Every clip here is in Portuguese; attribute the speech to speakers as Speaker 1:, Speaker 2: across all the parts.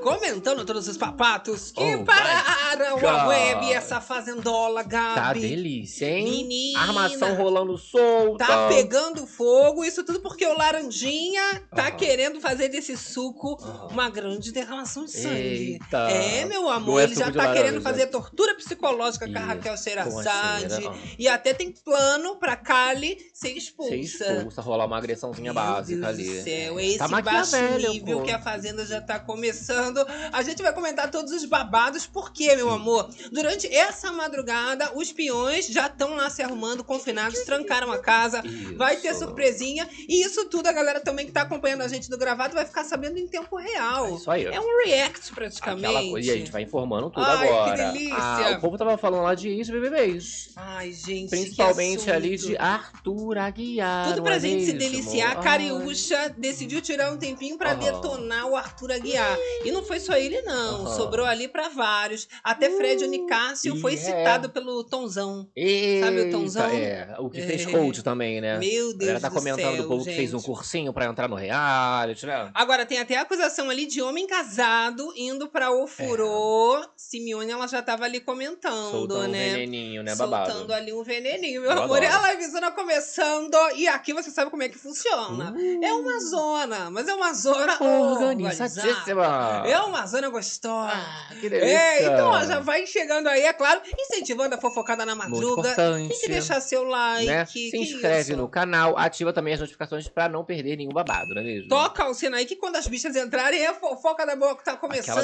Speaker 1: comentando todos os papatos que
Speaker 2: Oh, my
Speaker 1: a web, essa fazendola, Gabi.
Speaker 2: Tá delícia, hein?
Speaker 1: Menina.
Speaker 2: Armação rolando solta.
Speaker 1: Tá pegando fogo, isso tudo porque o Laranjinha tá
Speaker 2: Aham.
Speaker 1: querendo fazer desse suco uma grande derramação de sangue.
Speaker 2: Eita.
Speaker 1: É, meu amor,
Speaker 2: Não é
Speaker 1: ele já tá querendo
Speaker 2: laranja.
Speaker 1: fazer tortura psicológica com a
Speaker 2: Isso,
Speaker 1: Raquel
Speaker 2: com a
Speaker 1: Sherazade.
Speaker 2: Sheira, aham.
Speaker 1: E até tem plano pra Kali ser expulsa.
Speaker 2: Ser expulsa, rolar uma agressãozinha
Speaker 1: Meu
Speaker 2: básica
Speaker 1: Deus
Speaker 2: ali.
Speaker 1: do céu, é esse
Speaker 2: Tá
Speaker 1: baixo nível
Speaker 2: pô.
Speaker 1: que a Fazenda já tá começando. A gente vai comentar todos os babados, porque, meu amor, durante essa madrugada, os peões já estão lá se arrumando, confinados, trancaram a casa. Vai ter
Speaker 2: Isso.
Speaker 1: surpresinha. E isso tudo a galera também que tá acompanhando a gente do gravado vai ficar sabendo em tempo real.
Speaker 2: É isso aí.
Speaker 1: É um react praticamente.
Speaker 2: Aquela coisa, e a gente vai informando tudo
Speaker 1: Ai, que
Speaker 2: agora.
Speaker 1: delícia.
Speaker 2: Ah, o povo tava falando lá de isso, bebês.
Speaker 1: Ai, gente.
Speaker 2: Principalmente
Speaker 1: que
Speaker 2: ali de Arthur Aguiar.
Speaker 1: Tudo pra
Speaker 2: é
Speaker 1: gente se deliciar. A. Cariúcha decidiu tirar um tempinho pra
Speaker 2: Aham.
Speaker 1: detonar o Arthur Aguiar. E não foi só ele, não.
Speaker 2: Aham.
Speaker 1: Sobrou ali pra vários. Até Fred Unicácio foi
Speaker 2: é.
Speaker 1: citado pelo Tonzão.
Speaker 2: Eita,
Speaker 1: Sabe o Tonzão?
Speaker 2: É, o que fez
Speaker 1: É.
Speaker 2: coach também, né?
Speaker 1: Meu
Speaker 2: galera
Speaker 1: Deus
Speaker 2: tá
Speaker 1: do
Speaker 2: comentando
Speaker 1: céu,
Speaker 2: do povo que fez um
Speaker 1: gente.
Speaker 2: cursinho pra entrar no reality, né?
Speaker 1: Agora, tem até a acusação ali de homem casado indo pra Ofurô. Simeone, ela já tava ali comentando,
Speaker 2: Soltando um
Speaker 1: né?
Speaker 2: veneninho, né,
Speaker 1: Soltando
Speaker 2: babado?
Speaker 1: ali um veneninho, meu
Speaker 2: Eu
Speaker 1: amor. A
Speaker 2: adoro.
Speaker 1: livezona começando. E aqui você sabe como é que funciona. É uma zona, mas é uma zona organizada.
Speaker 2: Organizadíssima!
Speaker 1: É uma zona gostosa.
Speaker 2: Ah, que delícia!
Speaker 1: É, então já vai chegando aí, é claro, incentivando a fofocada na madruga.
Speaker 2: importante.
Speaker 1: Tem que deixar seu like.
Speaker 2: né? Se inscreve no canal, ativa também as notificações pra não perder nenhum babado, não é mesmo?
Speaker 1: Toca o sino aí que quando as bichas entrarem, é a fofoca da boa que tá começando.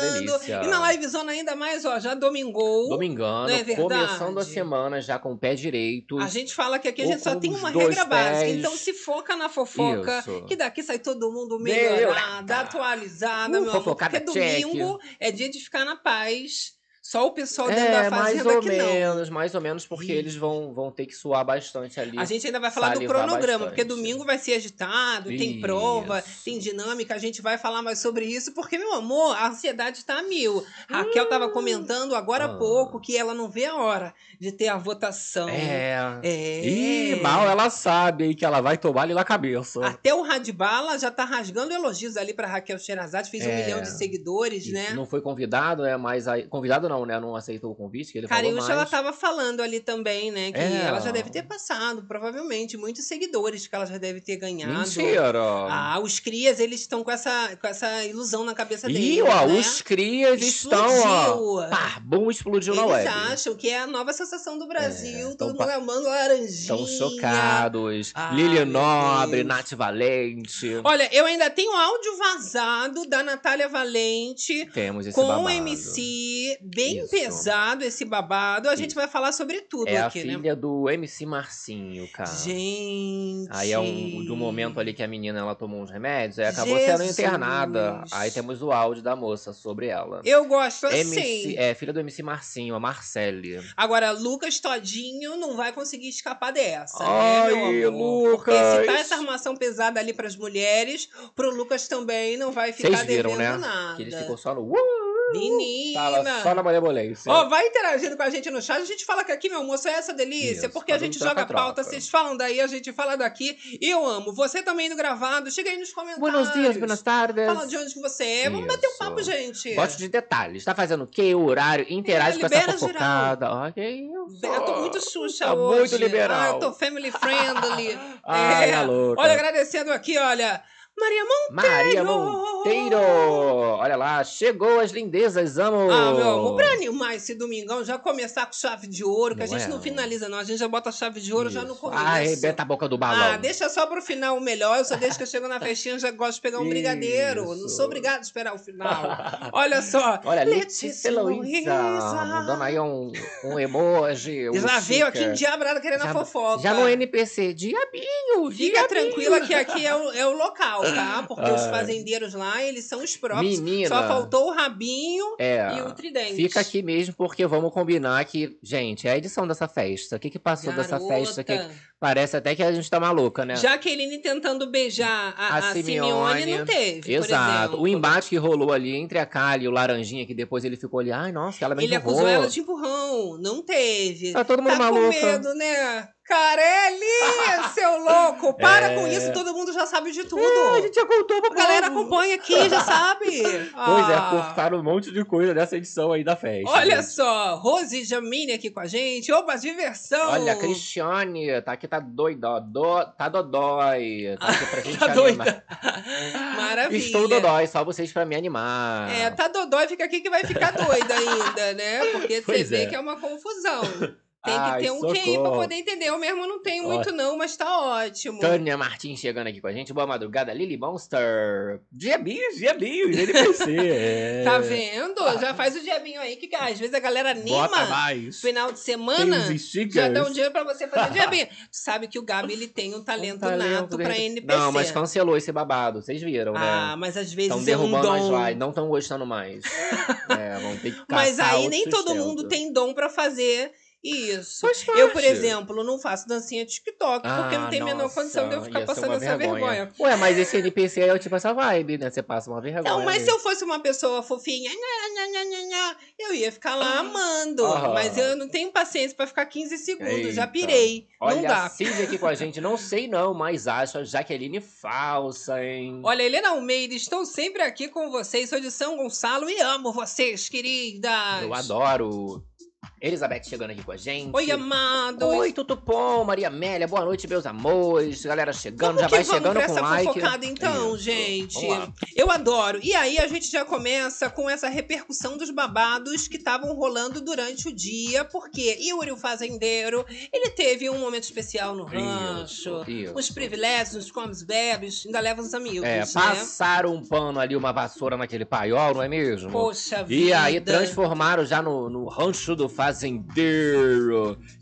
Speaker 1: E na livezona ainda mais, ó, já domingou.
Speaker 2: Domingando,
Speaker 1: é verdade?
Speaker 2: começando a semana já com o pé direito.
Speaker 1: A gente fala que aqui a gente só tem uma regra básica.
Speaker 2: pés.
Speaker 1: Então se foca na fofoca,
Speaker 2: Isso.
Speaker 1: que daqui sai todo mundo
Speaker 2: Melhorada.
Speaker 1: melhorada, atualizada,
Speaker 2: Uh,
Speaker 1: meu amor. Porque
Speaker 2: check.
Speaker 1: domingo é dia de ficar na paz. Só o pessoal dentro
Speaker 2: É,
Speaker 1: da
Speaker 2: mais
Speaker 1: fazenda
Speaker 2: ou
Speaker 1: que não.
Speaker 2: menos, mais ou menos, porque eles vão, vão ter que suar bastante ali.
Speaker 1: A gente ainda vai falar do cronograma, porque
Speaker 2: bastante.
Speaker 1: domingo vai ser agitado, tem prova,
Speaker 2: Isso.
Speaker 1: tem dinâmica, a gente vai falar mais sobre isso, porque, meu amor, a ansiedade tá a mil. Raquel tava comentando agora há
Speaker 2: Ah.
Speaker 1: pouco que ela não vê a hora de ter a votação.
Speaker 2: É.
Speaker 1: É.
Speaker 2: Ih, mal ela sabe aí que ela vai tomar ali na cabeça.
Speaker 1: Até o Radbala já tá rasgando elogios ali pra Raquel Sherazade, fez um
Speaker 2: É.
Speaker 1: milhão de seguidores,
Speaker 2: Isso,
Speaker 1: né?
Speaker 2: Não foi convidado, né? Mas aí. Convidado não, né? Não aceitou o convite, ele falou
Speaker 1: Cariúcha,
Speaker 2: mais.
Speaker 1: ela tava falando ali também, né? Que
Speaker 2: É.
Speaker 1: ela já deve ter passado, provavelmente, muitos seguidores que ela já deve ter ganhado.
Speaker 2: Mentira!
Speaker 1: Ah, os crias, eles estão com essa, com essa ilusão na cabeça deles,
Speaker 2: Ih, ó,
Speaker 1: né?
Speaker 2: os crias estão, ó.
Speaker 1: Explodiu.
Speaker 2: Pá, bom, explodiu na
Speaker 1: Eles
Speaker 2: web.
Speaker 1: acham que é a nova sensação do Brasil,
Speaker 2: É,
Speaker 1: todo mundo amando laranjinha.
Speaker 2: Estão chocados.
Speaker 1: Ah,
Speaker 2: Lili Nobre,
Speaker 1: Deus.
Speaker 2: Nath Valente.
Speaker 1: Olha, eu ainda tenho áudio vazado da Natália Valente
Speaker 2: Temos esse
Speaker 1: com
Speaker 2: babado.
Speaker 1: o MC, bem
Speaker 2: Isso.
Speaker 1: pesado esse babado. A gente
Speaker 2: Isso.
Speaker 1: vai falar sobre tudo
Speaker 2: É a
Speaker 1: aqui, né?
Speaker 2: filha do MC Marcinho, cara.
Speaker 1: Gente.
Speaker 2: Aí é um do momento ali que a menina ela tomou uns remédios, aí acabou sendo
Speaker 1: Jesus.
Speaker 2: internada. Aí temos o áudio da moça sobre ela.
Speaker 1: Eu gosto assim.
Speaker 2: MC, é filha do MC Marcinho, a Marcele.
Speaker 1: Agora, Lucas Todinho não vai conseguir escapar dessa,
Speaker 2: Ai,
Speaker 1: né, meu amor? Porque se
Speaker 2: Lucas.
Speaker 1: tá essa armação pesada ali pras mulheres, pro Lucas também não vai ficar
Speaker 2: Vocês viram,
Speaker 1: devendo
Speaker 2: né?
Speaker 1: nada.
Speaker 2: Que ele ficou só no. Uh,
Speaker 1: Menina!
Speaker 2: tava só na malemolência.
Speaker 1: Ó, vai interagindo com a gente no chat. A gente fala que aqui, meu almoço, é essa delícia.
Speaker 2: Isso,
Speaker 1: porque a gente joga pauta, vocês falam daí, a gente fala daqui. E eu amo. Você também indo gravado. Chega aí nos comentários.
Speaker 2: Buenos dias, buenas tardes.
Speaker 1: Fala de onde que você é. Vamos bater um
Speaker 2: Isso.
Speaker 1: papo, gente.
Speaker 2: Gosto de detalhes. Tá fazendo o quê? O horário? Interage
Speaker 1: É,
Speaker 2: com essa
Speaker 1: libera
Speaker 2: fofocada. Ó, que isso.
Speaker 1: Eu tô muito xuxa
Speaker 2: Tá
Speaker 1: hoje.
Speaker 2: muito liberal.
Speaker 1: Ah, eu tô family friendly.
Speaker 2: Ai,
Speaker 1: é.
Speaker 2: louca.
Speaker 1: Olha, agradecendo aqui, olha. Maria
Speaker 2: Maria
Speaker 1: Monteiro.
Speaker 2: Monteiro! Olha lá, chegou as lindezas, amo!
Speaker 1: Ah, meu amor, pra animar esse domingão, já começar com chave de ouro, que a
Speaker 2: Não
Speaker 1: gente
Speaker 2: é?
Speaker 1: não finaliza, não. A gente já bota chave de ouro já no
Speaker 2: Isso.
Speaker 1: começo.
Speaker 2: Ah, arrebenta a boca do balão.
Speaker 1: Ah, deixa só pro final o melhor. Eu só desde que eu chego na festinha já gosto de pegar um brigadeiro. Não
Speaker 2: Isso.
Speaker 1: sou obrigada a esperar o final. Olha só.
Speaker 2: Olha,
Speaker 1: Letícia
Speaker 2: Heloísa. mandando aí um, um emoji. um
Speaker 1: Já veio aqui endiabrada querendo a
Speaker 2: Já-
Speaker 1: fofoca.
Speaker 2: Já no NPC, diabinho,
Speaker 1: Fica
Speaker 2: diabinho.
Speaker 1: tranquila que aqui é o, é o local, tá? Porque os
Speaker 2: Ah.
Speaker 1: fazendeiros lá, eles são os próprios.
Speaker 2: Menina.
Speaker 1: Só faltou o rabinho
Speaker 2: É,
Speaker 1: e o tridente.
Speaker 2: fica aqui mesmo porque vamos combinar que, gente, é a edição dessa festa. O que que passou dessa
Speaker 1: Garota.
Speaker 2: festa que Parece até que a gente tá maluca, né?
Speaker 1: Jaqueline tentando beijar a,
Speaker 2: A
Speaker 1: a Simeone,
Speaker 2: Simeone,
Speaker 1: não teve.
Speaker 2: Exato. O embate que rolou ali entre a Kali e o Laranjinha, que depois ele ficou ali, ai, nossa, que ela me
Speaker 1: Ele
Speaker 2: empurrou.
Speaker 1: acusou ela de empurrão. Não teve.
Speaker 2: Tá todo mundo
Speaker 1: tá
Speaker 2: maluco.
Speaker 1: com medo, né? Carelli, seu louco! Para
Speaker 2: É.
Speaker 1: com isso, todo mundo já sabe de tudo.
Speaker 2: É, a gente já contou pra
Speaker 1: A galera
Speaker 2: povo.
Speaker 1: acompanha aqui, já sabe.
Speaker 2: Pois é,
Speaker 1: Ah.
Speaker 2: cortaram um monte de coisa dessa edição aí da festa.
Speaker 1: Olha só, Rose Jamine aqui com a gente. Opa, diversão!
Speaker 2: Olha, a Cristiane, tá aqui, tá doida, do, tá dodói. Tá aqui pra gente
Speaker 1: Tá doida. Maravilha.
Speaker 2: Estou dodói, só vocês pra me animar.
Speaker 1: É, tá dodói, fica aqui que vai ficar doida ainda, né? Porque você
Speaker 2: Pois
Speaker 1: vê
Speaker 2: é.
Speaker 1: que é uma confusão. Tem que
Speaker 2: Ai,
Speaker 1: ter um QI pra
Speaker 2: socorro.
Speaker 1: poder entender. Eu mesmo não tenho muito, não, mas tá ótimo.
Speaker 2: Tânia Martins chegando aqui com a gente. Boa madrugada, Lily Monster. Diabinhos, diabinhos, NPC. é.
Speaker 1: Tá vendo? Já faz o diabinho aí, que às vezes a galera anima.
Speaker 2: Bota mais.
Speaker 1: Final de semana. Já dá um dinheiro pra você fazer diabinho. Tu sabe que o Gabi ele tem um talento,
Speaker 2: Um talento,
Speaker 1: nato
Speaker 2: de
Speaker 1: pra NPC.
Speaker 2: Não, mas cancelou esse babado, vocês viram, né?
Speaker 1: Ah, mas às vezes
Speaker 2: Estão
Speaker 1: é um
Speaker 2: derrubando as
Speaker 1: dom.
Speaker 2: lives, não estão gostando mais. é, vão ter que
Speaker 1: Mas aí nem todo mundo tem dom pra fazer isso. Eu, por exemplo, não faço dancinha TikTok, porque não
Speaker 2: Ah,
Speaker 1: tem a menor condição de eu ficar passando essa vergonha.
Speaker 2: Ué, mas esse NPC aí é tipo essa vibe, né? Você passa uma vergonha.
Speaker 1: Não, mas se eu fosse uma pessoa fofinha, nha, nha, nha, nha, nha, eu ia ficar lá amando.
Speaker 2: Aham.
Speaker 1: Mas eu não tenho paciência pra ficar 15 segundos, já
Speaker 2: Eita.
Speaker 1: pirei.
Speaker 2: Olha
Speaker 1: não
Speaker 2: a
Speaker 1: dá.
Speaker 2: Silvia aqui com a gente. Não sei não, mas acho a Jaqueline falsa, hein?
Speaker 1: Olha, Helena Almeida, estou sempre aqui com vocês. Sou de São Gonçalo e amo vocês, queridas.
Speaker 2: Eu adoro. Elizabeth chegando aqui com a gente.
Speaker 1: Oi, amados.
Speaker 2: Oi, Tutupom, Maria Amélia, boa noite, meus amores. Galera chegando,
Speaker 1: Vamos
Speaker 2: já vai
Speaker 1: vamos
Speaker 2: chegando
Speaker 1: pra
Speaker 2: com
Speaker 1: essa
Speaker 2: like.
Speaker 1: fofocada então,
Speaker 2: Isso.
Speaker 1: gente. Eu adoro. E aí a gente já começa com essa repercussão dos babados que estavam rolando durante o dia, porque Yuri, o fazendeiro, ele teve um momento especial no rancho.
Speaker 2: Isso.
Speaker 1: Os privilégios, os comes bebes, ainda leva os amigos,
Speaker 2: É,
Speaker 1: né?
Speaker 2: passaram um pano ali, uma vassoura naquele paiol, não é mesmo?
Speaker 1: Poxa vida.
Speaker 2: E aí transformaram já no, no rancho do fazendeiro.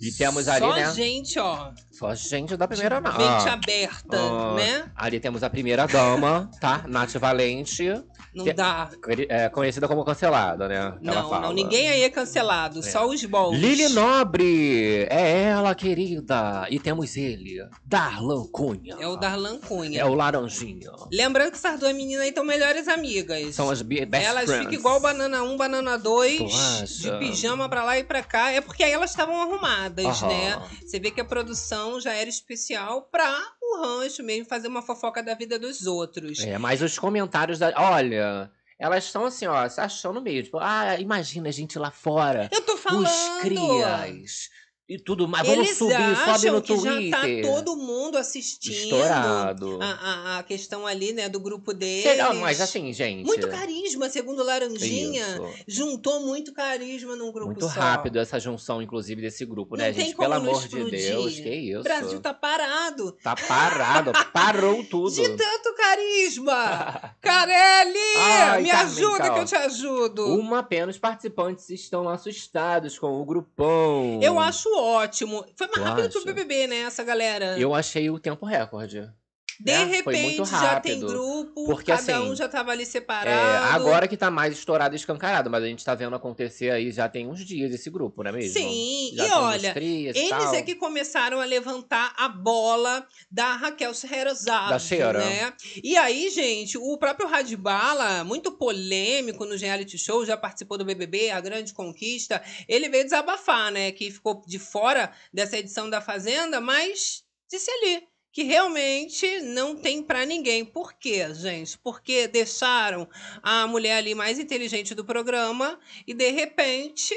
Speaker 2: E temos ali,
Speaker 1: Só
Speaker 2: né?
Speaker 1: gente, ó,
Speaker 2: Só gente da primeira
Speaker 1: mente
Speaker 2: dama.
Speaker 1: aberta,
Speaker 2: Ah,
Speaker 1: né?
Speaker 2: Ali temos a primeira dama, tá? Nath Valente,
Speaker 1: Não
Speaker 2: que-
Speaker 1: dá.
Speaker 2: é, conhecida como cancelada, né?
Speaker 1: Não,
Speaker 2: fala.
Speaker 1: não, ninguém aí é cancelado,
Speaker 2: É.
Speaker 1: só os bons.
Speaker 2: Lili Nobre, é ela, querida. E temos ele, Darlan Cunha.
Speaker 1: É o Darlan Cunha.
Speaker 2: É o Laranjinha.
Speaker 1: Lembrando que essas duas meninas aí estão melhores amigas.
Speaker 2: São as be- best
Speaker 1: elas
Speaker 2: friends.
Speaker 1: ficam igual banana 1, banana 2,
Speaker 2: Tu acha?
Speaker 1: de pijama pra lá e pra cá. É porque aí elas estavam arrumadas, né? Você vê que a produção já era especial pra o rancho mesmo, fazer uma fofoca da vida dos outros.
Speaker 2: É, mas os comentários da. Olha, elas estão assim, ó, se achando meio. Tipo, ah, imagina a gente lá fora.
Speaker 1: Eu tô falando.
Speaker 2: Os crias. E tudo mais. Vamos
Speaker 1: Eles
Speaker 2: subir, sobe no
Speaker 1: que
Speaker 2: Twitter.
Speaker 1: já tá todo mundo assistindo.
Speaker 2: Estourado.
Speaker 1: A, a, a questão ali, né, do grupo deles.
Speaker 2: Sei lá, mas assim, gente.
Speaker 1: Muito carisma, segundo Laranjinha.
Speaker 2: Isso.
Speaker 1: Juntou muito carisma num grupo
Speaker 2: Muito
Speaker 1: só.
Speaker 2: rápido essa junção, inclusive, desse grupo, né, gente? Pelo amor de
Speaker 1: explodir.
Speaker 2: Deus, que isso.
Speaker 1: O Brasil tá parado.
Speaker 2: Tá parado, parou tudo.
Speaker 1: De tanto carisma! Carelli!
Speaker 2: Ai,
Speaker 1: me
Speaker 2: Carmen,
Speaker 1: ajuda
Speaker 2: calma.
Speaker 1: que eu te ajudo!
Speaker 2: Uma pena, os participantes estão assustados com o grupão.
Speaker 1: Eu acho ótimo. Foi mais
Speaker 2: Tu
Speaker 1: rápido que o
Speaker 2: acha?
Speaker 1: BBB, né, essa galera?
Speaker 2: Eu achei o tempo recorde.
Speaker 1: De
Speaker 2: né? Foi
Speaker 1: repente já tem grupo,
Speaker 2: Porque,
Speaker 1: cada
Speaker 2: assim,
Speaker 1: um já tava ali
Speaker 2: É,
Speaker 1: separado.
Speaker 2: agora que tá mais estourado e escancarado, mas a gente tá vendo acontecer aí já tem uns dias esse grupo, não é mesmo?
Speaker 1: Sim,
Speaker 2: Já
Speaker 1: e olha, Eles
Speaker 2: tal.
Speaker 1: é que começaram a levantar a bola da Raquel Scheherazade,
Speaker 2: Da Sheila.
Speaker 1: né? E aí, gente, o próprio Radbala, muito polêmico no reality show, já participou do BBB, A Grande Conquista, ele veio desabafar, né? Que ficou de fora dessa edição da Fazenda, mas disse ali que realmente não tem pra ninguém. Por quê, gente? Porque deixaram a mulher ali mais inteligente do programa e, de repente...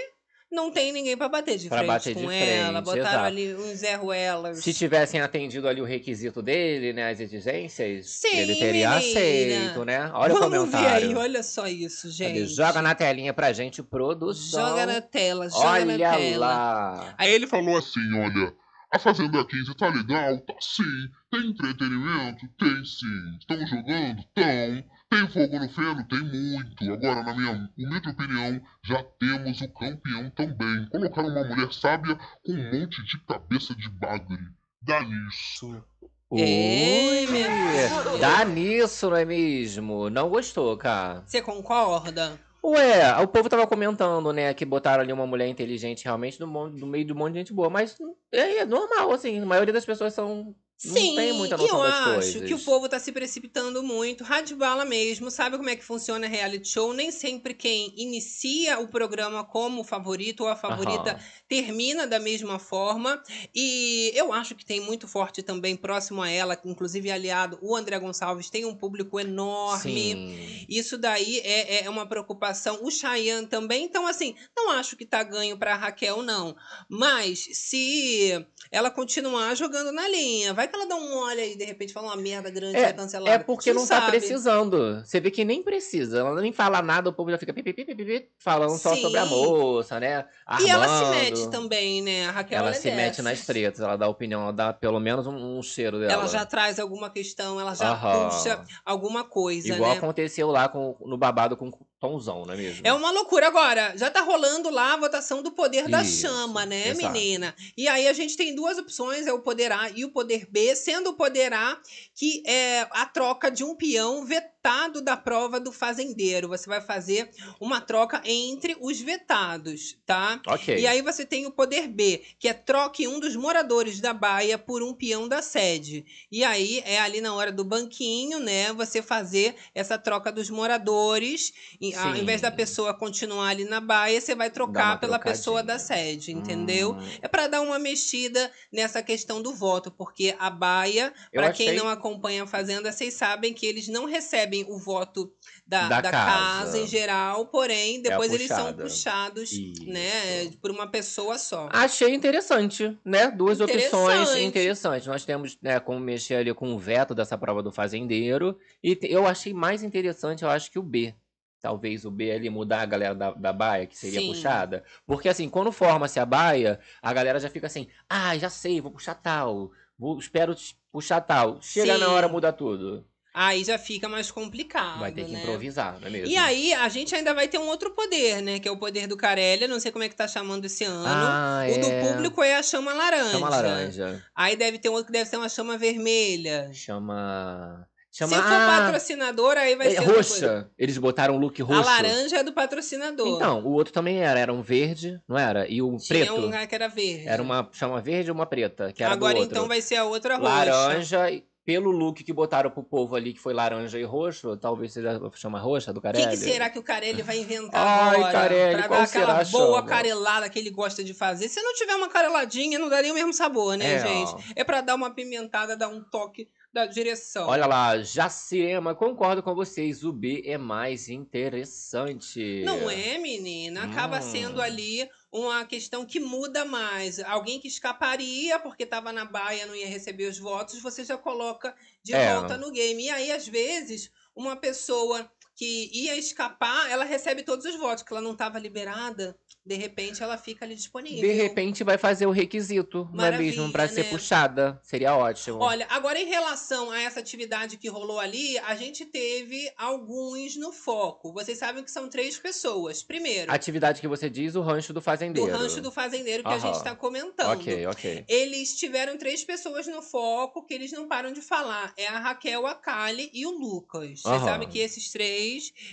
Speaker 1: Não tem ninguém pra bater de
Speaker 2: Pra
Speaker 1: frente
Speaker 2: bater
Speaker 1: com
Speaker 2: de
Speaker 1: ela.
Speaker 2: frente,
Speaker 1: Botaram
Speaker 2: exato.
Speaker 1: ali uns Ruelas.
Speaker 2: Se tivessem atendido ali o requisito dele, né, as exigências,
Speaker 1: Sim,
Speaker 2: ele teria
Speaker 1: menina.
Speaker 2: aceito, né? Olha o
Speaker 1: Vamos ver
Speaker 2: comentário.
Speaker 1: aí, olha só isso, gente.
Speaker 2: Joga na telinha pra gente, produção.
Speaker 1: Joga na tela, joga
Speaker 2: Olha
Speaker 1: na tela.
Speaker 2: lá.
Speaker 1: Aí ele
Speaker 3: falou assim, olha, a Fazenda 15 tá legal? Tá sim. Tem entretenimento? Tem sim. Estão jogando? Tão. Tem fogo no feno? Tem muito. Agora, na minha humilde opinião, já temos o campeão também. Colocaram uma mulher sábia com um monte de cabeça de bagre. Dá nisso.
Speaker 1: Ei,
Speaker 2: Ui,
Speaker 1: meu.
Speaker 2: Dá nisso, não é mesmo? Não gostou, cara.
Speaker 1: Você concorda?
Speaker 2: Ué, o povo tava comentando, né, que botaram ali uma mulher inteligente realmente no, no meio de um monte de gente boa, mas é, é normal, assim, a maioria das pessoas são.
Speaker 1: Sim, e eu acho
Speaker 2: coisas.
Speaker 1: que o povo tá se precipitando muito. Rádio Bala mesmo, sabe como é que funciona reality show? Nem sempre quem inicia o programa como favorito ou a favorita
Speaker 2: Aham.
Speaker 1: termina da mesma forma. E eu acho que tem muito forte também, próximo a ela, inclusive aliado, o André Gonçalves tem um público enorme.
Speaker 2: Sim.
Speaker 1: Isso daí é, é uma preocupação. O Cheyenne também. Então, assim, não acho que tá ganho pra Raquel, não. Mas se ela continuar jogando na linha, vai que ela dá um mole aí, de repente fala uma merda grande, vai cancelar.
Speaker 2: É porque não tá
Speaker 1: sabe?
Speaker 2: precisando. Você vê que nem precisa. Ela nem fala nada, o povo já fica pi, pi, pi, falando só
Speaker 1: Sim.
Speaker 2: sobre a moça, né?
Speaker 1: E ela se
Speaker 2: Armando.
Speaker 1: mete também, né? A Raquel
Speaker 2: Ela
Speaker 1: é
Speaker 2: se mete nas tretas, ela dá opinião, ela dá pelo menos um, um cheiro dela.
Speaker 1: Ela já traz alguma questão, ela já
Speaker 2: Aham.
Speaker 1: puxa alguma coisa,
Speaker 2: Igual
Speaker 1: né?
Speaker 2: aconteceu lá com, no babado com o Tomzão, não é mesmo?
Speaker 1: É uma loucura. Agora, já tá rolando lá a votação do poder da
Speaker 2: Isso,
Speaker 1: chama, né,
Speaker 2: exato.
Speaker 1: menina? E aí a gente tem duas opções, é o poder A e o poder B, sendo o poder A que é a troca de um peão vetado da prova do fazendeiro. Você vai fazer uma troca entre os vetados, tá?
Speaker 2: Ok.
Speaker 1: E aí você tem o poder B, que é troque um dos moradores da baia por um peão da sede. E aí é ali na hora do banquinho, né? Você fazer essa troca dos moradores. E, ao invés da pessoa continuar ali na baia, você vai trocar pela pessoa
Speaker 2: trocadinha.
Speaker 1: da sede, entendeu?
Speaker 2: Hum,
Speaker 1: É para dar uma mexida nessa questão do voto, porque a baia, para quem
Speaker 2: achei-
Speaker 1: não acompanha a Fazenda, vocês sabem que eles não recebem o voto da,
Speaker 2: Da
Speaker 1: da
Speaker 2: casa.
Speaker 1: casa em geral, porém,
Speaker 2: É
Speaker 1: depois eles são puxados, né,
Speaker 2: Isso.
Speaker 1: por uma pessoa só.
Speaker 2: Achei interessante, né? Duas opções
Speaker 1: Interessante.
Speaker 2: interessantes. Nós temos, né, como mexer ali com o veto dessa prova do fazendeiro. E eu achei mais interessante, eu acho que o B. Talvez o B ali mudar a galera da, da baia, que seria
Speaker 1: Sim.
Speaker 2: puxada. Porque assim, quando forma-se a baia, a galera já fica assim, ah, já sei, vou puxar tal. Vou, espero puxar tal. Chega na
Speaker 1: Sim.
Speaker 2: hora, muda tudo.
Speaker 1: Aí já fica mais complicado,
Speaker 2: Vai ter que
Speaker 1: né?
Speaker 2: improvisar, não é mesmo?
Speaker 1: E aí, a gente ainda vai ter um outro poder, né? Que é o poder do Carelli. Não sei como é que tá chamando esse ano.
Speaker 2: Ah,
Speaker 1: o do
Speaker 2: é.
Speaker 1: público é a chama laranja.
Speaker 2: Chama laranja.
Speaker 1: Aí deve ter um outro que deve ser uma chama vermelha.
Speaker 2: Chama.
Speaker 1: Se
Speaker 2: Chama.
Speaker 1: for
Speaker 2: ah,
Speaker 1: patrocinador, aí vai
Speaker 2: é
Speaker 1: ser
Speaker 2: roxa. Eles botaram um look roxo.
Speaker 1: A laranja é do patrocinador.
Speaker 2: Então, o outro também era, era um verde, não era? E o
Speaker 1: Tinha
Speaker 2: preto
Speaker 1: um lugar que era verde.
Speaker 2: era uma chama verde e uma preta, que era
Speaker 1: Agora
Speaker 2: do
Speaker 1: então vai ser a outra roxa.
Speaker 2: laranja, e pelo look que botaram pro povo ali, que foi laranja e roxo, talvez seja chama roxa do
Speaker 1: O
Speaker 2: Carelli.
Speaker 1: que, que será que o Carelli vai inventar
Speaker 2: Ai,
Speaker 1: agora?
Speaker 2: Carelli,
Speaker 1: pra
Speaker 2: qual
Speaker 1: dar aquela boa
Speaker 2: chama?
Speaker 1: carelada que ele gosta de fazer. Se não tiver uma careladinha, não daria o mesmo sabor, né,
Speaker 2: É,
Speaker 1: gente?
Speaker 2: ó.
Speaker 1: É pra dar uma pimentada, dar um toque da direção.
Speaker 2: Olha lá, Jacirema, concordo com vocês, o B é mais interessante.
Speaker 1: Não é, menina? Acaba
Speaker 2: Hum.
Speaker 1: sendo ali uma questão que muda mais. Alguém que escaparia porque estava na baia, não ia receber os votos, você já coloca de
Speaker 2: É.
Speaker 1: volta no game. E aí, às vezes, uma pessoa que ia escapar, ela recebe todos os votos, que ela não estava liberada, de repente ela fica ali disponível.
Speaker 2: De repente vai fazer o requisito, não é mesmo? Pra
Speaker 1: Maravilha,
Speaker 2: ser
Speaker 1: né?
Speaker 2: puxada. Seria ótimo.
Speaker 1: Olha, agora em relação a essa atividade que rolou ali, a gente teve alguns no foco. Vocês sabem que são três pessoas. Primeiro,
Speaker 2: Atividade que você diz, o rancho do fazendeiro.
Speaker 1: rancho do fazendeiro que a gente
Speaker 2: Aham.
Speaker 1: está comentando.
Speaker 2: Ok, ok.
Speaker 1: Eles tiveram três pessoas no foco que eles não param de falar. É a Raquel, a Kali e o Lucas. Vocês
Speaker 2: Aham.
Speaker 1: sabem que esses três,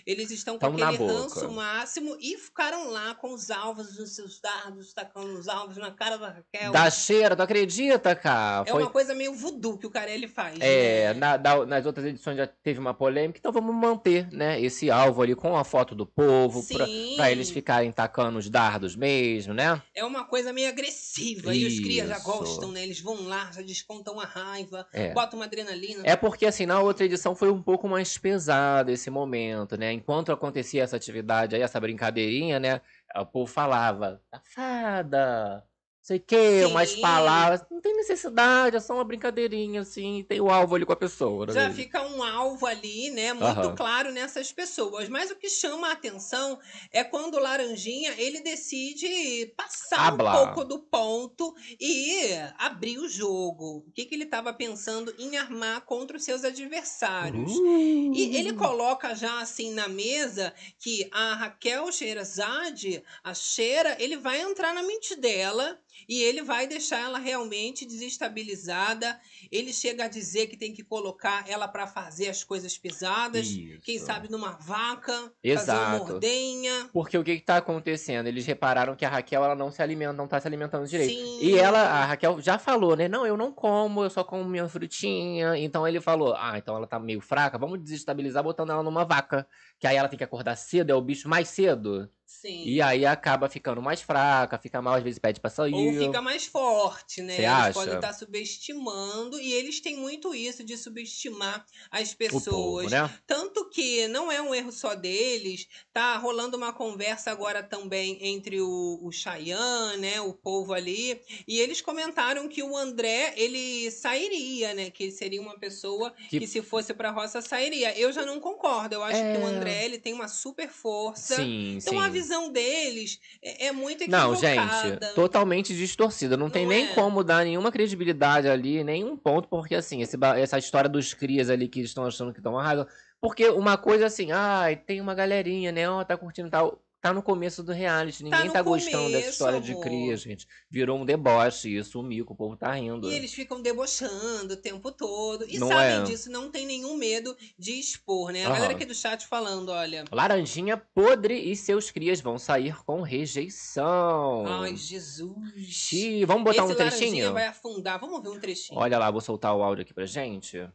Speaker 1: eles estão com
Speaker 2: Tão
Speaker 1: aquele ranço máximo e ficaram lá com os alvos dos seus dardos, tacando os alvos na cara da Raquel.
Speaker 2: Da cheira, tu acredita, cara?
Speaker 1: É uma coisa meio voodoo que o Carelli faz.
Speaker 2: É,
Speaker 1: né?
Speaker 2: na- nas outras edições já teve uma polêmica, então vamos manter, né, esse alvo ali com a foto do povo, pra, pra eles ficarem tacando os dardos mesmo, né?
Speaker 1: É uma coisa meio agressiva. E os crias já
Speaker 2: Isso.
Speaker 1: gostam, né? Eles vão lá, já descontam a raiva,
Speaker 2: É.
Speaker 1: botam uma adrenalina.
Speaker 2: É porque, assim, na outra edição foi um pouco mais pesado esse momento, né? Enquanto acontecia essa atividade aí, essa brincadeirinha, né? O povo falava, safada, sei que, umas
Speaker 1: Sim.
Speaker 2: palavras. Não tem necessidade, é só uma brincadeirinha, assim, tem o alvo ali com a pessoa, né?
Speaker 1: Já fica um alvo ali, né? Muito
Speaker 2: Aham.
Speaker 1: claro nessas pessoas. Mas o que chama a atenção é quando o Laranjinha ele decide passar
Speaker 2: Hablar.
Speaker 1: um pouco do ponto e abrir o jogo. O que, que ele estava pensando em armar contra os seus adversários.
Speaker 2: Uh.
Speaker 1: E ele coloca já assim na mesa que a Raquel Sherazade, a Cheira, ele vai entrar na mente dela e ele vai deixar ela realmente desestabilizada. Ele chega a dizer que tem que colocar ela para fazer as coisas pesadas, quem
Speaker 2: Isso.
Speaker 1: sabe numa vaca, fazer uma
Speaker 2: Exato.
Speaker 1: ordenha.
Speaker 2: Porque o que que tá acontecendo? Eles repararam que a Raquel ela não se alimenta, não tá se alimentando direito.
Speaker 1: Sim.
Speaker 2: E ela, a Raquel já falou, né? Não, eu não como, eu só como minha frutinha. Então ele falou: Ah, então ela tá meio fraca, vamos desestabilizar botando ela numa vaca. Que aí ela tem que acordar cedo, é o bicho mais cedo.
Speaker 1: Sim.
Speaker 2: E aí acaba ficando mais fraca, fica mal, às vezes pede pra sair.
Speaker 1: Ou fica mais forte, né?
Speaker 2: Cê
Speaker 1: eles
Speaker 2: acha?
Speaker 1: podem estar subestimando e eles têm muito isso de subestimar as pessoas.
Speaker 2: povo, né?
Speaker 1: Tanto que não é um erro só deles, tá rolando uma conversa agora também entre o, o Chayanne, né, o povo ali, e eles comentaram que o André, ele sairia, né, que ele seria uma pessoa que,
Speaker 2: Que-
Speaker 1: se fosse pra roça sairia. Eu já não concordo, eu acho que o
Speaker 2: É.
Speaker 1: André, ele tem uma super força.
Speaker 2: Sim,
Speaker 1: Então
Speaker 2: sim.
Speaker 1: A visão deles é, é muito
Speaker 2: Não,
Speaker 1: equivocada.
Speaker 2: gente, totalmente distorcida. Não tem
Speaker 1: Não
Speaker 2: nem
Speaker 1: é?
Speaker 2: como dar nenhuma credibilidade ali, nenhum ponto, porque assim, esse essa história dos crias ali que estão achando que estão arrasando. Porque uma coisa assim, ai, tem uma galerinha, né? Ó, tá curtindo tal. Tá no começo do reality, ninguém
Speaker 1: no
Speaker 2: tá, gostando dessa
Speaker 1: começo,
Speaker 2: história de
Speaker 1: amor.
Speaker 2: cria, gente. Virou um deboche isso, um mico, o povo tá rindo.
Speaker 1: E eles ficam debochando o tempo todo. E
Speaker 2: Não
Speaker 1: sabem
Speaker 2: é?
Speaker 1: disso, não tem nenhum medo de expor, né? A
Speaker 2: Aham.
Speaker 1: galera aqui do chat falando, olha.
Speaker 2: Laranjinha podre e seus crias vão sair com rejeição.
Speaker 1: Ai, Jesus.
Speaker 2: Xiii, vamos botar
Speaker 1: Esse
Speaker 2: um
Speaker 1: laranjinha
Speaker 2: trechinho?
Speaker 1: vai afundar. Vamos ver um trechinho.
Speaker 2: Olha lá, vou soltar o áudio aqui pra gente.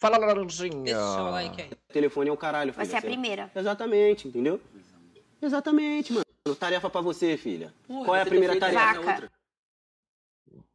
Speaker 2: Fala, Laranjinha.
Speaker 1: Deixa o like aí.
Speaker 4: O telefone é o caralho.
Speaker 5: Você é a primeira.
Speaker 4: Exatamente, entendeu? Exatamente, mano. Tarefa pra você, filha. Qual é a primeira tarefa?
Speaker 5: Vaca.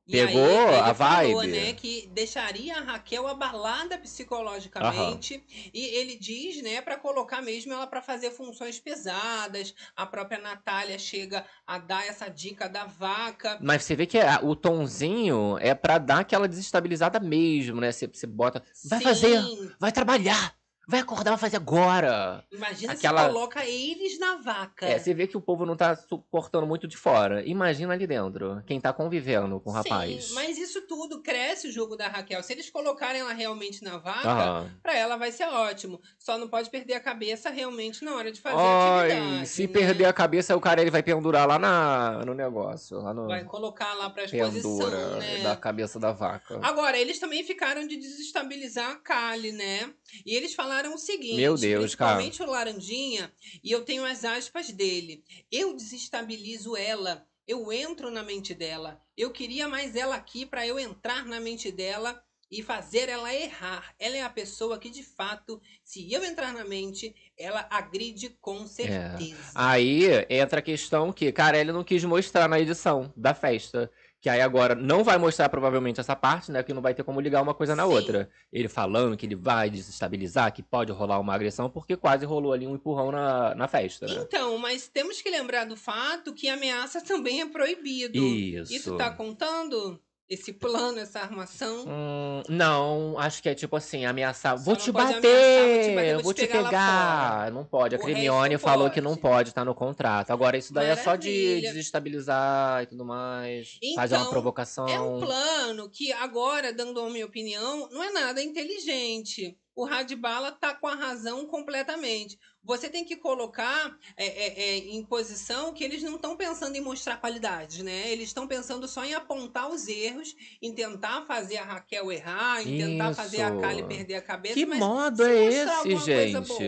Speaker 1: E aí,
Speaker 2: Pegou
Speaker 1: ele
Speaker 2: a
Speaker 1: falou,
Speaker 2: vibe?
Speaker 1: né, que deixaria a Raquel abalada psicologicamente. E ele diz, né, pra colocar mesmo ela pra fazer funções pesadas. A própria Natália chega a dar essa dica da vaca.
Speaker 2: Mas você vê que a- o tonzinho é pra dar aquela desestabilizada mesmo, né? Você, você bota. Vai
Speaker 1: Sim.
Speaker 2: fazer! Vai trabalhar! Vai acordar, vai fazer agora!
Speaker 1: Imagina
Speaker 2: Aquela-
Speaker 1: se coloca eles na vaca.
Speaker 2: É, você vê que o povo não tá suportando muito de fora. Imagina ali dentro, quem tá convivendo com o rapaz.
Speaker 1: Sim, mas isso tudo cresce o jogo da Raquel. Se eles colocarem ela realmente na vaca,
Speaker 2: Aham.
Speaker 1: pra ela vai ser ótimo. Só não pode perder a cabeça realmente na hora de fazer
Speaker 2: Ai,
Speaker 1: atividade.
Speaker 2: se
Speaker 1: né?
Speaker 2: perder a cabeça, o cara ele vai pendurar lá na, no negócio. Lá no
Speaker 1: Vai colocar lá pra exposição,
Speaker 2: pendura
Speaker 1: né?
Speaker 2: da cabeça da vaca.
Speaker 1: Agora, eles também ficaram de desestabilizar a Kali, né? E eles falaram o seguinte:
Speaker 2: Meu Deus, cara.
Speaker 1: principalmente o Laranjinha, e eu tenho as aspas dele. Eu desestabilizo ela. Eu entro na mente dela. Eu queria mais ela aqui pra eu entrar na mente dela e fazer ela errar. Ela é a pessoa que, de fato, se eu entrar na mente, ela agride com certeza.
Speaker 2: Aí entra a questão que, cara, ele não quis mostrar na edição da festa. Que aí agora não vai mostrar provavelmente essa parte, né? Que não vai ter como ligar uma coisa na
Speaker 1: Sim.
Speaker 2: outra. Ele falando que ele vai desestabilizar, que pode rolar uma agressão, porque quase rolou ali um empurrão na, na festa, né?
Speaker 1: Então, mas temos que lembrar do fato que ameaça também é proibido.
Speaker 2: Isso.
Speaker 1: Isso tá contando? Esse plano, essa armação?
Speaker 2: Hum, não, acho que é tipo assim, ameaçar. Vou te, bater,
Speaker 1: ameaçar, vou te bater, vou
Speaker 2: vou
Speaker 1: te pegar
Speaker 2: pegar. Não pode. A
Speaker 1: O
Speaker 2: Crimione
Speaker 1: resto
Speaker 2: falou
Speaker 1: pode.
Speaker 2: que não pode, tá no contrato. Agora, isso daí é só de
Speaker 1: Maravilha.
Speaker 2: desestabilizar e tudo mais. fazer uma
Speaker 1: Então,
Speaker 2: provocação.
Speaker 1: É um plano que agora, dando a minha opinião, não é nada inteligente. O Radbala tá com a razão completamente. Você tem que colocar é, é, é, em posição que eles não estão pensando em mostrar qualidades, né? Eles estão pensando só em apontar os erros, em tentar fazer a Raquel errar, em tentar fazer a. Kali perder a cabeça.
Speaker 2: Que modo é esse, gente?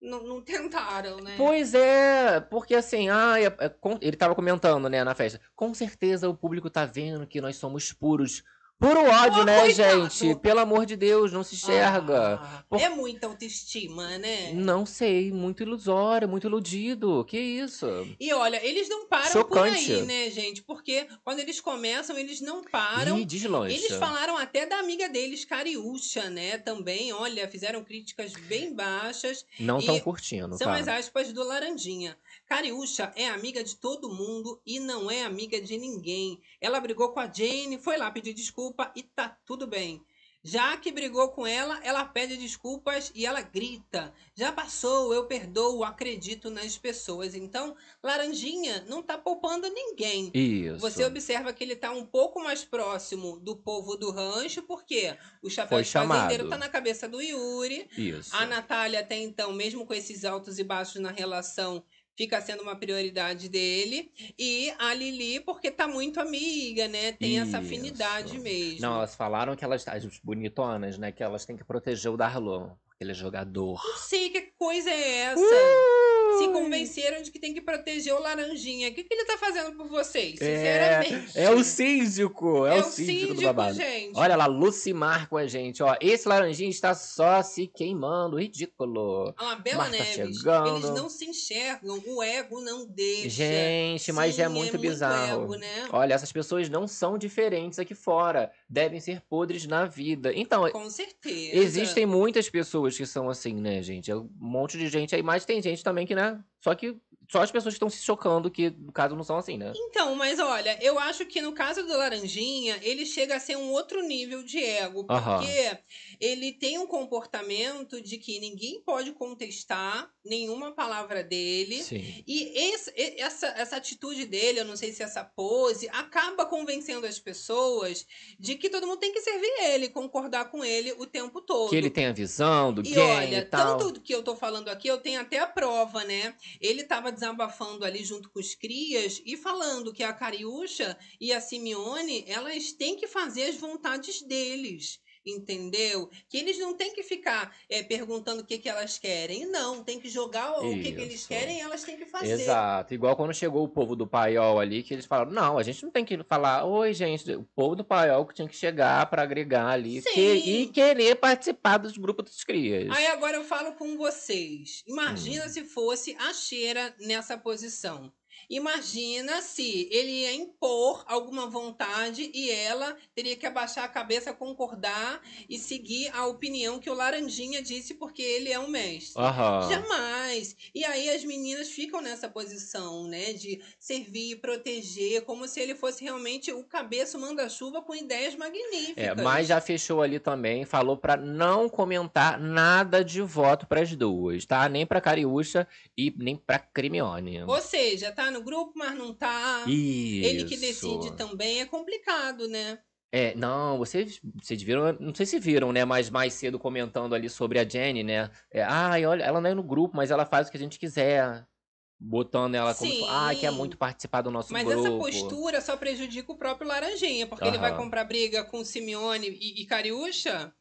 Speaker 1: Não, não tentaram, né?
Speaker 2: Pois é, porque assim, ah, é- é ele tava comentando, né, na festa. Com certeza o público tá vendo que nós somos puros. Puro ódio,
Speaker 1: Oh,
Speaker 2: né,
Speaker 1: coitado.
Speaker 2: gente? Pelo amor de Deus, não se enxerga.
Speaker 1: Ah,
Speaker 2: Por-
Speaker 1: É muita autoestima, né?
Speaker 2: Não sei, muito ilusório, muito iludido. Que isso?
Speaker 1: E olha, eles não param
Speaker 2: Chocante.
Speaker 1: por aí, né, gente? Porque quando eles começam, eles não param.
Speaker 2: Ih, deslancha.
Speaker 1: Eles falaram até da amiga deles, Cariúcha, né? Também, olha, fizeram críticas bem baixas.
Speaker 2: Não
Speaker 1: e
Speaker 2: tão curtindo,
Speaker 1: São
Speaker 2: tá?
Speaker 1: as aspas do Laranjinha. Cariúcha é amiga de todo mundo e não é amiga de ninguém. Ela brigou com a Jane, foi lá pedir desculpa e tá tudo bem. Já que brigou com ela, ela pede desculpas e ela grita. Já passou, eu perdoo, acredito nas pessoas. Então, Laranjinha não tá poupando ninguém.
Speaker 2: Isso.
Speaker 1: Você observa que ele tá um pouco mais próximo do povo do rancho, porque o chapéu
Speaker 2: Foi
Speaker 1: de fazendeiro
Speaker 2: chamado.
Speaker 1: tá na cabeça do Yuri.
Speaker 2: Isso.
Speaker 1: A Natália, até então, mesmo com esses altos e baixos na relação, fica sendo uma prioridade dele. E a Lili, porque tá muito amiga, né? Tem essa afinidade
Speaker 2: Isso.
Speaker 1: mesmo.
Speaker 2: Não, elas falaram que elas, as bonitonas, né? Que elas têm que proteger o Darlon, ele é jogador.
Speaker 1: Não sei que coisa é essa.
Speaker 2: Uh!
Speaker 1: Se convenceram de que tem que proteger o laranjinha. O que, que ele tá fazendo por vocês?
Speaker 2: É,
Speaker 1: Sinceramente.
Speaker 2: é o síndico, é,
Speaker 1: É
Speaker 2: o síndico, do babado.
Speaker 1: gente.
Speaker 2: Olha lá, Lucimar com a gente, ó. Esse laranjinha está só se queimando, ridículo.
Speaker 1: A Bela
Speaker 2: Marta
Speaker 1: Neves,
Speaker 2: chegando.
Speaker 1: eles não se enxergam, o ego não deixa.
Speaker 2: Gente, mas
Speaker 1: Sim,
Speaker 2: é muito bizarro.
Speaker 1: ego, né?
Speaker 2: Olha, essas pessoas não são diferentes aqui fora. Devem ser podres na vida. Então,
Speaker 1: Com certeza.
Speaker 2: existem muitas pessoas que são assim, né, gente? É um monte de gente aí, mas tem gente também que, né? Só que só as pessoas que estão se chocando que, no caso, não são assim, né?
Speaker 1: Então, mas olha, eu acho que no caso do Laranjinha, ele chega a ser um outro nível de ego, porque ele tem um comportamento de que ninguém pode contestar nenhuma palavra dele.
Speaker 2: Sim.
Speaker 1: E esse- essa, essa atitude dele, eu não sei se essa pose, acaba convencendo as pessoas de que todo mundo tem que servir ele, concordar com ele o tempo todo.
Speaker 2: Que ele tem a visão do
Speaker 1: E
Speaker 2: game
Speaker 1: olha,
Speaker 2: e tal.
Speaker 1: tanto que eu tô falando aqui, eu tenho até a prova, né? Ele tava desabafando ali junto com os crias e falando que a Cariúcha e a Simeone, elas têm que fazer as vontades deles. Entendeu? Que eles não têm que ficar eh, perguntando o que, que elas querem. Não, tem que jogar o que, que eles querem e elas têm que fazer.
Speaker 2: Exato. Igual quando chegou o povo do paiol ali, que eles falaram, não, a gente não tem que falar, oi, gente, o povo do paiol que tinha que chegar pra agregar ali que- e querer participar dos grupos dos crias.
Speaker 1: Aí agora eu falo com vocês. Imagina
Speaker 2: Hum.
Speaker 1: se fosse a Cheira nessa posição. Imagina se ele ia impor alguma vontade e ela teria que abaixar a cabeça, concordar e seguir a opinião que o Laranjinha disse porque ele é um mestre.
Speaker 2: Aham.
Speaker 1: Jamais. E aí as meninas ficam nessa posição, né, de servir, proteger, como se ele fosse realmente o cabeça manda-chuva com ideias magníficas.
Speaker 2: É, mas já fechou ali também, falou pra não comentar nada de voto pras duas, tá? Nem pra Cariúcha e nem pra Crimione.
Speaker 1: Ou seja, tá no grupo, mas não tá.
Speaker 2: Isso.
Speaker 1: Ele que decide também é complicado, né?
Speaker 2: É, não, vocês, vocês viram, não sei se viram, né, mas mais cedo comentando ali sobre a Jenny, né? É, ai, olha, ela não é no grupo, mas ela faz o que a gente quiser. Botando ela como
Speaker 1: Sim.
Speaker 2: ai, quer muito participar do nosso
Speaker 1: Mas
Speaker 2: grupo.
Speaker 1: essa postura só prejudica o próprio Laranjinha, porque ele vai comprar briga com Simeone e, e Cariúcha,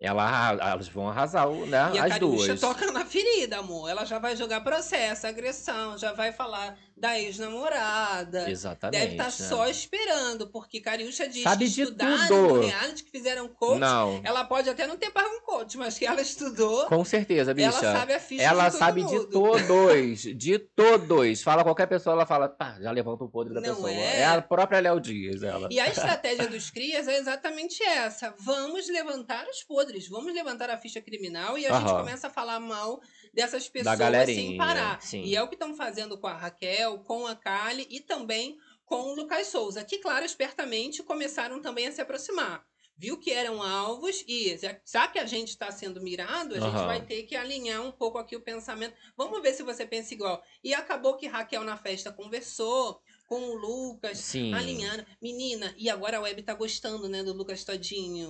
Speaker 2: Ela, elas vão arrasar, né,
Speaker 1: e a
Speaker 2: as
Speaker 1: Cariúcha
Speaker 2: duas.
Speaker 1: toca na ferida, amor. Ela já vai jogar processo, agressão, já vai falar da ex-namorada.
Speaker 2: Exatamente.
Speaker 1: Deve estar
Speaker 2: né?
Speaker 1: só esperando, porque Cariúcha diz
Speaker 2: Sabe
Speaker 1: que estudaram reality, que fizeram coach.
Speaker 2: Não,
Speaker 1: Ela pode até não ter pago um coach, mas que ela estudou,
Speaker 2: com certeza, bicha.
Speaker 1: ela sabe a ficha
Speaker 2: Ela
Speaker 1: de
Speaker 2: sabe
Speaker 1: mundo.
Speaker 2: de todos, de todos. Fala qualquer pessoa, ela fala, pá, já levanta o podre da
Speaker 1: Não
Speaker 2: pessoa.
Speaker 1: é?
Speaker 2: É a própria Léo Dias, ela.
Speaker 1: E a estratégia dos crias é exatamente essa. Vamos levantar os podres, vamos levantar a ficha criminal e a gente
Speaker 2: Aham.
Speaker 1: começa a falar mal dessas pessoas sem parar.
Speaker 2: sim.
Speaker 1: E é o que estão fazendo com a Raquel, com a Kali e também com o Lucas Souza, que, claro, espertamente começaram também a se aproximar. Viu que eram alvos e já, que a gente está sendo mirado, a gente
Speaker 2: Aham.
Speaker 1: vai ter que alinhar um pouco aqui o pensamento. Vamos ver se você pensa igual. E acabou que Raquel na festa conversou com o Lucas,
Speaker 2: Sim.
Speaker 1: alinhando. Menina, e agora a web tá gostando, né, do Lucas Todinho.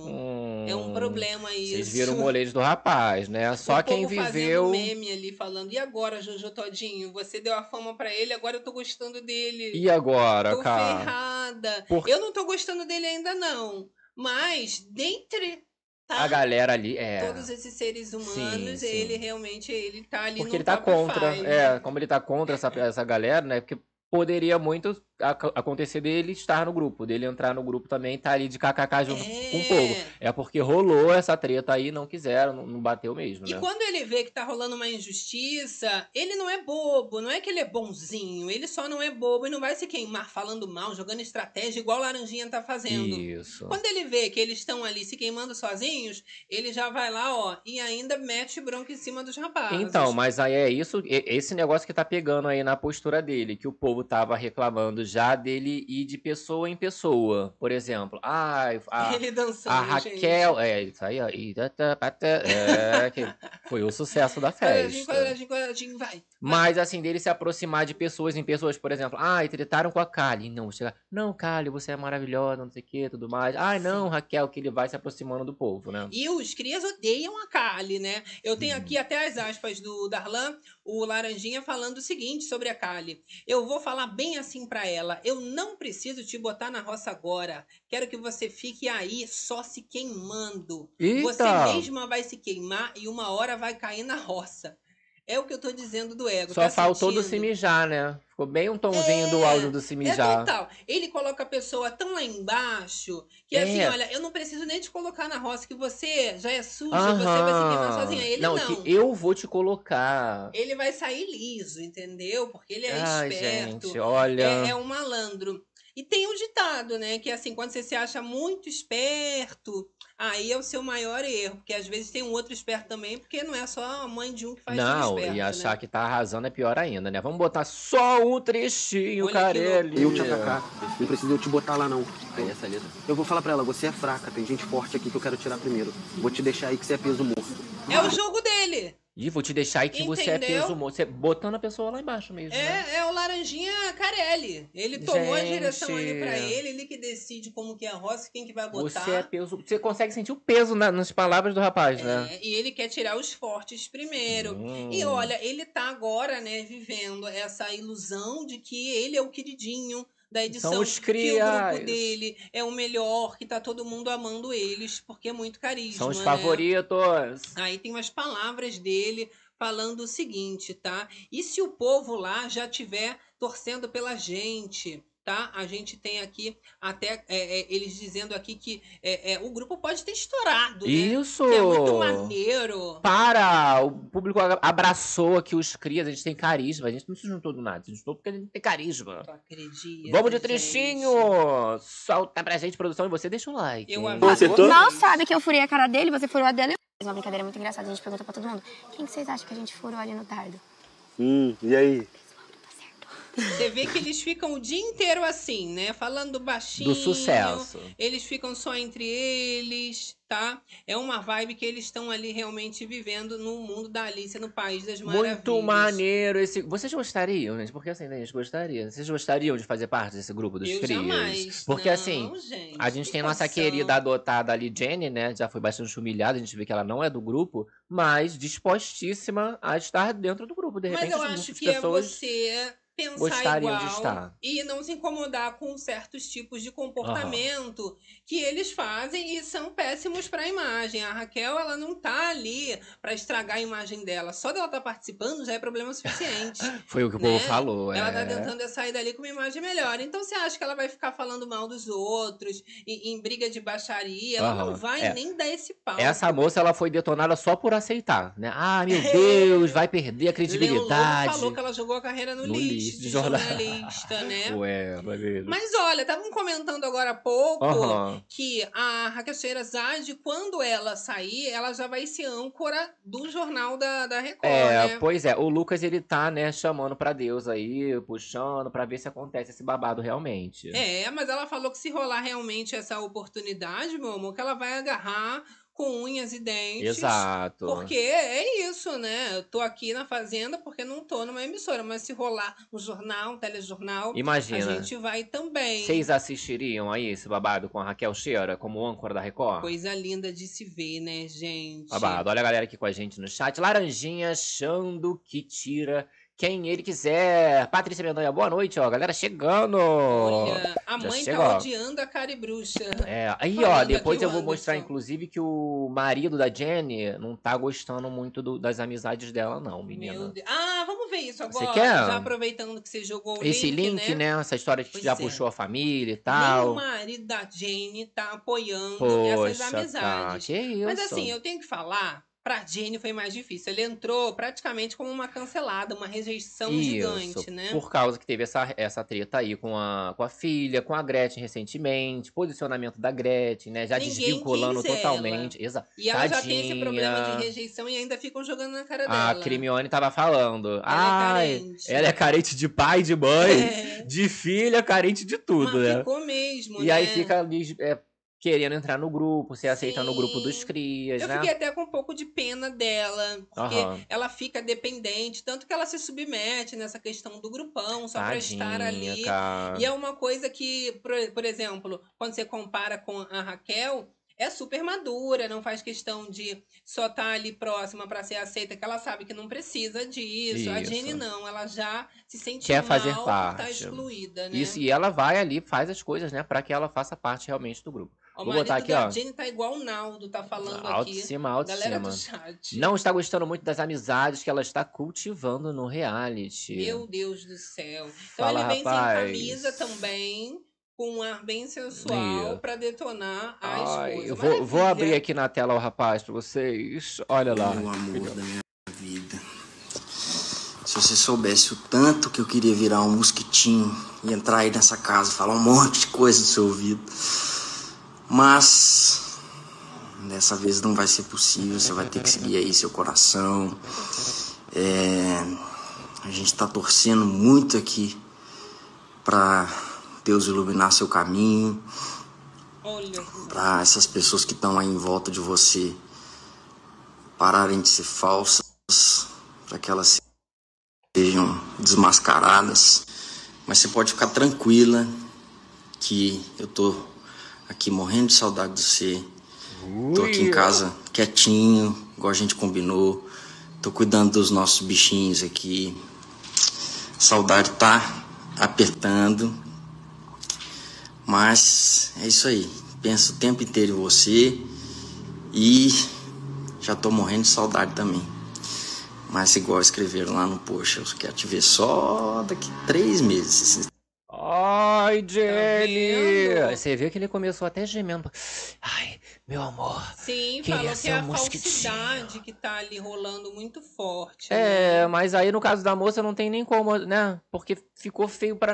Speaker 1: É um
Speaker 2: Hum,
Speaker 1: problema isso.
Speaker 2: Vocês viram o molejo do rapaz, né? Só
Speaker 1: O
Speaker 2: quem viveu.
Speaker 1: meme ali falando. E agora, Jojo Todinho? Você deu a fama pra ele, agora eu tô gostando dele.
Speaker 2: E agora,
Speaker 1: tô
Speaker 2: cara?
Speaker 1: ferrada.
Speaker 2: Por-
Speaker 1: Eu não tô gostando dele ainda, não. Mas, dentre tá,
Speaker 2: A galera ali, é.
Speaker 1: todos esses seres humanos,
Speaker 2: sim.
Speaker 1: ele realmente ele tá ali
Speaker 2: Porque ele tá contra. É, como ele tá contra essa, essa galera, né? Porque poderia muito acontecer dele estar no grupo, dele entrar no grupo também e tá ali de kkk junto com o povo.
Speaker 1: É.
Speaker 2: É porque rolou essa treta aí, não quiseram, não, não bateu mesmo,
Speaker 1: E
Speaker 2: né?
Speaker 1: quando ele vê que tá rolando uma injustiça, ele não é bobo, não é que ele é bonzinho, ele só não é bobo e não vai se queimar falando mal, jogando estratégia igual o Laranjinha tá fazendo.
Speaker 2: Isso.
Speaker 1: Quando ele vê que eles estão ali se queimando sozinhos, ele já vai lá, ó, e ainda mete bronca em cima dos rapazes.
Speaker 2: Então, mas aí é isso, esse negócio que tá pegando aí na postura dele, que o povo tava reclamando já dele ir de pessoa em pessoa. Por exemplo, ah, a,
Speaker 1: ele dançando,
Speaker 2: a
Speaker 1: gente.
Speaker 2: Raquel, é, isso aí, ó, tá, tá, tá, é, que foi o sucesso da
Speaker 1: Quadradinho,
Speaker 2: festa.
Speaker 1: quadradinho, quadradinho, vai.
Speaker 2: Mas assim, dele se aproximar de pessoas em pessoas, por exemplo, ai, tretaram com a Kali. Não, chegar, não, Kali, você é maravilhosa, não sei o que, tudo mais. Ai, não, Raquel, que ele vai se aproximando do povo, né?
Speaker 1: E os crias odeiam a Kali, né? Eu tenho
Speaker 2: Hum.
Speaker 1: aqui até as aspas do Darlan. O Laranjinha falando o seguinte sobre a Kali. Eu vou falar bem assim pra ela. Eu não preciso te botar na roça agora. Quero que você fique aí só se queimando. Você
Speaker 2: Eita!
Speaker 1: mesma vai se queimar e uma hora vai cair na roça. É o que eu tô dizendo do ego.
Speaker 2: Só
Speaker 1: tá
Speaker 2: faltou do
Speaker 1: sentindo?
Speaker 2: se mijar, né? Ficou bem um tomzinho do
Speaker 1: É,
Speaker 2: áudio do se
Speaker 1: É total. Ele coloca a pessoa tão lá embaixo que assim,
Speaker 2: É.
Speaker 1: olha, eu não preciso nem te colocar na roça, que você já é suja, você vai se queimar sozinha. Ele
Speaker 2: não,
Speaker 1: não.
Speaker 2: que eu vou te colocar.
Speaker 1: Ele vai sair liso, entendeu? Porque ele é
Speaker 2: Ai,
Speaker 1: esperto.
Speaker 2: gente, olha.
Speaker 1: É, é um malandro. E tem um ditado, né? Que assim, quando você se acha muito esperto, aí é o seu maior erro. Porque às vezes tem um outro esperto também, porque não é só a mãe de um que faz
Speaker 2: Não,
Speaker 1: esperto,
Speaker 2: e achar
Speaker 1: né?
Speaker 2: que tá arrasando é pior ainda, né? Vamos botar só um trechinho,
Speaker 1: Olha
Speaker 2: Carelli.
Speaker 4: Eu te atacar. Não precisa eu te botar lá, não. Aí essa letra. Eu vou falar pra ela, você é fraca, tem gente forte aqui que eu quero tirar primeiro. Vou te deixar aí que você é peso morto.
Speaker 1: É o jogo dele.
Speaker 2: Ih, vou te deixar aí que você é
Speaker 1: Entendeu?
Speaker 2: peso. Você botando a pessoa lá embaixo mesmo. né?
Speaker 1: É, é o Laranjinha Carelli. Ele tomou a
Speaker 2: Gente.
Speaker 1: direção ali pra ele, ele que decide como que é a roça, quem que vai botar.
Speaker 2: Você é peso. Você consegue sentir o peso na- nas palavras do rapaz, né?
Speaker 1: É, e ele quer tirar os fortes primeiro.
Speaker 2: Hum.
Speaker 1: E olha, ele tá agora, né, vivendo essa ilusão de que ele é o queridinho da edição,
Speaker 2: São os
Speaker 1: que o grupo dele é o melhor, que tá todo mundo amando eles, porque é muito carisma,
Speaker 2: São os
Speaker 1: né?
Speaker 2: favoritos.
Speaker 1: Aí tem umas palavras dele falando o seguinte, tá? E se o povo lá já tiver torcendo pela gente, tá? A gente tem aqui até é, é, eles dizendo aqui que é, é, o grupo pode ter estourado, né?
Speaker 2: Isso!
Speaker 1: Que é muito maneiro.
Speaker 2: Para! O público a- abraçou aqui os crias, a gente tem carisma. A gente não se juntou do nada, se juntou porque a gente tem carisma.
Speaker 1: Tu acredita,
Speaker 2: Vamos de
Speaker 1: gente?
Speaker 2: trechinho! Solta pra gente, produção, e você deixa o like.
Speaker 1: Eu
Speaker 4: Acertou?
Speaker 1: vocês.
Speaker 5: Mal sabe que eu furei a cara dele, você furou a dela. Mas uma brincadeira muito engraçada, a gente pergunta pra todo mundo. Quem que vocês acham que a gente furou ali no dardo?
Speaker 4: Hum, e aí?
Speaker 1: Você vê que eles ficam o dia inteiro assim, né? Falando baixinho.
Speaker 2: Do sucesso.
Speaker 1: Eles ficam só entre eles, tá? É uma vibe que eles estão ali realmente vivendo no mundo da Alice, no País das Maravilhas.
Speaker 2: Muito maneiro esse. Vocês gostariam, gente? Porque assim, a gente gostaria. Vocês gostariam de fazer parte desse grupo dos
Speaker 1: Eu jamais.
Speaker 2: Porque
Speaker 1: Não,
Speaker 2: assim,
Speaker 1: gente,
Speaker 2: a gente tem nossa querida adotada ali, Jenny, né? Já foi bastante humilhada, a gente vê que ela não é do grupo, mas dispostíssima a estar dentro do grupo. De
Speaker 1: Mas
Speaker 2: repente,
Speaker 1: eu
Speaker 2: um
Speaker 1: acho que é
Speaker 2: pessoas.
Speaker 1: você pensar
Speaker 2: gostariam
Speaker 1: igual
Speaker 2: estar.
Speaker 1: e não se incomodar com certos tipos de comportamento que eles fazem e são péssimos para a imagem. A Raquel, ela não tá ali para estragar a imagem dela. Só dela estar participando já é problema suficiente.
Speaker 2: Foi o que o
Speaker 1: né?
Speaker 2: povo falou.
Speaker 1: Ela
Speaker 2: é.
Speaker 1: tá tentando sair dali com uma imagem melhor. Então você acha que ela vai ficar falando mal dos outros, em, em briga de baixaria? Ela não
Speaker 2: Aham,
Speaker 1: vai
Speaker 2: é.
Speaker 1: nem dar esse pau.
Speaker 2: Essa moça, ela foi detonada só por aceitar, né? Ah, meu Deus, vai perder a
Speaker 1: Leão
Speaker 2: credibilidade.
Speaker 1: Lobo falou que ela jogou a carreira no,
Speaker 2: No
Speaker 1: lixo, de
Speaker 2: jornal.
Speaker 1: jornalista, né?
Speaker 2: Ué.
Speaker 1: Mas olha, estavam comentando agora há pouco que a Raquel Sherazade, quando ela sair, ela já vai ser âncora do jornal da, da Record,
Speaker 2: É,
Speaker 1: né?
Speaker 2: pois é, o Lucas ele tá, né, chamando pra Deus aí, puxando pra ver se acontece esse babado realmente.
Speaker 1: É, mas ela falou que se rolar realmente essa oportunidade, meu amor, que ela vai agarrar com unhas e dentes.
Speaker 2: Exato.
Speaker 1: Porque é isso, né? Eu tô aqui na fazenda porque não tô numa emissora, mas se rolar um jornal, um telejornal,
Speaker 2: Imagina.
Speaker 1: a gente vai também.
Speaker 2: Vocês assistiriam aí esse babado com a Raquel Cheira como âncora da Record?
Speaker 1: Coisa linda de se ver, né, gente?
Speaker 2: Babado. Olha a galera aqui com a gente no chat. Laranjinha achando que tira quem ele quiser. Patrícia Mendanha, boa noite, ó. Galera chegando.
Speaker 1: Olha, a
Speaker 2: Já
Speaker 1: mãe
Speaker 2: chegou.
Speaker 1: tá odiando a cara e bruxa.
Speaker 2: É, aí, ó, depois eu vou mostrar, inclusive, que o marido da Jenny não tá gostando muito do- das amizades dela, não, menina.
Speaker 1: Ah, vamos ver isso
Speaker 2: Você
Speaker 1: agora.
Speaker 2: quer?
Speaker 1: Já aproveitando que você jogou o
Speaker 2: Esse
Speaker 1: link,
Speaker 2: link, né? Essa história que
Speaker 1: Pois
Speaker 2: já
Speaker 1: é.
Speaker 2: puxou a família e
Speaker 1: Nem o
Speaker 2: tal.
Speaker 1: marido da Jane tá apoiando
Speaker 2: Poxa,
Speaker 1: essas
Speaker 2: tá.
Speaker 1: amizades.
Speaker 2: Que isso?
Speaker 1: Mas assim, eu tenho que falar, pra Jane foi mais difícil. Ele entrou praticamente como uma cancelada, uma rejeição
Speaker 2: Isso,
Speaker 1: gigante, né?
Speaker 2: Por causa que teve essa, essa treta aí com a, com a filha, com a Gretchen recentemente, posicionamento da Gretchen, né? Já
Speaker 1: Ninguém
Speaker 2: desvinculando totalmente. Exato.
Speaker 1: E ela já tem esse
Speaker 2: Tadinha.
Speaker 1: problema de rejeição e ainda ficam jogando na cara
Speaker 2: A
Speaker 1: dela.
Speaker 2: Crimione tava falando.
Speaker 1: é
Speaker 2: Ai,
Speaker 1: carente.
Speaker 2: ela é carente de pai, de mãe,
Speaker 1: É.
Speaker 2: de filha, carente de tudo,
Speaker 1: Mas
Speaker 2: né?
Speaker 1: ficou mesmo,
Speaker 2: E
Speaker 1: né?
Speaker 2: aí fica ali é, querendo entrar no grupo, ser aceita no grupo dos crias,
Speaker 1: Eu
Speaker 2: né?
Speaker 1: fiquei até com um pouco de pena dela, porque
Speaker 2: Aham.
Speaker 1: ela fica dependente, tanto que ela se submete nessa questão do grupão, só pra estar ali.
Speaker 2: cara.
Speaker 1: E é uma coisa que, por, por exemplo, quando você compara com a Raquel, é super madura, não faz questão de só estar ali próxima para ser aceita, que ela sabe que não precisa disso. A
Speaker 2: Isso.
Speaker 1: Jenny não, ela já se sente
Speaker 2: Quer
Speaker 1: mal
Speaker 2: fazer
Speaker 1: por tá
Speaker 2: parte.
Speaker 1: excluída, né?
Speaker 2: Isso, e ela vai ali, faz as coisas, né, pra que ela faça parte realmente do grupo.
Speaker 1: O
Speaker 2: vou
Speaker 1: marido
Speaker 2: botar aqui,
Speaker 1: da
Speaker 2: ó.
Speaker 1: Jenny tá igual o Naldo, tá falando
Speaker 2: Alto
Speaker 1: aqui.
Speaker 2: cima, alto
Speaker 1: Galera
Speaker 2: cima.
Speaker 1: do chat.
Speaker 2: Não está gostando muito das amizades que ela está cultivando no reality.
Speaker 1: Meu Deus do céu. Então
Speaker 2: Fala,
Speaker 1: ele vem
Speaker 2: rapaz.
Speaker 1: sem camisa também, com um ar bem sensual, pra detonar a
Speaker 2: Ai,
Speaker 1: esposa.
Speaker 2: eu vou, vou abrir aqui na tela o rapaz pra vocês. Olha lá.
Speaker 6: Meu amor da minha vida. Se você soubesse o tanto que eu queria virar um mosquitinho e entrar aí nessa casa, falar um monte de coisa no seu ouvido. Mas dessa vez não vai ser possível, você vai ter que seguir aí seu coração. É, a gente tá torcendo muito aqui pra Deus iluminar seu caminho para essas pessoas que estão aí em volta de você pararem de ser falsas, para que elas sejam desmascaradas. Mas você pode ficar tranquila que eu tô aqui morrendo de saudade de você. Tô aqui em casa quietinho, igual a gente combinou. Tô cuidando dos nossos bichinhos aqui. Saudade tá apertando. Mas é isso aí. Penso o tempo inteiro em você e já tô morrendo de saudade também. Mas igual escreveram lá no post, eu quero te ver só daqui três meses.
Speaker 2: Ai, Jenny!
Speaker 1: vendo?
Speaker 2: Você viu que ele começou até gemendo. Ai, meu amor.
Speaker 1: sim, falou que é a
Speaker 2: um
Speaker 1: falsidade que tá ali rolando muito forte.
Speaker 2: É,
Speaker 1: né?
Speaker 2: mas aí no caso da moça não tem nem como, né? Porque ficou feio pra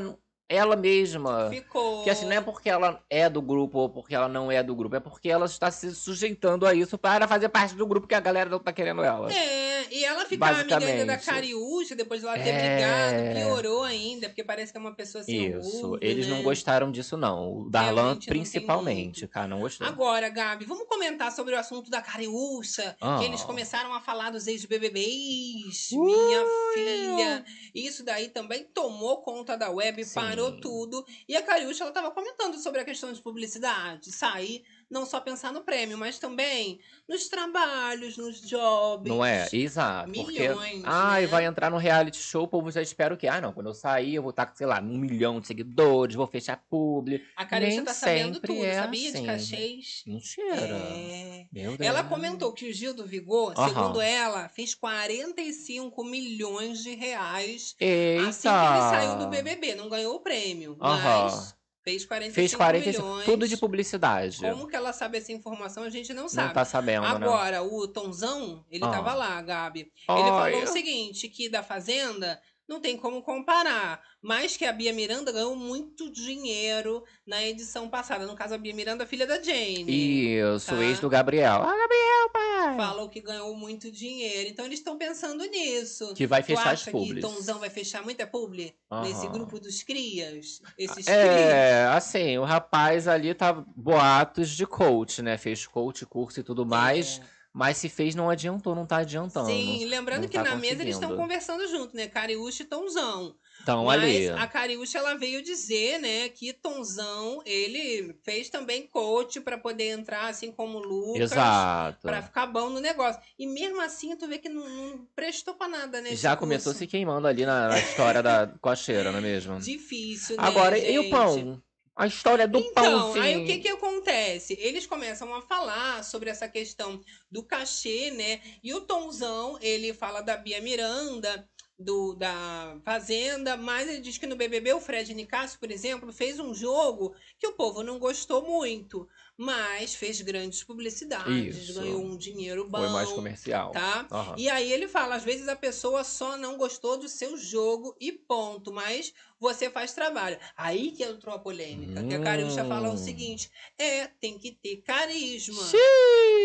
Speaker 2: ela mesma.
Speaker 1: Ficou.
Speaker 2: Porque assim, não é porque ela é do grupo ou porque ela não é do grupo, é porque ela está se sujeitando a isso para fazer parte do grupo que a galera não tá querendo ela.
Speaker 1: É, e ela ficar amiga ainda da. Cariúcha, depois de ela ter
Speaker 2: É.
Speaker 1: brigado, piorou ainda, porque parece que é uma pessoa sem
Speaker 2: Isso,
Speaker 1: orgulho,
Speaker 2: eles não
Speaker 1: né?
Speaker 2: gostaram disso não. O Darlan
Speaker 1: Realmente não
Speaker 2: principalmente, cara, não gostou.
Speaker 1: Agora, Gabi, vamos comentar sobre o assunto da Cariúcha,
Speaker 2: Ah.
Speaker 1: que eles começaram a falar dos ex-BBBs, minha filha. Isso daí também tomou conta da web,
Speaker 2: Sim.
Speaker 1: parou tudo. E a Cariúcha, ela tava comentando sobre a questão de publicidade, sair, não só pensar no prêmio, mas também nos trabalhos, nos jobs.
Speaker 2: Não é? Exato.
Speaker 1: Milhões,
Speaker 2: porque, ai,
Speaker 1: né?
Speaker 2: vai entrar no reality show, o povo já espera o quê? Ah, não, quando eu sair eu vou estar com, sei lá, um milhão de seguidores, vou fechar publi.
Speaker 1: A Cariúcha
Speaker 2: Nem
Speaker 1: tá sabendo tudo,
Speaker 2: é
Speaker 1: sabia? De
Speaker 2: assim.
Speaker 1: cachês.
Speaker 2: Mentira.
Speaker 1: É.
Speaker 2: Meu Deus.
Speaker 1: Ela comentou que o Gil do Vigor,
Speaker 2: Aham.
Speaker 1: segundo ela, fez 45 milhões de reais
Speaker 2: Eita.
Speaker 1: assim que ele saiu do BBB. Não ganhou o prêmio,
Speaker 2: Aham.
Speaker 1: mas fez 45
Speaker 2: Fez 45,
Speaker 1: milhões.
Speaker 2: tudo de publicidade.
Speaker 1: Como que ela sabe essa informação, a gente não
Speaker 2: Não
Speaker 1: sabe.
Speaker 2: tá sabendo, né?
Speaker 1: Agora, o Tonzão, ele
Speaker 2: Ah.
Speaker 1: tava lá, Gabi. Ele
Speaker 2: Ai.
Speaker 1: falou o seguinte, que da Fazenda não tem como comparar, mas que a Bia Miranda ganhou muito dinheiro na edição passada. No caso, a Bia Miranda, filha da Jane.
Speaker 2: Isso,
Speaker 1: Tá.
Speaker 2: o ex do Gabriel. Ah, Gabriel, pai!
Speaker 1: Falou que ganhou muito dinheiro. Então, eles estão pensando nisso.
Speaker 2: Que vai
Speaker 1: Tu
Speaker 2: fechar as
Speaker 1: acha que
Speaker 2: publis.
Speaker 1: Tonzão vai fechar muita publi? Nesse
Speaker 2: Aham.
Speaker 1: grupo dos crias? Esses
Speaker 2: É, assim, o rapaz ali tá boatos de coach, né? Fez coach, curso e tudo
Speaker 1: crias?
Speaker 2: mais.
Speaker 1: É.
Speaker 2: Mas se fez, não adiantou, não tá adiantando.
Speaker 1: Sim, lembrando
Speaker 2: não
Speaker 1: que
Speaker 2: tá
Speaker 1: na mesa eles estão conversando junto, né? Cariúcha e Tonzão.
Speaker 2: Então,
Speaker 1: Mas
Speaker 2: ali.
Speaker 1: a Cariúcha, ela veio dizer, né, que Tonzão, ele fez também coach pra poder entrar, assim como Lucas.
Speaker 2: Exato.
Speaker 1: Pra ficar bom no negócio. E mesmo assim, tu vê que não, não prestou pra nada, né?
Speaker 2: Já começou
Speaker 1: curso.
Speaker 2: se queimando ali na, na história da cocheira, não é mesmo?
Speaker 1: Difícil, né,
Speaker 2: Agora, e o
Speaker 1: gente?
Speaker 2: pão? A história do
Speaker 1: Então,
Speaker 2: pãozinho.
Speaker 1: aí o que que acontece? Eles começam a falar sobre essa questão do cachê, né? E o Tonzão, ele fala da Bia Miranda, do, da Fazenda, mas ele diz que no BBB o Fred Nicásio, por exemplo, fez um jogo que o povo não gostou muito, mas fez grandes publicidades,
Speaker 2: Isso.
Speaker 1: ganhou um dinheiro bom,
Speaker 2: Foi mais comercial.
Speaker 1: tá?
Speaker 2: Aham.
Speaker 1: E aí ele fala, às vezes a pessoa só não gostou do seu jogo e ponto, mas você faz trabalho. Aí que entrou a polêmica, que a Cariúcha fala o
Speaker 2: Hum.
Speaker 1: seguinte, é, tem que ter carisma.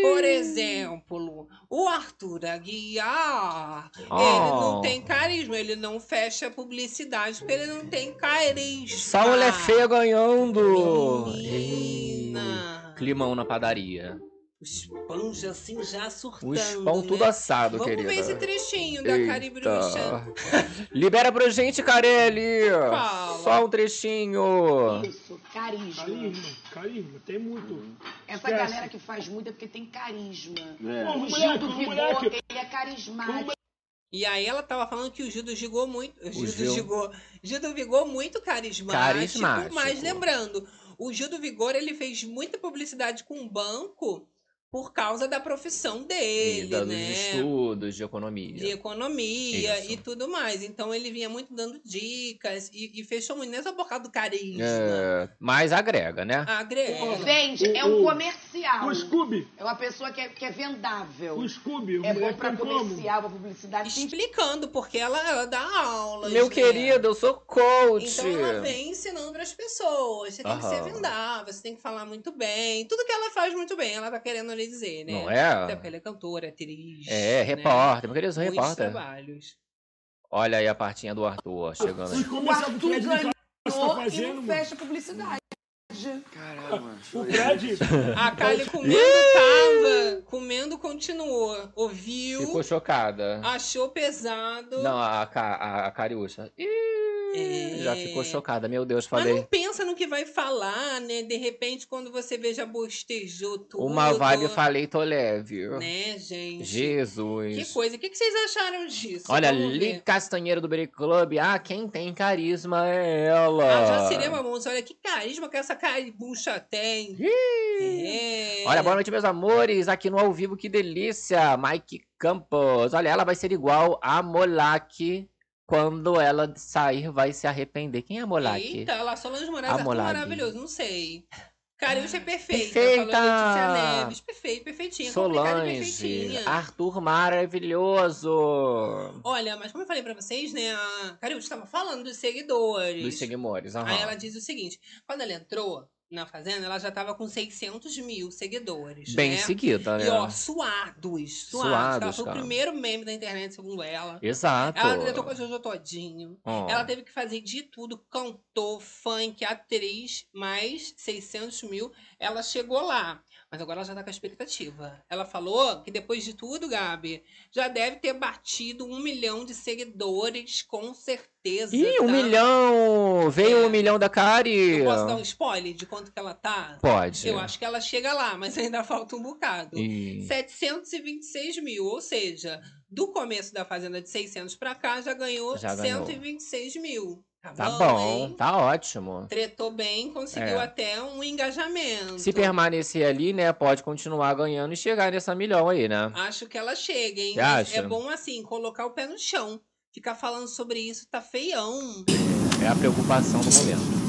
Speaker 1: Por exemplo, o Arthur Aguiar, ele não
Speaker 2: Oh.
Speaker 1: tem carisma, ele não fecha publicidade porque ele não tem carisma.
Speaker 2: Só mulher feia ganhando.
Speaker 1: Menina.
Speaker 2: Ei, Climão na padaria.
Speaker 1: O Spanja, assim, já surtando,
Speaker 2: Os pão
Speaker 1: né?
Speaker 2: tudo assado,
Speaker 1: Vamos
Speaker 2: querida.
Speaker 1: ver esse trechinho da Cari Bruxa.
Speaker 2: Libera pra gente, Carelli.
Speaker 1: Fala.
Speaker 2: Só um trechinho.
Speaker 7: Isso, carisma.
Speaker 8: Carisma, carisma, tem muito.
Speaker 7: Essa
Speaker 8: Esquece.
Speaker 7: galera que faz muito é porque tem carisma.
Speaker 8: Pô,
Speaker 7: O Gil do Vigor,
Speaker 8: moleque.
Speaker 7: ele é carismático.
Speaker 1: E aí ela tava falando que o Gil do Vigor muito. O Gil do
Speaker 2: Gil.
Speaker 1: Vigor. Gil do Vigor muito carismático.
Speaker 2: Carismático.
Speaker 1: Mas lembrando, o Gil do Vigor ele fez muita publicidade com o banco por causa da profissão dele,
Speaker 2: E da- dos
Speaker 1: né?
Speaker 2: estudos de economia.
Speaker 1: de economia
Speaker 2: Isso.
Speaker 1: e tudo mais. Então ele vinha muito dando dicas e, e fechou muito nessa por causa do carisma.
Speaker 2: É, mas agrega, né?
Speaker 1: Agrega.
Speaker 7: Vende, é
Speaker 8: O-
Speaker 7: um
Speaker 8: o-
Speaker 7: comercial.
Speaker 8: O Scooby,
Speaker 7: É uma pessoa que é, que é vendável.
Speaker 8: o Scooby, o
Speaker 7: É bom pra
Speaker 8: tem como?
Speaker 7: comercial, pra publicidade.
Speaker 1: Explicando, porque ela, ela dá aula.
Speaker 2: Meu querido, eu sou coach.
Speaker 1: Então ela vem ensinando para as pessoas. Você tem que ser
Speaker 2: Aham.
Speaker 1: vendável, você tem que falar muito bem. Tudo que ela faz muito bem, ela tá querendo lhe dizer, né?
Speaker 2: Não é?
Speaker 1: Até porque ela é cantora, atriz.
Speaker 2: É,
Speaker 1: né?
Speaker 2: repórter. Meu querido, eu sou
Speaker 1: Muitos
Speaker 2: repórter.
Speaker 1: trabalhos.
Speaker 2: Olha aí a partinha do Arthur chegando aí.
Speaker 8: O Fred
Speaker 7: ganhou
Speaker 8: tá
Speaker 7: e
Speaker 8: fazendo,
Speaker 7: não
Speaker 8: mano.
Speaker 7: fecha publicidade.
Speaker 4: Caramba.
Speaker 8: O Fred,
Speaker 1: A Kylie comendo tava, comendo continuou. Ouviu,
Speaker 2: Ficou chocada.
Speaker 1: achou pesado.
Speaker 2: Não, a, a, a Cariúcha. Ih,
Speaker 1: É.
Speaker 2: Já ficou chocada. Meu Deus,
Speaker 1: Mas
Speaker 2: falei.
Speaker 1: não pensa no que vai falar, né? De repente, quando você vê, já bostejou tudo.
Speaker 2: Uma vibe falei, tô leve.
Speaker 1: Né, gente?
Speaker 2: Jesus.
Speaker 1: Que coisa. O que vocês acharam disso?
Speaker 2: Olha, Li. Castanheiro do Break Club. Ah, quem tem carisma é ela.
Speaker 1: Ah, já seria uma moça. Olha que carisma que essa caribucha tem. É.
Speaker 2: Olha, boa noite, meus amores. Aqui no ao vivo, que delícia. Mike Campos. Olha, ela vai ser igual a Molak. Quando ela sair, vai se arrepender. Quem é a Molak?
Speaker 1: Eita, ela Solange Moraes, Arthur
Speaker 2: Molag.
Speaker 1: maravilhoso. Não sei. Cariúcha é perfeita.
Speaker 2: Perfeita!
Speaker 1: Falou Neves. Perfeito, perfeitinha.
Speaker 2: Solange.
Speaker 1: perfeitinha.
Speaker 2: Arthur maravilhoso.
Speaker 1: Olha, mas como eu falei pra vocês, né? A Cariúcha estava falando dos seguidores.
Speaker 2: Dos seguidores. aham.
Speaker 1: Aí ela diz o seguinte: quando ela entrou na Fazenda, ela já tava com 600 mil seguidores.
Speaker 2: Bem
Speaker 1: né?
Speaker 2: seguida, né?
Speaker 1: E ó, suados, suados.
Speaker 2: Suados,
Speaker 1: ela foi
Speaker 2: cara.
Speaker 1: o primeiro meme da internet, segundo ela.
Speaker 2: Exato.
Speaker 1: Ela diretou com a Jojo Todinho.
Speaker 2: Ó.
Speaker 1: Ela teve que fazer de tudo, cantor, funk, atriz, mais 600 mil. Ela chegou lá. Mas agora ela já tá com a expectativa. Ela falou que depois de tudo, Gabi, já deve ter batido um milhão de seguidores, com certeza.
Speaker 2: Ih, um
Speaker 1: tá?
Speaker 2: milhão! Veio
Speaker 1: É.
Speaker 2: um milhão da Cari!
Speaker 1: Eu posso dar um spoiler de quanto que ela tá?
Speaker 2: Pode.
Speaker 1: Eu acho que ela chega lá, mas ainda falta um bocado.
Speaker 2: Ih.
Speaker 1: 726 mil, ou seja, do começo da Fazenda de 600 pra cá, já ganhou
Speaker 2: Já ganhou.
Speaker 1: 126 mil. Tá,
Speaker 2: Tá
Speaker 1: bom,
Speaker 2: tá ótimo.
Speaker 1: Tretou bem, conseguiu
Speaker 2: É.
Speaker 1: até um engajamento.
Speaker 2: Se permanecer ali, né, pode continuar ganhando e chegar nessa milhão aí, né?
Speaker 1: Acho que ela chega, hein? É bom, assim, colocar o pé no chão. Ficar falando sobre isso tá feião.
Speaker 2: É a preocupação do momento.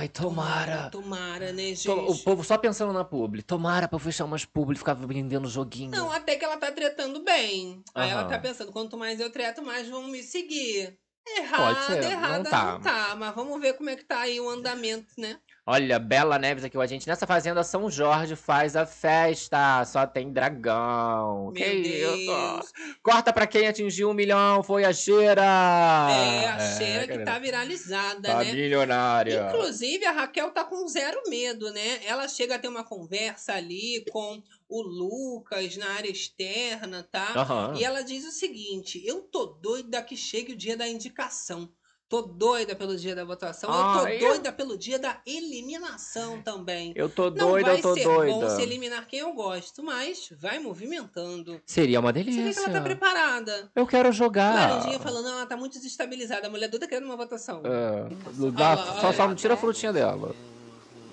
Speaker 2: Ai, tomara.
Speaker 1: Tomara, né, gente?
Speaker 2: O povo só pensando na publi. Tomara pra eu fechar umas publi e ficar vendendo joguinho.
Speaker 1: Não, até que ela tá tretando bem. Aí ela tá pensando, quanto mais eu treto, mais vão me seguir. Errada,
Speaker 2: ser, não
Speaker 1: errada
Speaker 2: tá.
Speaker 1: não tá. Mas vamos ver como é que tá aí o andamento, né?
Speaker 2: Olha, Bela Neves aqui com a gente. Nessa fazenda São Jorge faz a festa. Só tem dragão. que
Speaker 1: Meu
Speaker 2: isso?
Speaker 1: Deus.
Speaker 2: Corta pra quem atingiu um milhão. Foi a Cheira.
Speaker 1: É, a cheira que
Speaker 2: querida.
Speaker 1: tá viralizada,
Speaker 2: Tá
Speaker 1: né?
Speaker 2: milionária.
Speaker 1: Inclusive, a Raquel tá com zero medo, né? Ela chega a ter uma conversa ali com o Lucas na área externa, tá?
Speaker 2: Aham.
Speaker 1: E ela diz o seguinte: eu tô doida que chegue o dia da indicação. Tô doida pelo dia da votação. eu tô
Speaker 2: Ai, eu-
Speaker 1: doida pelo dia da eliminação também.
Speaker 2: Eu tô
Speaker 1: Não
Speaker 2: doida,
Speaker 1: vai
Speaker 2: eu tô
Speaker 1: ser
Speaker 2: doida.
Speaker 1: bom se eliminar quem eu gosto, mas vai movimentando.
Speaker 2: Seria uma
Speaker 1: Você vê que
Speaker 2: delícia.
Speaker 1: ela tá preparada.
Speaker 2: Eu quero jogar.
Speaker 1: Laranjinha falando, ela tá muito desestabilizada. A mulher doida querendo uma votação.
Speaker 2: É, dá-
Speaker 1: lá,
Speaker 2: só, só não tira a frutinha dela.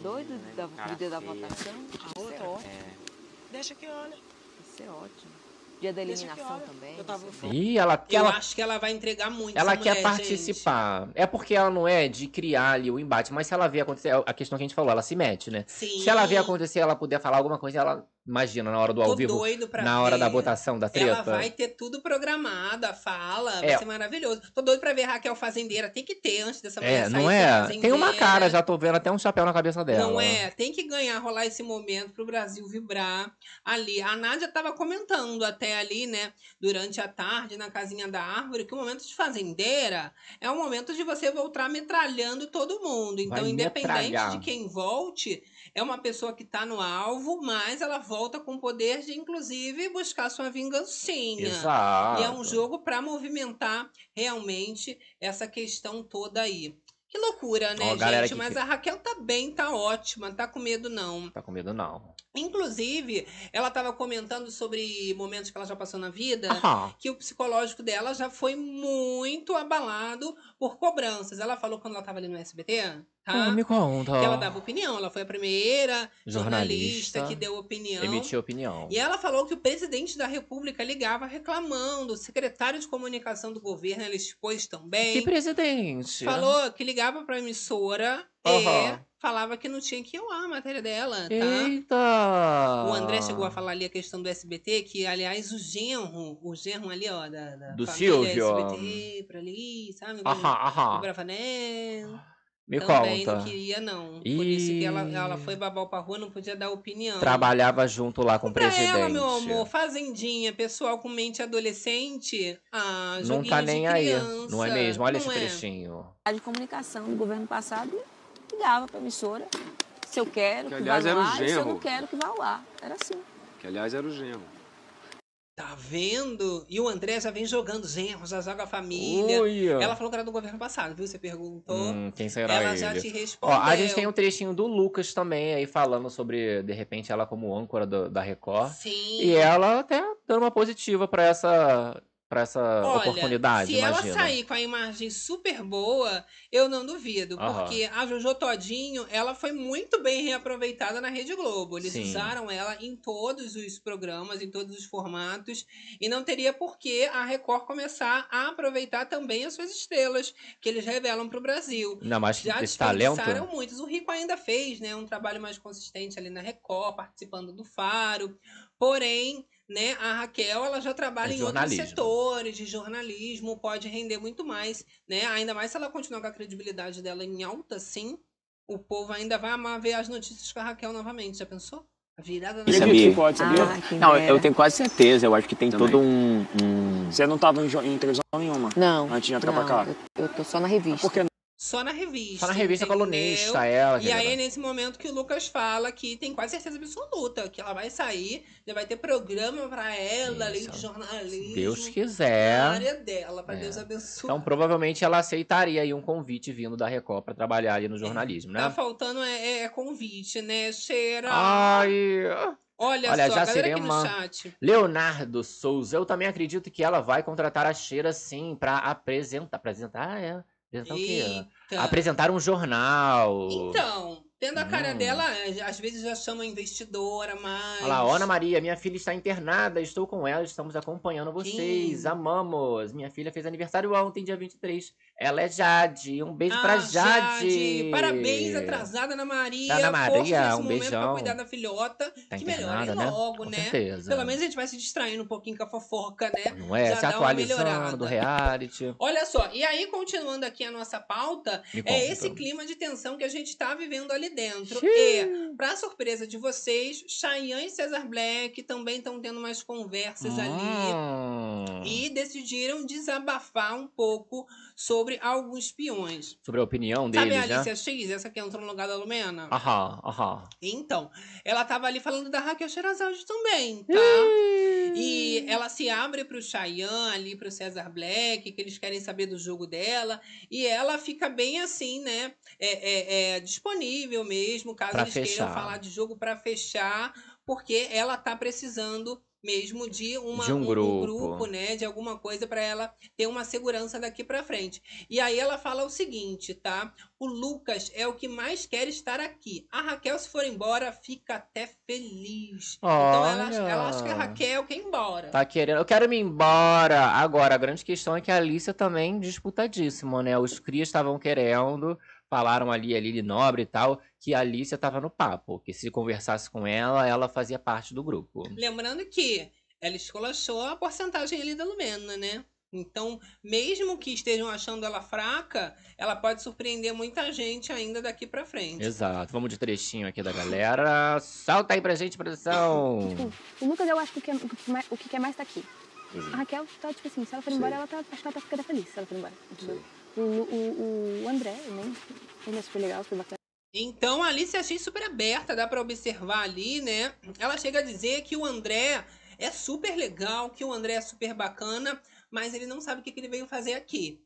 Speaker 9: Doido da, do dia da votação? Isso é ótimo.
Speaker 10: Deixa que olha.
Speaker 9: Isso é ótimo. Dia da eliminação também.
Speaker 10: Eu tava
Speaker 9: é.
Speaker 2: Ih, ela,
Speaker 1: Eu
Speaker 2: ela,
Speaker 1: acho que ela vai entregar muito.
Speaker 2: ela
Speaker 1: essa
Speaker 2: quer
Speaker 1: mulher, gente.
Speaker 2: participar. É porque ela não é de criar ali o embate, mas se ela vê acontecer, a questão que a gente falou, ela se mete, né?
Speaker 1: Sim.
Speaker 2: Se ela vê acontecer, ela puder falar alguma coisa, ela Imagina, na hora do ao
Speaker 1: Tô
Speaker 2: vivo,
Speaker 1: doido pra
Speaker 2: na hora da votação da treta.
Speaker 1: Ela vai ter tudo programado, a fala, vai
Speaker 2: É.
Speaker 1: ser maravilhoso. Tô doido pra ver Raquel Fazendeira. Tem que ter antes dessa mulher
Speaker 2: É, não é? Tem uma cara, já tô vendo até um chapéu na cabeça dela.
Speaker 1: Não é? Tem que ganhar, rolar esse momento pro Brasil vibrar ali. A Nádia tava comentando até ali, né, durante a tarde, na casinha da árvore, que o momento de fazendeira é o momento de você voltar metralhando todo mundo. Então,
Speaker 2: Vai
Speaker 1: independente
Speaker 2: metralhar.
Speaker 1: de quem volte, é uma pessoa que tá no alvo, mas ela volta com o poder de, inclusive, buscar sua vingancinha.
Speaker 2: Exato.
Speaker 1: E é um jogo para movimentar realmente essa questão toda aí. Que loucura, né,
Speaker 2: galera
Speaker 1: gente? Mas a Raquel tá bem, tá ótima, tá com medo não.
Speaker 2: Tá com medo, não.
Speaker 1: Inclusive, ela tava comentando sobre momentos que ela já passou na vida,
Speaker 2: Aham.
Speaker 1: que o psicológico dela já foi muito abalado por cobranças. Ela falou quando ela tava ali no SBT, tá?
Speaker 2: Ah, me conta.
Speaker 1: Que ela dava opinião. Ela foi a primeira
Speaker 2: Jornalista.
Speaker 1: jornalista que deu opinião.
Speaker 2: Emitiu opinião.
Speaker 1: E ela falou que o presidente da República ligava reclamando, o secretário de comunicação do governo, ela expôs também.
Speaker 2: Que presidente?
Speaker 1: Falou que ligava pra emissora
Speaker 2: Aham.
Speaker 1: e falava que não tinha que ir ao ar a matéria dela, tá?
Speaker 2: Eita!
Speaker 1: O André chegou a falar ali a questão do SBT, que, aliás, o genro, o genro ali, ó, da, da
Speaker 2: Do
Speaker 1: família
Speaker 2: Silvio.
Speaker 1: SBT, pra ali, sabe?
Speaker 2: Aham, aham.
Speaker 1: O Bravanel.
Speaker 2: Me
Speaker 1: também
Speaker 2: conta.
Speaker 1: não queria, não. Por isso que ela,
Speaker 2: Ih.
Speaker 1: ela foi babau pra rua, não podia dar opinião.
Speaker 2: Trabalhava junto lá com o
Speaker 1: Pra
Speaker 2: presidente.
Speaker 1: ela, meu amor, fazendinha, pessoal com mente adolescente, ah,
Speaker 2: Não tá nem aí,
Speaker 1: criança,
Speaker 2: não é mesmo? Olha
Speaker 1: não
Speaker 2: esse
Speaker 1: é?
Speaker 2: trechinho.
Speaker 9: A de comunicação do governo passado ligava para a emissora se eu quero
Speaker 4: Que,
Speaker 9: que,
Speaker 4: aliás,
Speaker 9: vá no ar e se eu não quero que vá ao ar. Era assim.
Speaker 4: Que aliás era o genro.
Speaker 1: Tá vendo? E o André já vem jogando genro, já joga a família. Ela falou que era do governo passado, viu? Você perguntou.
Speaker 2: Hum, quem será
Speaker 1: ela
Speaker 2: ele?
Speaker 1: já te
Speaker 2: Ó,
Speaker 1: respondeu.
Speaker 2: a gente tem um trechinho do Lucas também aí falando sobre, de repente, ela como âncora do- da Record.
Speaker 1: Sim.
Speaker 2: E ela até dando uma positiva pra essa, pra essa
Speaker 1: Olha,
Speaker 2: oportunidade,
Speaker 1: se ela sair com a imagem super boa, eu não duvido.
Speaker 2: Aham.
Speaker 1: Porque a Jojo Todinho, ela foi muito bem reaproveitada na Rede Globo. Eles
Speaker 2: Sim.
Speaker 1: usaram ela em todos os programas, em todos os formatos. E não teria por que a Record começar a aproveitar também as suas estrelas, que eles revelam para o Brasil.
Speaker 2: Ainda mais
Speaker 1: Já
Speaker 2: esse talento.
Speaker 1: muitos. O Rico ainda fez, né, um trabalho mais consistente ali na Record, participando do Faro. Porém, né, a Raquel, ela já trabalha
Speaker 2: É
Speaker 1: em outros setores de jornalismo, pode render muito mais, né? Ainda mais se ela continuar com a credibilidade dela em alta, sim. O povo ainda vai amar ver as notícias com a Raquel novamente. Já pensou? A virada na
Speaker 10: Sabia?
Speaker 8: pode, sabia?
Speaker 9: Ah,
Speaker 10: Não,
Speaker 9: dera.
Speaker 10: eu tenho quase certeza. Eu acho que tem
Speaker 4: Também.
Speaker 10: todo um. um-
Speaker 8: Você não tava em, em televisão nenhuma
Speaker 9: Não.
Speaker 8: antes de entrar
Speaker 9: não,
Speaker 8: pra cá?
Speaker 9: Eu, eu tô só na revista.
Speaker 8: Por que não?
Speaker 1: Só na revista.
Speaker 2: Só na revista
Speaker 1: entendeu?
Speaker 2: colunista, ela.
Speaker 1: E aí, é nesse momento que o Lucas fala que tem quase certeza absoluta que ela vai sair, já vai ter programa pra ela ali
Speaker 2: Isso.
Speaker 1: de jornalismo.
Speaker 2: Se Deus
Speaker 1: Na
Speaker 2: quiser.
Speaker 1: área dela, pra
Speaker 2: É.
Speaker 1: Deus abençoe.
Speaker 2: Então, provavelmente ela aceitaria aí um convite vindo da Record pra trabalhar ali no jornalismo,
Speaker 1: Tá
Speaker 2: né?
Speaker 1: faltando é, é convite, né, Cheira?
Speaker 2: Ai.
Speaker 1: Olha,
Speaker 2: Olha,
Speaker 1: só,
Speaker 2: já
Speaker 1: no
Speaker 2: Cirema-
Speaker 1: chat.
Speaker 2: Leonardo Souza, eu também acredito que ela vai contratar a Cheira sim pra apresentar. Apresentar? Ah, é. Apresentar o quê?
Speaker 1: Eita.
Speaker 2: Apresentar um jornal.
Speaker 1: Então, tendo a cara
Speaker 2: Hum.
Speaker 1: dela, às vezes já chama investidora, mas.
Speaker 2: Olha lá, Ana Maria, minha filha está internada, estou com ela, estamos acompanhando vocês,
Speaker 1: Quem?
Speaker 2: amamos. Minha filha fez aniversário ontem, dia 23. Ela é Jade, um beijo
Speaker 1: Ah,
Speaker 2: pra Jade.
Speaker 1: Parabéns, atrasada Ana Maria.
Speaker 2: Ana Maria, um
Speaker 1: momento pra
Speaker 2: beijão.
Speaker 1: cuidar da filhota.
Speaker 2: Tá
Speaker 1: que melhore
Speaker 2: né?
Speaker 1: logo,
Speaker 2: Com
Speaker 1: né?
Speaker 2: certeza.
Speaker 1: Pelo menos a gente vai se distraindo um pouquinho com a fofoca, né?
Speaker 2: Não é?
Speaker 1: já
Speaker 2: Se atualizando do reality.
Speaker 1: Olha só, e aí, continuando aqui a nossa pauta, é esse clima de tensão que a gente tá vivendo ali dentro.
Speaker 2: Xiii.
Speaker 1: E, pra surpresa de vocês, Chayanne e Cesar Black também estão tendo mais conversas ali.
Speaker 2: Hum.
Speaker 1: E decidiram desabafar um pouco sobre alguns peões.
Speaker 2: Sobre a opinião
Speaker 1: Sabe
Speaker 2: deles,
Speaker 1: a
Speaker 2: né?
Speaker 1: Alicia X, essa que entrou no lugar da Lumena?
Speaker 2: Aham, aham.
Speaker 1: Então, ela tava ali falando da Raquel Sherazade também, tá? E ela se abre pro Chayanne, ali pro Cesar Black, que eles querem saber do jogo dela. E ela fica bem assim, né? É, é- é disponível mesmo, caso
Speaker 2: Pra
Speaker 1: eles queiram
Speaker 2: fechar.
Speaker 1: falar de jogo pra fechar, porque ela tá precisando mesmo de uma
Speaker 2: De um grupo.
Speaker 1: grupo, né, de alguma coisa pra ela ter uma segurança daqui pra frente. E aí ela fala o seguinte, tá? O Lucas é o que mais quer estar aqui. A Raquel se for embora fica até feliz. Então ela, acha- ela acha que a
Speaker 2: Olha.
Speaker 1: Raquel quer ir embora.
Speaker 2: Tá querendo. Eu quero me embora. Agora, a grande questão é que a Alicia também disputadíssima, né? Os crias estavam querendo. Falaram ali, a Lili Nobre e tal, que a Alicia tava no papo, que se conversasse com ela, ela fazia parte do grupo.
Speaker 1: Lembrando que ela esculachou a porcentagem ali da Lumena, né? Então, mesmo que estejam achando ela fraca, ela pode surpreender muita gente ainda daqui pra frente.
Speaker 2: Exato. Vamos de trechinho aqui da galera. Solta aí pra gente, produção.
Speaker 5: Tipo, o Lucas eu acho que o que, é- o que quer mais tá aqui.
Speaker 2: Uhum.
Speaker 5: A Raquel tá, tipo assim, se ela for embora, ela tá, acho que ela tá ficando feliz se ela for embora. entendeu? O, o, o André, né? Ele é super legal, super bacana.
Speaker 1: Então, a Alice achei super aberta, dá pra observar ali, né? Ela chega a dizer que o André é super legal, que o André é super bacana, mas ele não sabe o que, que ele veio fazer aqui.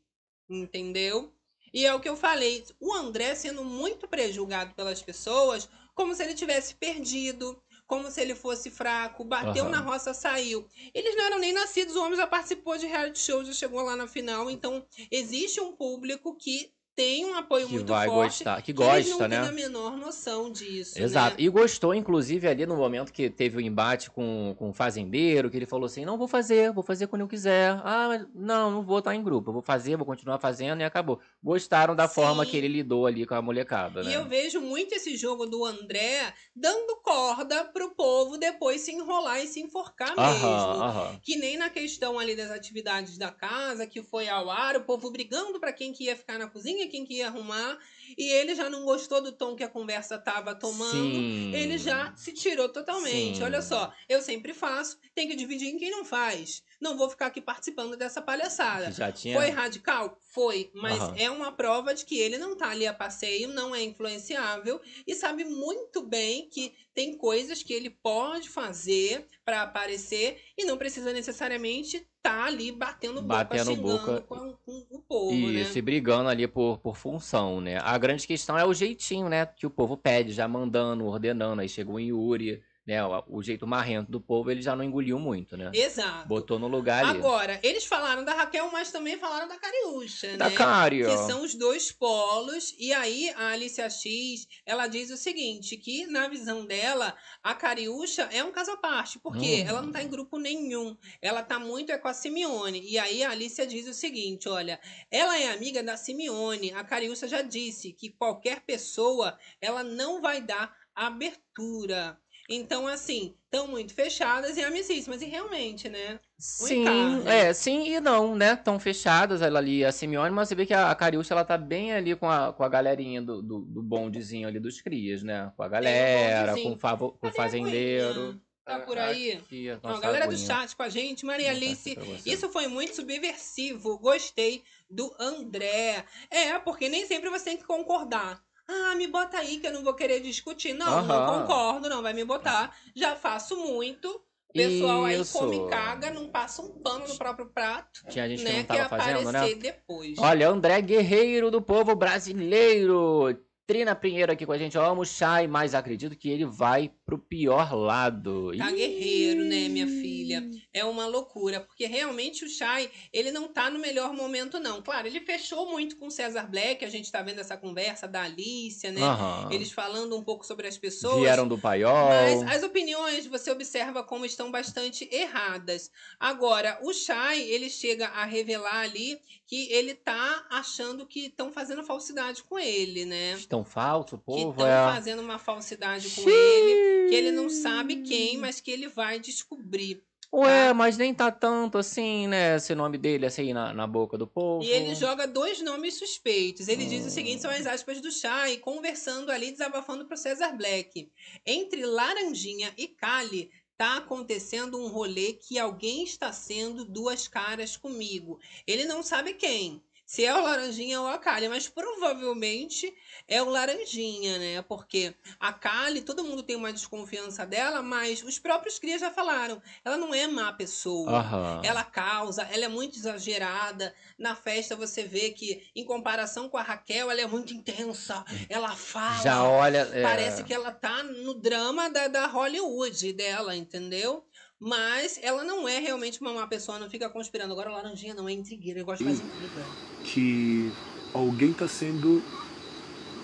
Speaker 1: Entendeu? E é o que eu falei, o André sendo muito prejulgado pelas pessoas, como se ele tivesse perdido, como se ele fosse fraco, bateu
Speaker 2: Aham.
Speaker 1: na roça, saiu. Eles não eram nem nascidos, o homem já participou de reality show, já chegou lá na final, então existe um público que tem um apoio
Speaker 2: Que
Speaker 1: muito
Speaker 2: vai
Speaker 1: forte.
Speaker 2: gostar, que
Speaker 1: eles
Speaker 2: gosta,
Speaker 1: não
Speaker 2: né?
Speaker 1: têm a menor noção disso.
Speaker 2: Exato.
Speaker 1: Né?
Speaker 2: E gostou, inclusive, ali no momento que teve o embate com, com o fazendeiro, que ele falou assim: não vou fazer, vou fazer quando eu quiser. Ah, mas não, não vou estar em grupo. Vou fazer, vou continuar fazendo e acabou. Gostaram da forma
Speaker 1: Sim.
Speaker 2: que ele lidou ali com a molecada,
Speaker 1: E
Speaker 2: né?
Speaker 1: eu vejo muito esse jogo do André dando corda pro povo depois se enrolar e se enforcar mesmo.
Speaker 2: Aham, aham.
Speaker 1: Que nem na questão ali das atividades da casa, que foi ao ar, o povo brigando pra quem que ia ficar na cozinha, quem que ia arrumar. E ele já não gostou do tom que a conversa tava tomando.
Speaker 2: Sim.
Speaker 1: Ele já se tirou totalmente.
Speaker 2: Sim.
Speaker 1: Olha só, eu sempre faço, tem que dividir em quem não faz. Não vou ficar aqui participando dessa palhaçada.
Speaker 2: Tinha.
Speaker 1: Foi radical? Foi, mas
Speaker 2: Aham.
Speaker 1: é uma prova de que ele não tá ali a passeio, não é influenciável e sabe muito bem que tem coisas que ele pode fazer pra aparecer e não precisa necessariamente tá ali batendo boca,
Speaker 2: Batendo
Speaker 1: xingando
Speaker 2: boca.
Speaker 1: Com, com o povo,
Speaker 2: Isso,
Speaker 1: né?
Speaker 2: e brigando ali por, por função, né? A grande questão é o jeitinho, né? Que o povo pede, já mandando, ordenando. Aí chegou o Yuri, né? O, o jeito marrento do povo, ele já não engoliu muito, né?
Speaker 1: Exato.
Speaker 2: Botou no lugar ali.
Speaker 1: Agora, eles falaram da Raquel, mas também falaram da Cariúcha,
Speaker 2: Da
Speaker 1: né?
Speaker 2: Cari,
Speaker 1: Que são os dois polos. E aí, a Alicia X, ela diz o seguinte, que na visão dela, a Cariúcha é um caso à parte. Porque
Speaker 2: Hum.
Speaker 1: ela não tá em grupo nenhum. Ela tá muito é com a Simeone. E aí, a Alicia diz o seguinte, olha, ela é amiga da Simeone. A Cariúcha já disse que qualquer pessoa, ela não vai dar abertura. Então, assim, estão muito fechadas e amicíssimas. E realmente, né?
Speaker 2: Sim, é, sim e não, né? Tão fechadas ela ali, a Simeone, mas você vê que a, a Cariúcha, ela tá bem ali com a, com a galerinha do, do, do bondezinho ali dos crias, né? Com a galera, com favo, com o
Speaker 1: a
Speaker 2: fazendeiro.
Speaker 1: Tá por
Speaker 2: Ah,
Speaker 1: aí?
Speaker 2: aqui, a
Speaker 1: Ó,
Speaker 2: nossa
Speaker 1: galera do chat com a gente, Maria Alice, isso foi muito subversivo. Gostei do André. É, porque nem sempre você tem que concordar. Ah, me bota aí que eu não vou querer discutir. Não, não concordo, não vai me botar. Já faço muito. O pessoal aí
Speaker 2: Isso.
Speaker 1: come e caga, não passa um pano no próprio prato.
Speaker 2: Tinha gente que
Speaker 1: né?
Speaker 2: não tava
Speaker 1: quer
Speaker 2: fazendo,
Speaker 1: aparecer
Speaker 2: né?
Speaker 1: depois.
Speaker 2: Olha, André Guerreiro do povo brasileiro. Trina Pinheiro aqui com a gente. Eu amo o Chay, mas acredito que ele vai pro pior lado.
Speaker 1: Tá guerreiro, né, minha filha? É uma loucura, porque realmente o Chay, ele não tá no melhor momento, não. Claro, ele fechou muito com o César Black, a gente tá vendo essa conversa da Alicia, né?
Speaker 2: Aham.
Speaker 1: Eles falando um pouco sobre as pessoas.
Speaker 2: Vieram do paiol.
Speaker 1: Mas as opiniões você observa como estão bastante erradas. Agora, o Chay, ele chega a revelar ali que ele tá achando que estão fazendo falsidade com ele, né?
Speaker 2: Tão falso, o
Speaker 1: que
Speaker 2: povo,
Speaker 1: estão
Speaker 2: é.
Speaker 1: fazendo uma falsidade com ele, que ele não sabe quem, mas que ele vai descobrir.
Speaker 2: Ué, mas nem tá tanto assim, né? Esse nome dele assim na, na boca do povo.
Speaker 1: E ele joga dois nomes suspeitos. Ele diz o seguinte: são as aspas do Chay, conversando ali, desabafando pro César Black. Entre Laranjinha e Kali, tá acontecendo um rolê que alguém está sendo duas caras comigo. Ele não sabe quem. Se é o Laranjinha ou a Kali, mas provavelmente é o Laranjinha, né? Porque a Kali, todo mundo tem uma desconfiança dela, mas os próprios crias já falaram, ela não é má pessoa. Ela causa, ela é muito exagerada. Na festa você vê que, em comparação com a Raquel, ela é muito intensa. Ela fala.
Speaker 2: Já olha. é,
Speaker 1: Parece que ela tá no drama da, da Hollywood dela, entendeu? Mas ela não é realmente uma má pessoa, não fica conspirando. Agora a Laranjinha não é intrigueira, eu gosto de fazer intriga.
Speaker 11: que alguém tá sendo.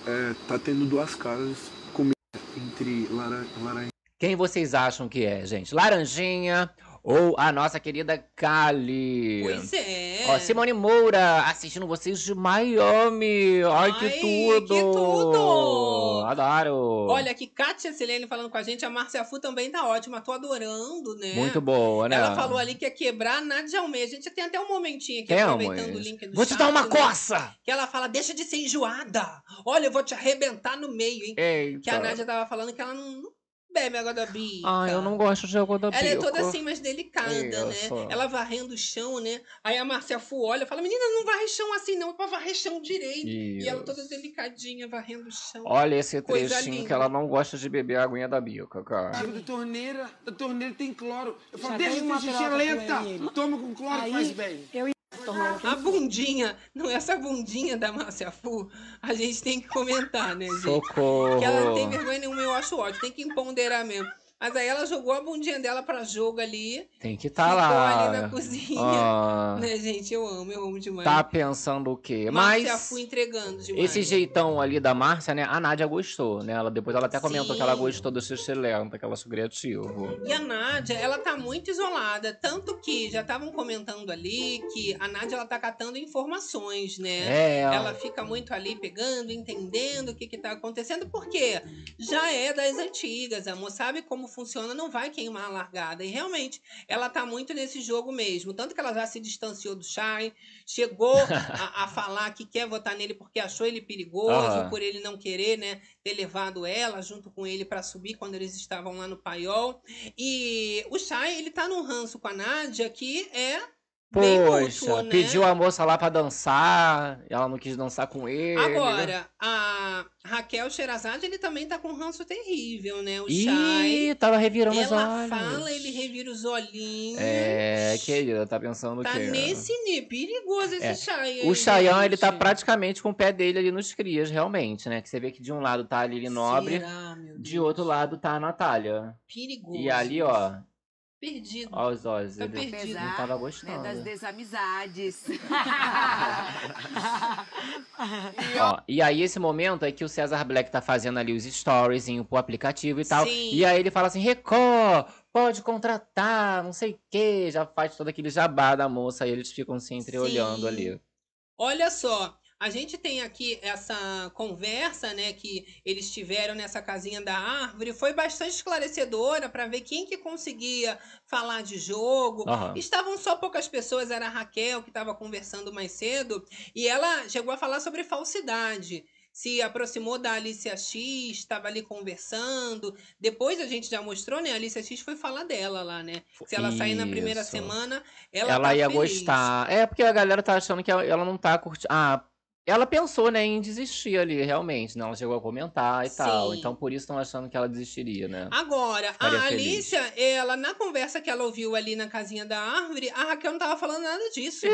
Speaker 11: É, tá tendo duas caras comigo entre Lara, Laranjinha
Speaker 2: Quem vocês acham que é, gente? Laranjinha Ou a nossa querida Kali.
Speaker 1: Pois é.
Speaker 2: Ó, Simone Moura assistindo vocês de Miami. Ai, que
Speaker 1: Ai,
Speaker 2: tudo!
Speaker 1: que tudo!
Speaker 2: Adoro!
Speaker 1: Olha aqui, Kátia Silene falando com a gente, a Márcia Fu também tá ótima, tô adorando, né?
Speaker 2: Muito boa, né?
Speaker 1: Ela falou ali que ia quebrar a Nádia Almeida. A gente tem até um momentinho aqui,
Speaker 2: Temos.
Speaker 1: aproveitando o link do
Speaker 2: Vou te
Speaker 1: chat,
Speaker 2: dar uma
Speaker 1: né?
Speaker 2: coça!
Speaker 1: Que ela fala, deixa de ser enjoada. Olha, eu vou te arrebentar no meio, hein?
Speaker 2: Eita.
Speaker 1: Que a Nádia tava falando que ela não bebe água da bica.
Speaker 2: Ai, eu não gosto de água da
Speaker 1: Ela é
Speaker 2: bica.
Speaker 1: toda assim, mais delicada, né?
Speaker 2: Isso.
Speaker 1: Ela varrendo o chão, né? Aí a Márcia Fu olha e fala: Menina, não varre chão assim, não, é pra varrer chão direito. E ela toda delicadinha, varrendo o chão.
Speaker 2: Olha esse
Speaker 1: Coisa
Speaker 2: trechinho
Speaker 1: linda.
Speaker 2: que ela não gosta de beber a aguinha da bica, cara.
Speaker 12: Água da torneira, da torneira tem cloro. Eu falo,
Speaker 5: Já
Speaker 12: deixa de
Speaker 5: uma
Speaker 12: xixi lenta. Toma com cloro,
Speaker 5: Aí,
Speaker 12: faz bem.
Speaker 5: Eu
Speaker 1: A bundinha, não, essa bundinha da Márcia Fu, a gente tem que comentar, né, gente?
Speaker 2: Socorro.
Speaker 1: Que ela não tem vergonha nenhuma, eu acho ótimo, tem que empoderar mesmo. Mas aí ela jogou a bundinha dela pra jogo ali,
Speaker 2: Tem que estar
Speaker 1: ficou
Speaker 2: lá.
Speaker 1: ali na cozinha.
Speaker 2: Ah,
Speaker 1: Né, gente? Eu amo, eu amo demais.
Speaker 2: tá pensando o quê?
Speaker 1: Márcia
Speaker 2: Mas
Speaker 1: Fu entregando demais.
Speaker 2: esse jeitão ali da Márcia, né? A Nádia gostou, né? Ela, depois ela até comentou que ela
Speaker 1: Sim.
Speaker 2: gostou do xixi lento, que ela acha criativo.
Speaker 1: E a Nádia, ela tá muito isolada, tanto que já estavam comentando ali que a Nádia ela tá catando informações, né?
Speaker 2: É.
Speaker 1: Ela fica muito ali pegando, entendendo o que que tá acontecendo, porque já é das antigas, amor, sabe como funciona, não vai queimar a largada. E realmente, ela tá muito nesse jogo mesmo, tanto que ela já se distanciou do Shai, chegou a, a falar que quer votar nele porque achou ele perigoso,
Speaker 2: Aham.
Speaker 1: por ele não querer, né, ter levado ela junto com ele pra subir quando eles estavam lá no paiol. E o Shai, ele tá num ranço com a Nádia que é bem
Speaker 2: Poxa,
Speaker 1: mútuo, né?
Speaker 2: pediu a moça lá pra dançar, ela não quis dançar com ele.
Speaker 1: Agora, a Raquel Sherazade, ele também tá com um ranço terrível, né? O Shai.
Speaker 2: Ih, tava revirando os
Speaker 1: Ela
Speaker 2: olhos.
Speaker 1: fala, ele revira os olhinhos.
Speaker 2: É, querida, tá pensando o
Speaker 1: Tá
Speaker 2: quê?
Speaker 1: nesse nível. Perigoso esse
Speaker 2: É.
Speaker 1: Shai.
Speaker 2: O Chayanne, ele tá praticamente com o pé dele ali nos crias, realmente, né? Que você vê que de um lado tá a Lili Nobre,
Speaker 1: Será, meu
Speaker 2: de outro lado tá a Natália.
Speaker 1: Perigoso.
Speaker 2: E ali, ó,
Speaker 1: Perdido.
Speaker 2: ó os olhos,
Speaker 1: Tá
Speaker 2: ele
Speaker 1: perdido.
Speaker 2: não tava gostando.
Speaker 13: Né, das desamizades.
Speaker 2: Ó, e aí, esse momento é que o César Black tá fazendo ali os stories pro aplicativo e tal.
Speaker 1: Sim.
Speaker 2: E aí ele fala assim: Record, pode contratar, não sei o quê. Já faz todo aquele jabá da moça e eles ficam se entreolhando
Speaker 1: Sim.
Speaker 2: ali.
Speaker 1: Olha só, a gente tem aqui essa conversa, né, que eles tiveram nessa casinha da árvore, foi bastante esclarecedora para ver quem que conseguia falar de jogo.
Speaker 2: Aham.
Speaker 1: Estavam só poucas pessoas, era a Raquel que estava conversando mais cedo, e ela chegou a falar sobre falsidade. Se aproximou da Alicia X, estava ali conversando. Depois a gente já mostrou, né? A Alicia X foi falar dela lá, né? Se ela sair na primeira
Speaker 2: Isso.
Speaker 1: semana, ela,
Speaker 2: Ela,
Speaker 1: tá
Speaker 2: ia
Speaker 1: feliz.
Speaker 2: gostar. É, porque a galera tá achando que ela, ela não tá curtindo. Ah, ela pensou, né, em desistir ali, realmente, né? Ela chegou a comentar e tal.
Speaker 1: Sim.
Speaker 2: Então, por isso estão achando que ela desistiria, né?
Speaker 1: Agora,
Speaker 2: Ficaria
Speaker 1: a
Speaker 2: feliz.
Speaker 1: Alicia, ela, na conversa que ela ouviu ali na casinha da árvore, a Raquel não tava falando nada disso.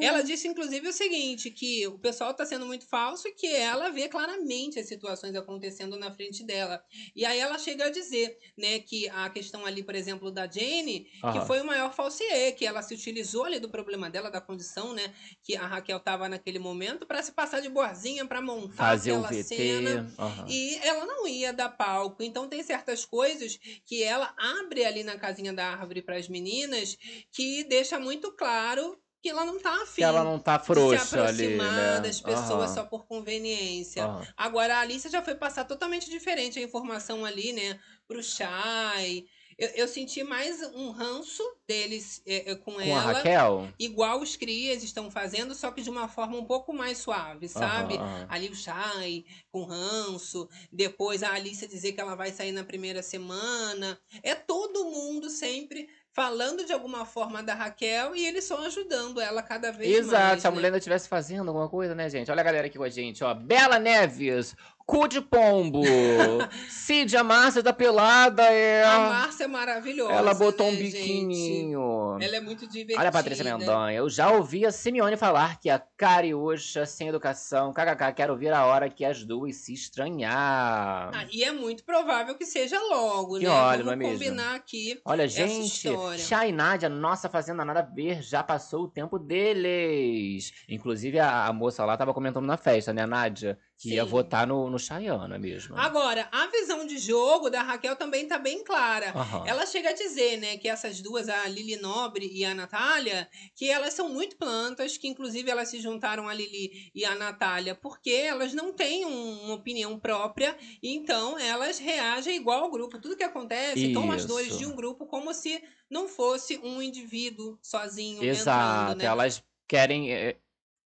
Speaker 1: Ela disse, inclusive, o seguinte: que o pessoal tá sendo muito falso e que ela vê claramente as situações acontecendo na frente dela. E aí ela chega a dizer, né, que a questão ali, por exemplo, da Jane, que
Speaker 2: Aham.
Speaker 1: foi o maior falsier, que ela se utilizou ali do problema dela, da condição, né, que a Raquel tava naquele momento, para se passar de boazinha, para montar
Speaker 2: Fazer o
Speaker 1: aquela
Speaker 2: VT.
Speaker 1: cena.
Speaker 2: aham.
Speaker 1: E ela não ia dar palco. Então tem certas coisas que ela abre ali na casinha da árvore para as meninas que deixa muito claro que ela não tá afim
Speaker 2: Que ela não tá
Speaker 1: de se
Speaker 2: frouxa ali, né?
Speaker 1: das pessoas
Speaker 2: Aham.
Speaker 1: só por conveniência.
Speaker 2: Aham.
Speaker 1: Agora a Alicia já foi passar totalmente diferente a informação ali, né, pro Chay. Eu, eu senti mais um ranço deles é, é, com,
Speaker 2: Com a
Speaker 1: ela.
Speaker 2: Raquel?
Speaker 1: Igual os crias estão fazendo, só que de uma forma um pouco mais suave, sabe?
Speaker 2: Aham.
Speaker 1: Ali o Chay com ranço, depois a Alicia dizer que ela vai sair na primeira semana. É todo mundo sempre falando de alguma forma da Raquel e eles só ajudando ela cada vez
Speaker 2: Exato,
Speaker 1: mais.
Speaker 2: se a
Speaker 1: né?
Speaker 2: mulher ainda estivesse fazendo alguma coisa, né, gente? Olha a galera aqui com a gente, ó. Bela Neves, cu de pombo. Cid, a Márcia da Pelada é.
Speaker 1: A Márcia é maravilhosa.
Speaker 2: Ela botou um
Speaker 1: né, gente?
Speaker 2: biquininho.
Speaker 1: Ela é muito divertida.
Speaker 2: Olha a Patrícia Mendanha. Eu já ouvi a Simeone falar que a Cariúcha sem educação. KKK, quero ver a hora que as duas se estranhar.
Speaker 1: Ah, e é muito provável que seja logo,
Speaker 2: Que
Speaker 1: né?
Speaker 2: olha,
Speaker 1: Vamos
Speaker 2: não é mesmo?
Speaker 1: combinar aqui.
Speaker 2: Olha, gente,
Speaker 1: história.
Speaker 2: Chá e Nádia, nossa fazenda nada a ver, já passou o tempo deles. Inclusive, a, a moça lá tava comentando na festa, né, Nádia? Que ia
Speaker 1: Sim.
Speaker 2: votar no, no Chayana mesmo.
Speaker 1: Agora, a visão de jogo da Raquel também tá bem clara.
Speaker 2: Aham.
Speaker 1: Ela chega a dizer, né, que essas duas, a Lili Nobre e a Natália, que elas são muito plantas, que inclusive elas se juntaram a Lili e a Natália porque elas não têm um- uma opinião própria, então elas reagem igual ao grupo. Tudo que acontece, tomam as dores
Speaker 2: Isso.
Speaker 1: de um grupo como se não fosse um indivíduo sozinho
Speaker 2: Exato,
Speaker 1: entrando, né?
Speaker 2: elas querem é,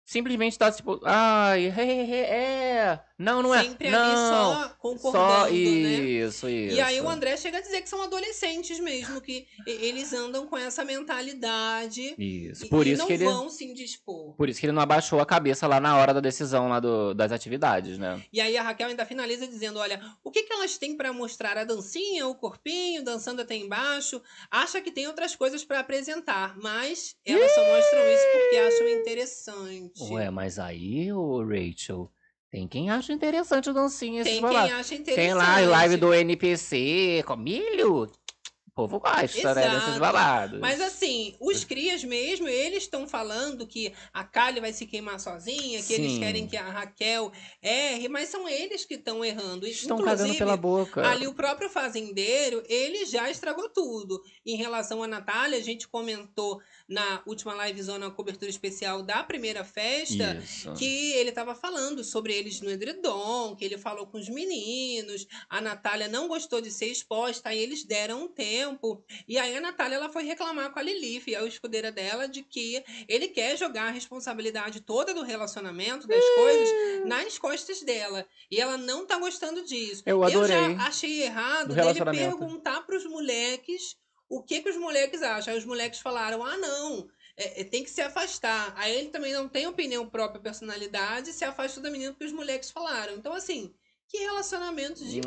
Speaker 2: simplesmente estar tipo, ai, é, é, não, não é,
Speaker 1: Sempre ali
Speaker 2: não,
Speaker 1: só concordando, né?
Speaker 2: isso, isso.
Speaker 1: E aí o André chega a dizer que são adolescentes mesmo, que eles andam com essa mentalidade
Speaker 2: Isso, por
Speaker 1: e
Speaker 2: isso
Speaker 1: não
Speaker 2: que ele,
Speaker 1: vão se indispor.
Speaker 2: por isso que ele não abaixou a cabeça lá na hora da decisão lá do, das atividades, né?
Speaker 1: E aí a Raquel ainda finaliza dizendo, olha, o que, que elas têm pra mostrar? A dancinha, o corpinho, dançando até embaixo? Acha que tem outras coisas pra apresentar, mas elas só mostram isso porque acham interessante.
Speaker 2: Ué, mas aí, o Rachel, tem quem acha interessante o dancinha
Speaker 1: Tem quem acha
Speaker 2: Tem lá a
Speaker 1: interessante.
Speaker 2: live do NPC com milho. O povo gosta, né, desses balados.
Speaker 1: Mas assim, os crias mesmo, eles estão falando que a Kali vai se queimar sozinha, que eles
Speaker 2: Sim.
Speaker 1: querem que a Raquel erre, mas são eles que estão errando.
Speaker 2: Estão
Speaker 1: Inclusive,
Speaker 2: cagando pela boca.
Speaker 1: Ali o próprio fazendeiro, ele já estragou tudo. Em relação à Natália, a gente comentou na última livezona, a cobertura especial da primeira festa,
Speaker 2: Isso.
Speaker 1: que ele estava falando sobre eles no edredom, que ele falou com os meninos, a Natália não gostou de ser exposta, aí eles deram um tempo. E aí a Natália ela foi reclamar com a Lilith, a escudeira dela, de que ele quer jogar a responsabilidade toda do relacionamento, das coisas, nas costas dela. E ela não tá gostando disso.
Speaker 2: Eu adorei.
Speaker 1: já achei errado
Speaker 2: Do
Speaker 1: dele perguntar pros moleques o que, que os moleques acham. Aí os moleques falaram: ah, não. é, é, tem que se afastar. Aí ele também não tem opinião própria, personalidade, se afastou da menina porque os moleques falaram. Então, assim, que relacionamento de
Speaker 2: É,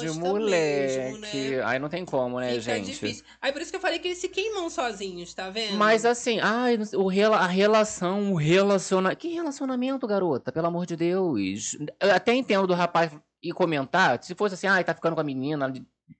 Speaker 2: de
Speaker 1: moleque.
Speaker 2: moleque.
Speaker 1: né?
Speaker 2: Aí não tem como, né,
Speaker 1: Fica
Speaker 2: gente?
Speaker 1: difícil. Aí por isso que eu falei que eles se queimam sozinhos, tá vendo?
Speaker 2: Mas assim, ai, o rela- a relação, o relaciona... Que relacionamento, garota? Pelo amor de Deus. Eu até entendo do rapaz ir comentar, se fosse assim, ai, tá ficando com a menina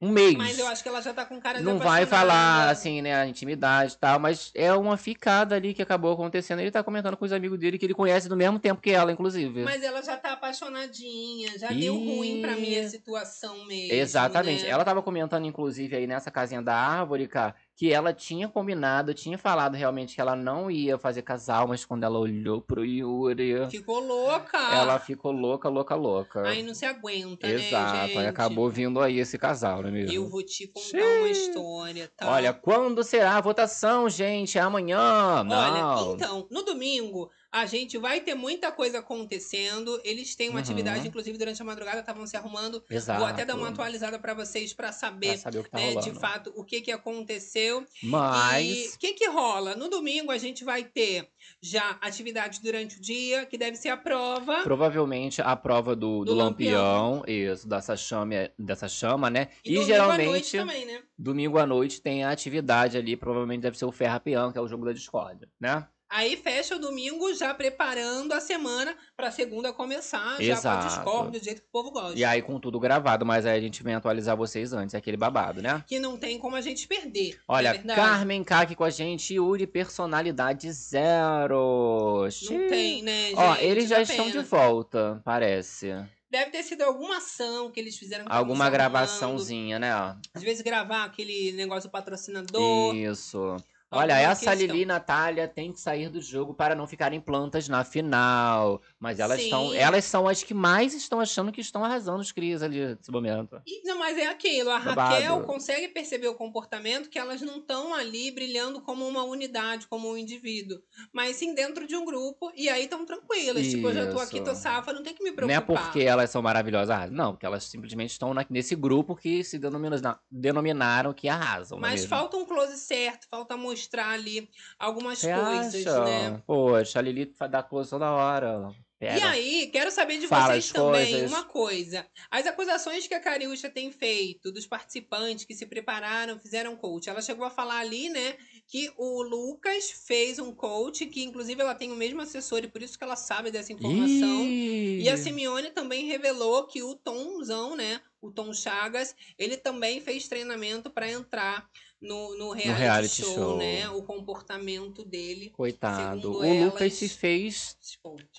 Speaker 2: um mês.
Speaker 1: Mas eu acho que ela já tá com cara de
Speaker 2: Não vai falar, assim, né, a intimidade e tal, mas é uma ficada ali que acabou acontecendo. Ele tá comentando com os amigos dele que ele conhece do mesmo tempo que ela, inclusive.
Speaker 1: Mas ela já tá apaixonadinha, já deu
Speaker 2: Ih.
Speaker 1: ruim pra mim a situação mesmo.
Speaker 2: Exatamente.
Speaker 1: né?
Speaker 2: Ela tava comentando, inclusive, aí nessa casinha da árvore, cara, que ela tinha combinado, tinha falado realmente que ela não ia fazer casal, mas quando ela olhou pro Yuri,
Speaker 1: Ficou louca.
Speaker 2: ela ficou louca, louca, louca.
Speaker 1: Aí não se aguenta,
Speaker 2: Exato,
Speaker 1: né, gente?
Speaker 2: aí acabou vindo aí esse casal, não é mesmo?
Speaker 1: Eu vou te contar uma história, tá?
Speaker 2: Olha, quando será a votação, gente? É amanhã? Não.
Speaker 1: Olha, então, no domingo, a gente vai ter muita coisa acontecendo. Eles têm uma
Speaker 2: Uhum.
Speaker 1: atividade, inclusive, durante a madrugada, estavam se arrumando.
Speaker 2: Exato.
Speaker 1: Vou até dar uma atualizada pra vocês pra saber,
Speaker 2: Pra saber tá
Speaker 1: né, de fato o que, que aconteceu.
Speaker 2: Mas-
Speaker 1: o que, que rola? No domingo, a gente vai ter já atividade durante o dia, que deve ser a prova.
Speaker 2: Provavelmente a prova do, do,
Speaker 1: Do
Speaker 2: lampião, isso, dessa chama, dessa chama, né?
Speaker 1: E
Speaker 2: E,
Speaker 1: à
Speaker 2: geralmente,
Speaker 1: noite também, né?
Speaker 2: domingo à noite tem a atividade ali, provavelmente deve ser o Ferra Peão, que é o jogo da Discord, né?
Speaker 1: Aí fecha o domingo já preparando a semana pra segunda começar, já com
Speaker 2: Exato.
Speaker 1: a Discord, do jeito que o povo gosta.
Speaker 2: E aí com tudo gravado, mas aí a gente vem atualizar vocês antes, é aquele babado, né?
Speaker 1: Que não tem como a gente perder.
Speaker 2: Olha,
Speaker 1: não é?
Speaker 2: Carmen K aqui com a gente, Yuri, personalidade zero.
Speaker 1: Não tem, né, gente?
Speaker 2: Ó, eles já estão
Speaker 1: pena.
Speaker 2: de volta, parece.
Speaker 1: Deve ter sido alguma ação que eles fizeram.
Speaker 2: Alguma gravaçãozinha, né?
Speaker 1: Às vezes gravar aquele negócio do patrocinador.
Speaker 2: Isso. Olha, essa. Lili e Natália tem que sair do jogo para não ficarem plantas na final. Mas elas
Speaker 1: Sim.
Speaker 2: estão. Elas são as que mais estão achando que estão arrasando os crias ali nesse momento.
Speaker 1: E, não, mas é aquilo. A
Speaker 2: Babado.
Speaker 1: Raquel consegue perceber o comportamento que elas não estão ali brilhando como uma unidade, como um indivíduo. Mas sim dentro de um grupo. E aí estão tranquilas. Tipo, eu já tô aqui,
Speaker 2: Isso.
Speaker 1: tô safa, não tem que me
Speaker 2: Não
Speaker 1: preocupar.
Speaker 2: é porque elas são maravilhosas, arrasam. não, porque elas simplesmente estão na- nesse grupo que se denomina- denominaram que arrasam. não é
Speaker 1: Mas
Speaker 2: mesmo?
Speaker 1: falta um close certo, falta mostrar ali algumas
Speaker 2: Você
Speaker 1: coisas,
Speaker 2: acha?
Speaker 1: né?
Speaker 2: Poxa, a Lili dá close toda hora. Pega.
Speaker 1: E aí, quero saber de
Speaker 2: Fala
Speaker 1: vocês também
Speaker 2: coisas.
Speaker 1: uma coisa. As acusações que a Cariúcha tem feito dos participantes que se prepararam, fizeram coach. Ela chegou a falar ali, né, que o Lucas fez um coach, que inclusive ela tem o mesmo assessor e por isso que ela sabe dessa informação.
Speaker 2: Ih!
Speaker 1: E a Simeone também revelou que o Tomzão, né, o Tom Chagas, ele também fez treinamento para entrar no, no reality,
Speaker 2: reality
Speaker 1: show,
Speaker 2: show.
Speaker 1: né? O comportamento dele.
Speaker 2: Coitado. O
Speaker 1: elas,
Speaker 2: Lucas se fez.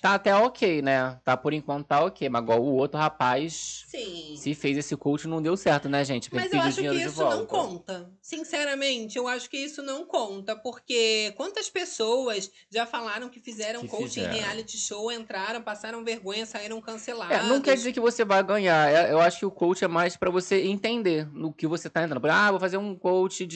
Speaker 2: Tá até ok, né? Tá por enquanto tá ok. Mas igual o outro rapaz
Speaker 1: Sim.
Speaker 2: se fez esse coach não deu certo, né, gente? Ele
Speaker 1: Mas eu acho que isso não conta. Sinceramente, eu acho que isso não conta. Porque quantas pessoas já falaram que fizeram
Speaker 2: Que
Speaker 1: coaching em
Speaker 2: fizeram.
Speaker 1: reality show, entraram, passaram vergonha, saíram cancelados.
Speaker 2: É, não quer dizer que você vai ganhar. É, Eu acho que o coach é mais pra você entender no que você tá entrando. Ah, vou fazer um coach de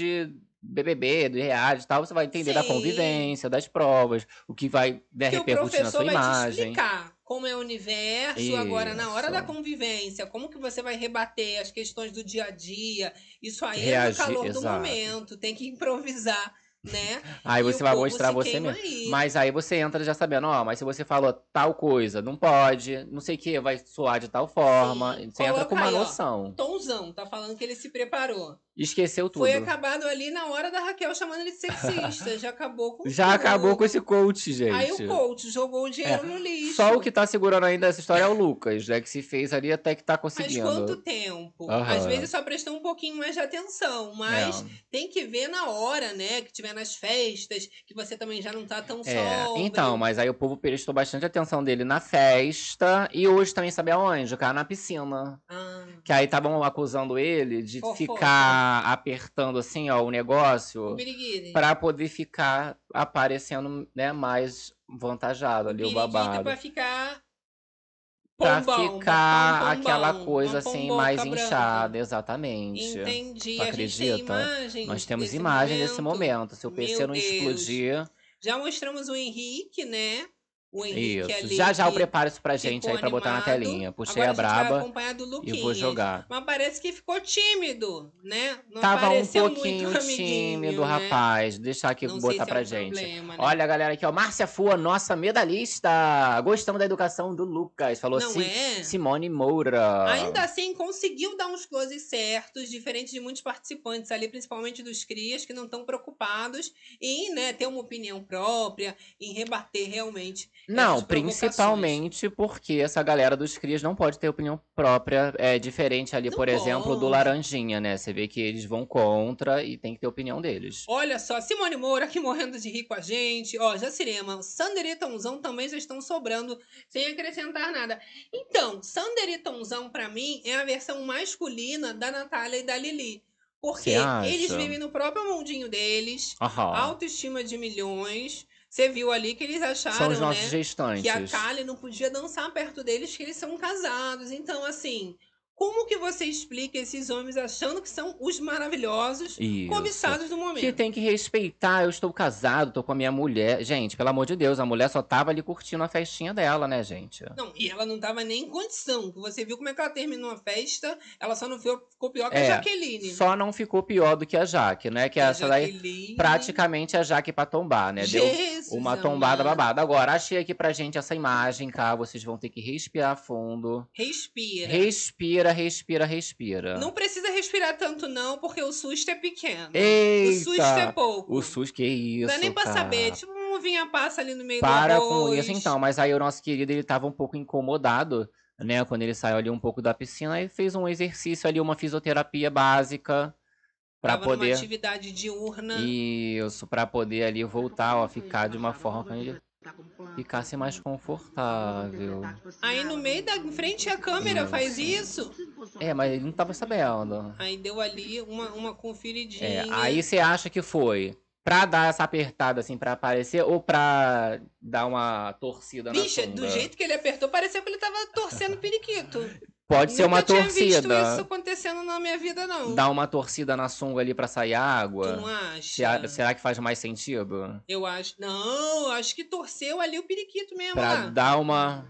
Speaker 2: BBB, do reality e tal. Você vai entender da
Speaker 1: Sim.
Speaker 2: convivência, das provas, o que vai né,
Speaker 1: que o
Speaker 2: repercutir na sua
Speaker 1: vai te explicar como é o universo agora na hora
Speaker 2: Isso.
Speaker 1: da convivência, como que você vai rebater as questões do dia a dia. Isso aí
Speaker 2: Reagir,
Speaker 1: é no calor do
Speaker 2: exato.
Speaker 1: momento, tem que improvisar, né?
Speaker 2: Aí
Speaker 1: E
Speaker 2: você
Speaker 1: o
Speaker 2: vai mostrar você mesmo.
Speaker 1: aí.
Speaker 2: Mas aí você entra já sabendo, ó, mas se você falou tal coisa, não pode, não sei o que, vai soar de tal forma. Você entra
Speaker 1: Coloca
Speaker 2: com uma
Speaker 1: aí, ó, Tomzão, tá falando que ele se preparou.
Speaker 2: Esqueceu tudo.
Speaker 1: Foi acabado ali na hora da Raquel chamando ele de sexista. já acabou com
Speaker 2: Já
Speaker 1: tudo.
Speaker 2: acabou com esse coach, gente.
Speaker 1: Aí o coach jogou o dinheiro
Speaker 2: É,
Speaker 1: no lixo.
Speaker 2: Só o que tá segurando ainda essa história é o Lucas, né? Que se fez ali até que tá
Speaker 1: Mas
Speaker 2: conseguindo.
Speaker 1: quanto tempo?
Speaker 2: Aham.
Speaker 1: Às vezes só prestou um pouquinho mais de atenção, mas
Speaker 2: É.
Speaker 1: tem que ver na hora, né? Que tiver nas festas, que você também já não tá tão
Speaker 2: É,
Speaker 1: sóbrio.
Speaker 2: então, mas aí o povo prestou bastante atenção dele na festa e hoje também sabe aonde? O cara na piscina.
Speaker 1: Ah,
Speaker 2: Que aí estavam acusando ele de
Speaker 1: Fofoca.
Speaker 2: ficar apertando assim, ó, o negócio pra poder ficar aparecendo, né, mais vantajado ali o
Speaker 1: Biriguita
Speaker 2: babado.
Speaker 1: pra ficar
Speaker 2: Pra
Speaker 1: pombão,
Speaker 2: ficar
Speaker 1: pombão,
Speaker 2: aquela coisa assim mais
Speaker 1: branca.
Speaker 2: inchada, exatamente.
Speaker 1: Entendi.
Speaker 2: Tu
Speaker 1: tem
Speaker 2: acredita?
Speaker 1: imagens
Speaker 2: Nós temos
Speaker 1: desse
Speaker 2: imagens desse
Speaker 1: momento.
Speaker 2: Se o
Speaker 1: Meu
Speaker 2: PC não
Speaker 1: Deus.
Speaker 2: explodir.
Speaker 1: Já mostramos o Henrique, né? O Henrique
Speaker 2: Isso.
Speaker 1: ali.
Speaker 2: Já já eu preparo isso pra gente aí pra botar na
Speaker 1: animado.
Speaker 2: telinha. Puxei
Speaker 1: Agora
Speaker 2: a
Speaker 1: gente vai
Speaker 2: braba
Speaker 1: acompanhar do
Speaker 2: e vou
Speaker 1: Luquinhas.
Speaker 2: jogar.
Speaker 1: Mas parece que ficou tímido, né? Não
Speaker 2: Tava um pouquinho
Speaker 1: muito amiguinho,
Speaker 2: tímido,
Speaker 1: né?
Speaker 2: rapaz. Deixar aqui
Speaker 1: Não sei
Speaker 2: botar
Speaker 1: se é
Speaker 2: pra
Speaker 1: um
Speaker 2: gente.
Speaker 1: problema, né?
Speaker 2: Olha, galera, aqui, ó. Márcia Fua, nossa medalhista. Gostamos da educação do Lucas. Falou
Speaker 1: Não
Speaker 2: Si-
Speaker 1: é?
Speaker 2: Simone Moura.
Speaker 1: Ainda assim, conseguiu dar uns closes certos, diferente de muitos participantes ali, principalmente dos crias, que não estão preocupados em né, ter uma opinião própria, em rebater realmente.
Speaker 2: Não, principalmente porque essa galera dos crias não pode ter opinião própria, é diferente ali, por exemplo, do
Speaker 1: pode.
Speaker 2: Laranjinha, né? Você vê que eles vão contra e tem que ter opinião deles.
Speaker 1: Olha só, Simone Moura aqui morrendo de rir com a gente. Ó, Jacirema, Sander e Tonzão também já estão sobrando, sem acrescentar nada. Então, Sander e Tonzão, pra mim, é a versão masculina da Natália e da Lili. Porque eles vivem no próprio mundinho deles,
Speaker 2: Aham.
Speaker 1: autoestima de milhões. Você viu ali que eles acharam,
Speaker 2: São os nossos
Speaker 1: né?
Speaker 2: gestantes.
Speaker 1: Que a Kali não podia dançar perto deles, que eles são casados. Então, assim, como que você explica esses homens achando que são os maravilhosos,
Speaker 2: Isso.
Speaker 1: cobiçados do momento?
Speaker 2: Que tem que respeitar, eu estou casado, tô com a minha mulher. Gente, pelo amor de Deus, a mulher só tava ali curtindo a festinha dela, né, gente?
Speaker 1: Não, e ela não tava nem em condição. Você viu como é que ela terminou a festa, ela só não ficou, pior que a
Speaker 2: É,
Speaker 1: Jaqueline.
Speaker 2: Só não ficou pior do que a Jaque, né? Que
Speaker 1: A
Speaker 2: essa daí,
Speaker 1: Jaqueline.
Speaker 2: praticamente a Jaque pra tombar, né? Deu
Speaker 1: Jesus
Speaker 2: uma tombada babada. Agora, achei aqui pra gente essa imagem, cá. Vocês vão ter que respirar fundo.
Speaker 1: Respira.
Speaker 2: Respira, respira, respira.
Speaker 1: Não precisa respirar tanto, não, porque o susto é pequeno.
Speaker 2: Eita!
Speaker 1: O susto é pouco.
Speaker 2: O susto, que isso,
Speaker 1: Não dá nem pra
Speaker 2: cara.
Speaker 1: saber. Tipo, uma uvinha passa ali no meio
Speaker 2: Para
Speaker 1: do arroz.
Speaker 2: com isso então, mas aí o nosso querido ele tava um pouco incomodado, né, quando ele saiu ali um pouco da piscina e fez um exercício ali, uma fisioterapia básica
Speaker 1: numa
Speaker 2: poder
Speaker 1: atividade diurna.
Speaker 2: isso, pra poder ali voltar, ó, ficar de uma forma que ele ficasse mais confortável.
Speaker 1: Aí no meio da em frente à câmera
Speaker 2: Isso.
Speaker 1: faz isso.
Speaker 2: É, mas ele não tava sabendo.
Speaker 1: Aí deu ali uma, uma conferidinha.
Speaker 2: É, aí você acha que foi pra dar essa apertada assim pra aparecer ou pra dar uma torcida na
Speaker 1: Bicha, do jeito que ele apertou, pareceu que ele tava torcendo periquito.
Speaker 2: Pode ser
Speaker 1: Nunca
Speaker 2: uma
Speaker 1: tinha visto
Speaker 2: torcida.
Speaker 1: isso acontecendo na minha vida, não.
Speaker 2: Dar uma torcida na sunga ali pra sair água.
Speaker 1: Tu não acha?
Speaker 2: Será, que faz mais sentido?
Speaker 1: Eu acho. Não, eu acho que torceu ali o periquito mesmo
Speaker 2: Pra
Speaker 1: lá.
Speaker 2: dar uma,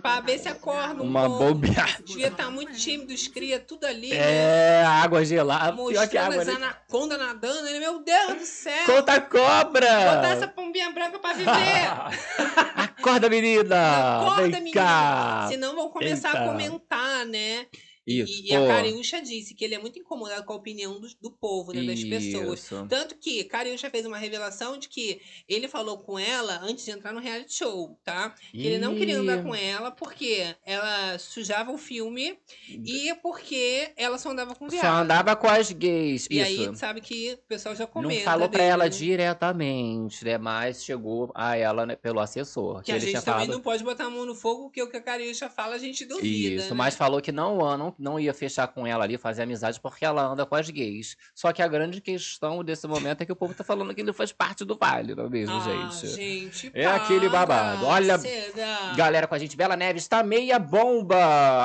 Speaker 1: Pra ver se acorda um
Speaker 2: uma
Speaker 1: pouco.
Speaker 2: bobeada.
Speaker 1: Devia estar muito tímido, os cria tudo ali, né?
Speaker 2: É, água gelada. Pior que
Speaker 1: Mostrando
Speaker 2: água.
Speaker 1: as
Speaker 2: né?
Speaker 1: anacondas nadando. Ele, meu Deus do céu.
Speaker 2: Conta a cobra!
Speaker 1: Botar essa pombinha branca pra viver.
Speaker 2: Acorda, menina!
Speaker 1: Acorda,
Speaker 2: Vem
Speaker 1: menina.
Speaker 2: cá!
Speaker 1: Senão vão começar a
Speaker 2: Eita.
Speaker 1: comentar, né?
Speaker 2: Isso,
Speaker 1: E, e a
Speaker 2: pô.
Speaker 1: Cariúcha disse que ele é muito incomodado com a opinião do, do povo, né, das pessoas.
Speaker 2: Isso.
Speaker 1: Tanto que Cariúcha fez uma revelação de que ele falou com ela antes de entrar no reality show, tá? Que ele não queria andar com ela porque ela sujava o filme e porque ela só andava com viado.
Speaker 2: Só andava com as gays.
Speaker 1: E
Speaker 2: Isso.
Speaker 1: aí, sabe que o pessoal já
Speaker 2: Não
Speaker 1: comenta
Speaker 2: falou pra
Speaker 1: dele,
Speaker 2: ela
Speaker 1: né?
Speaker 2: diretamente, né? Mas chegou a ela né, pelo assessor.
Speaker 1: Que a
Speaker 2: ele
Speaker 1: gente também
Speaker 2: falado
Speaker 1: não pode botar a mão no fogo, porque o que a Cariúcha fala a gente duvida,
Speaker 2: Isso,
Speaker 1: né?
Speaker 2: mas falou que não, ah, não, não ia fechar com ela ali, fazer amizade, porque ela anda com as gays. Só que a grande questão desse momento é que o povo tá falando que ele faz parte do vale, não é mesmo,
Speaker 1: Ah,
Speaker 2: gente?
Speaker 1: gente,
Speaker 2: É aquele
Speaker 1: para,
Speaker 2: babado. Olha,
Speaker 1: cega.
Speaker 2: galera com a gente, Bela Neves tá meia bomba.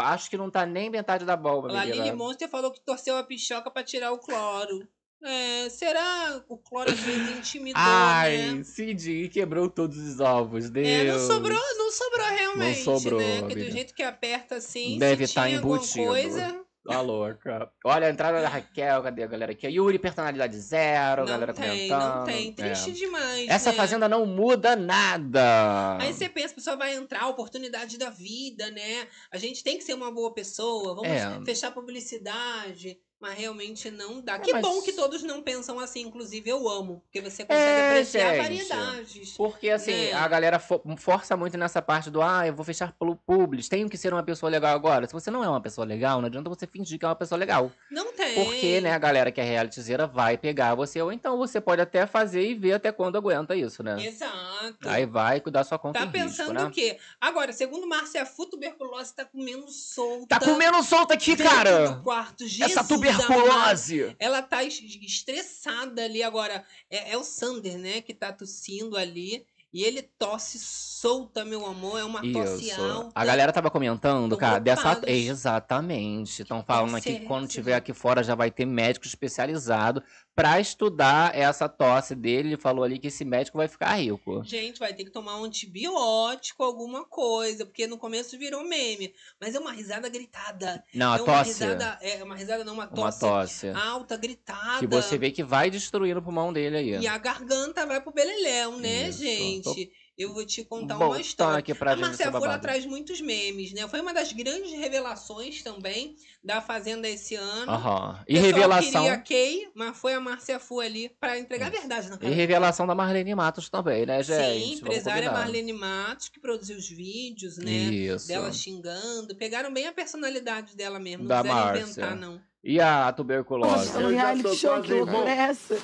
Speaker 2: Acho que não tá nem metade da bomba, menina.
Speaker 1: Monster falou que torceu a pichoca pra tirar o cloro. É, será o cloro às vezes intimidou,
Speaker 2: Ai,
Speaker 1: né?
Speaker 2: Cid quebrou todos os ovos, Deus.
Speaker 1: É, não sobrou, não sobrou realmente,
Speaker 2: sobrou,
Speaker 1: né? Porque do jeito que aperta assim,
Speaker 2: Deve
Speaker 1: se
Speaker 2: estar
Speaker 1: alguma
Speaker 2: embutido.
Speaker 1: coisa...
Speaker 2: Tá louca. Olha a entrada da Raquel, cadê a galera aqui? Yuri, personalidade zero,
Speaker 1: Não
Speaker 2: galera
Speaker 1: tem,
Speaker 2: comentando.
Speaker 1: não tem. Triste
Speaker 2: É.
Speaker 1: demais,
Speaker 2: Essa
Speaker 1: né?
Speaker 2: fazenda não muda nada.
Speaker 1: Aí você pensa, a pessoa vai entrar, oportunidade da vida, né? A gente tem que ser uma boa pessoa, vamos
Speaker 2: É.
Speaker 1: fechar publicidade. Mas realmente não dá. Que
Speaker 2: mas-
Speaker 1: bom que todos não pensam assim. Inclusive, eu amo. Porque você consegue
Speaker 2: É,
Speaker 1: apreciar
Speaker 2: gente.
Speaker 1: variedades.
Speaker 2: Porque assim,
Speaker 1: né?
Speaker 2: a galera fo- força muito nessa parte do ah, eu vou fechar pelo publis, tenho que ser uma pessoa legal agora. Se você não é uma pessoa legal, não adianta você fingir que é uma pessoa legal.
Speaker 1: Não tem.
Speaker 2: Porque, né, a galera que é realityzeira vai pegar você, ou então você pode até fazer e ver até quando aguenta isso, né?
Speaker 1: Exato.
Speaker 2: Aí vai cuidar sua conta
Speaker 1: Tá
Speaker 2: em risco,
Speaker 1: pensando
Speaker 2: né?
Speaker 1: o quê? Agora, segundo Márcia Fu, tuberculose tá comendo solta.
Speaker 2: Tá comendo solta aqui, cara!
Speaker 1: do quarto.
Speaker 2: Essa
Speaker 1: Jesus
Speaker 2: tuberculose!
Speaker 1: Ela tá es- estressada ali. Agora, é, é o Sander, né, que tá tossindo ali. E ele tosse solta, meu amor. É uma tosse alta.
Speaker 2: A galera tava comentando,
Speaker 1: Tão
Speaker 2: cara, dessa. Exatamente. Estão falando aqui que quando tiver aqui fora já vai ter médico especializado pra estudar essa tosse dele. Ele falou ali que esse médico vai ficar rico.
Speaker 1: Gente, vai ter que tomar um antibiótico, alguma coisa, porque no começo virou meme. Mas é uma risada gritada.
Speaker 2: Não, a
Speaker 1: é uma
Speaker 2: tosse.
Speaker 1: risada, é uma risada não, uma
Speaker 2: Uma
Speaker 1: tosse,
Speaker 2: tosse.
Speaker 1: alta, gritada.
Speaker 2: Que você vê que vai destruindo o pulmão dele aí.
Speaker 1: E a garganta vai pro beleléu, né,
Speaker 2: Isso.
Speaker 1: gente? Eu vou te contar uma
Speaker 2: Voltando
Speaker 1: história.
Speaker 2: aqui pra
Speaker 1: a Marcia
Speaker 2: esse
Speaker 1: Fu, ela
Speaker 2: babado.
Speaker 1: traz muitos memes, né? Foi uma das grandes revelações também da Fazenda esse ano.
Speaker 2: Aham.
Speaker 1: O
Speaker 2: E revelação.
Speaker 1: queria Kay, mas foi a Márcia Fu ali pra entregar a verdade na
Speaker 2: E
Speaker 1: cara.
Speaker 2: revelação da Marlene Matos também, né, gente?
Speaker 1: Sim, empresária. Marlene Matos, que produziu os vídeos, né?
Speaker 2: Isso.
Speaker 1: Dela xingando. Pegaram bem a personalidade dela mesmo. Não
Speaker 2: Da
Speaker 1: quiseram inventar, não.
Speaker 2: E a tuberculose?
Speaker 9: Nossa, no reality show, que loucura é essa?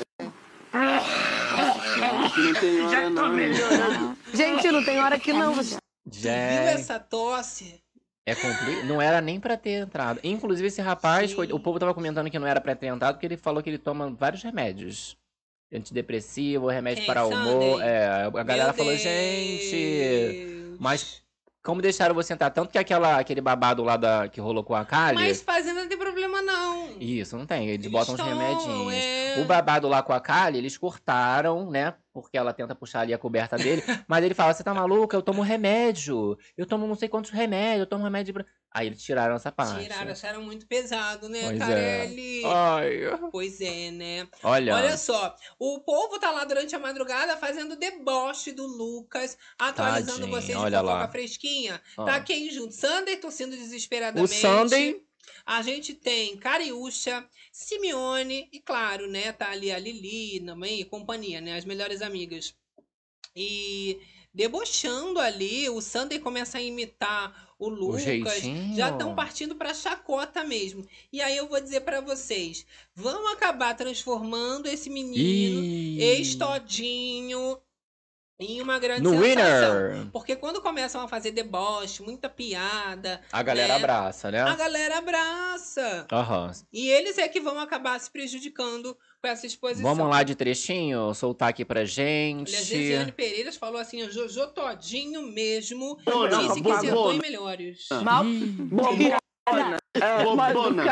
Speaker 4: Não tem hora não.
Speaker 9: Gente, não tem hora que não. Você...
Speaker 1: Viu essa tosse?
Speaker 2: é compli... não era nem pra ter entrado. Inclusive, esse rapaz,
Speaker 1: Sim.
Speaker 2: o povo tava comentando que não era pra ter entrado, porque ele falou que ele toma vários remédios. Antidepressivo, remédio
Speaker 1: Quem,
Speaker 2: para o humor. É, a galera
Speaker 1: Meu
Speaker 2: falou, gente. Mas como deixaram você entrar? Tanto que aquela, aquele babado lá da, que rolou com a Kali.
Speaker 1: Mas fazenda não tem problema, não.
Speaker 2: Isso, não tem. Eles,
Speaker 1: Eles
Speaker 2: botam uns
Speaker 1: tomam,
Speaker 2: remedinhos.
Speaker 1: é.
Speaker 2: O babado lá com a Kali, eles cortaram, né? Porque ela tenta puxar ali a coberta dele. mas ele fala: Você tá maluca? Eu tomo remédio. Eu tomo não sei quantos remédios. Eu tomo remédio. Aí eles tiraram essa parte.
Speaker 1: Tiraram, acharam muito pesado, né,
Speaker 2: Pois é.
Speaker 1: Carelli?
Speaker 2: Ai.
Speaker 1: Pois é, né?
Speaker 2: Olha.
Speaker 1: Olha só, o povo tá lá durante a madrugada fazendo deboche do Lucas, atualizando
Speaker 2: Tadinho,
Speaker 1: vocês de
Speaker 2: olha
Speaker 1: fofoca
Speaker 2: lá.
Speaker 1: fresquinha.
Speaker 2: Ah.
Speaker 1: Tá quem junto? Sunday torcendo desesperadamente.
Speaker 2: O Sunday.
Speaker 1: A gente tem Cariúcha, Simeone e, claro, né, tá ali a Lili, também, e companhia, né, as melhores amigas. E debochando ali, o Sunday começa a imitar o Lucas.
Speaker 2: jeitinho.
Speaker 1: Já estão partindo pra chacota mesmo. E aí eu vou dizer pra vocês, vamos acabar transformando esse menino,
Speaker 2: Ih.
Speaker 1: ex-todinho, em uma grande
Speaker 2: No
Speaker 1: sensação.
Speaker 2: winner.
Speaker 1: Porque quando começam a fazer deboche, muita piada,
Speaker 2: A galera
Speaker 1: né,
Speaker 2: abraça, né?
Speaker 1: a galera abraça.
Speaker 2: Aham.
Speaker 1: E eles é que vão acabar se prejudicando com essa exposição.
Speaker 2: Vamos lá de trechinho, soltar aqui pra gente.
Speaker 1: Olha, a Gesiane Pereira falou assim, Jojo Todinho mesmo
Speaker 4: Não, não,
Speaker 1: disse que
Speaker 4: bobona.
Speaker 1: sentou em melhores.
Speaker 9: Mal.
Speaker 4: Bobona. É, bobona.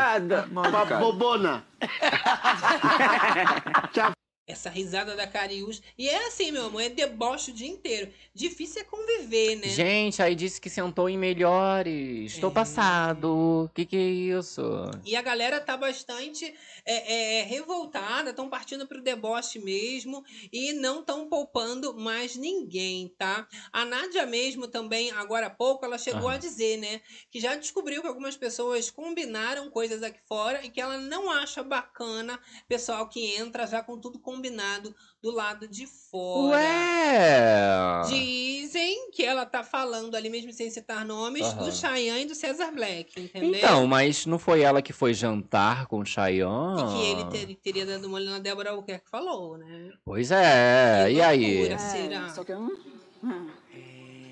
Speaker 4: Uma bobona.
Speaker 1: Essa risada da Cariús. E é assim, meu amor, é deboche o dia inteiro. Difícil é conviver, né?
Speaker 2: Gente, aí disse que sentou em melhores. Tô passado. Que que é isso?
Speaker 1: E a galera tá bastante é, é, revoltada, estão partindo pro deboche mesmo e não estão poupando mais ninguém, tá? A Nádia mesmo também, agora há pouco, ela chegou
Speaker 2: Aham.
Speaker 1: a dizer, né, que já descobriu que algumas pessoas combinaram coisas aqui fora e que ela não acha bacana pessoal que entra já com tudo combinado do lado de fora.
Speaker 2: Ué!
Speaker 1: Dizem que ela tá falando ali, mesmo sem citar nomes,
Speaker 2: Aham.
Speaker 1: do Cheyenne e do Cesar Black, entendeu?
Speaker 2: Então, mas não foi ela que foi jantar com o
Speaker 1: E
Speaker 2: Chayanne?
Speaker 1: que ele ter- teria dado mole na Débora Albuquerque falou, né?
Speaker 2: Pois é, e aí?
Speaker 1: loucura, será?
Speaker 9: Só que eu não. hum,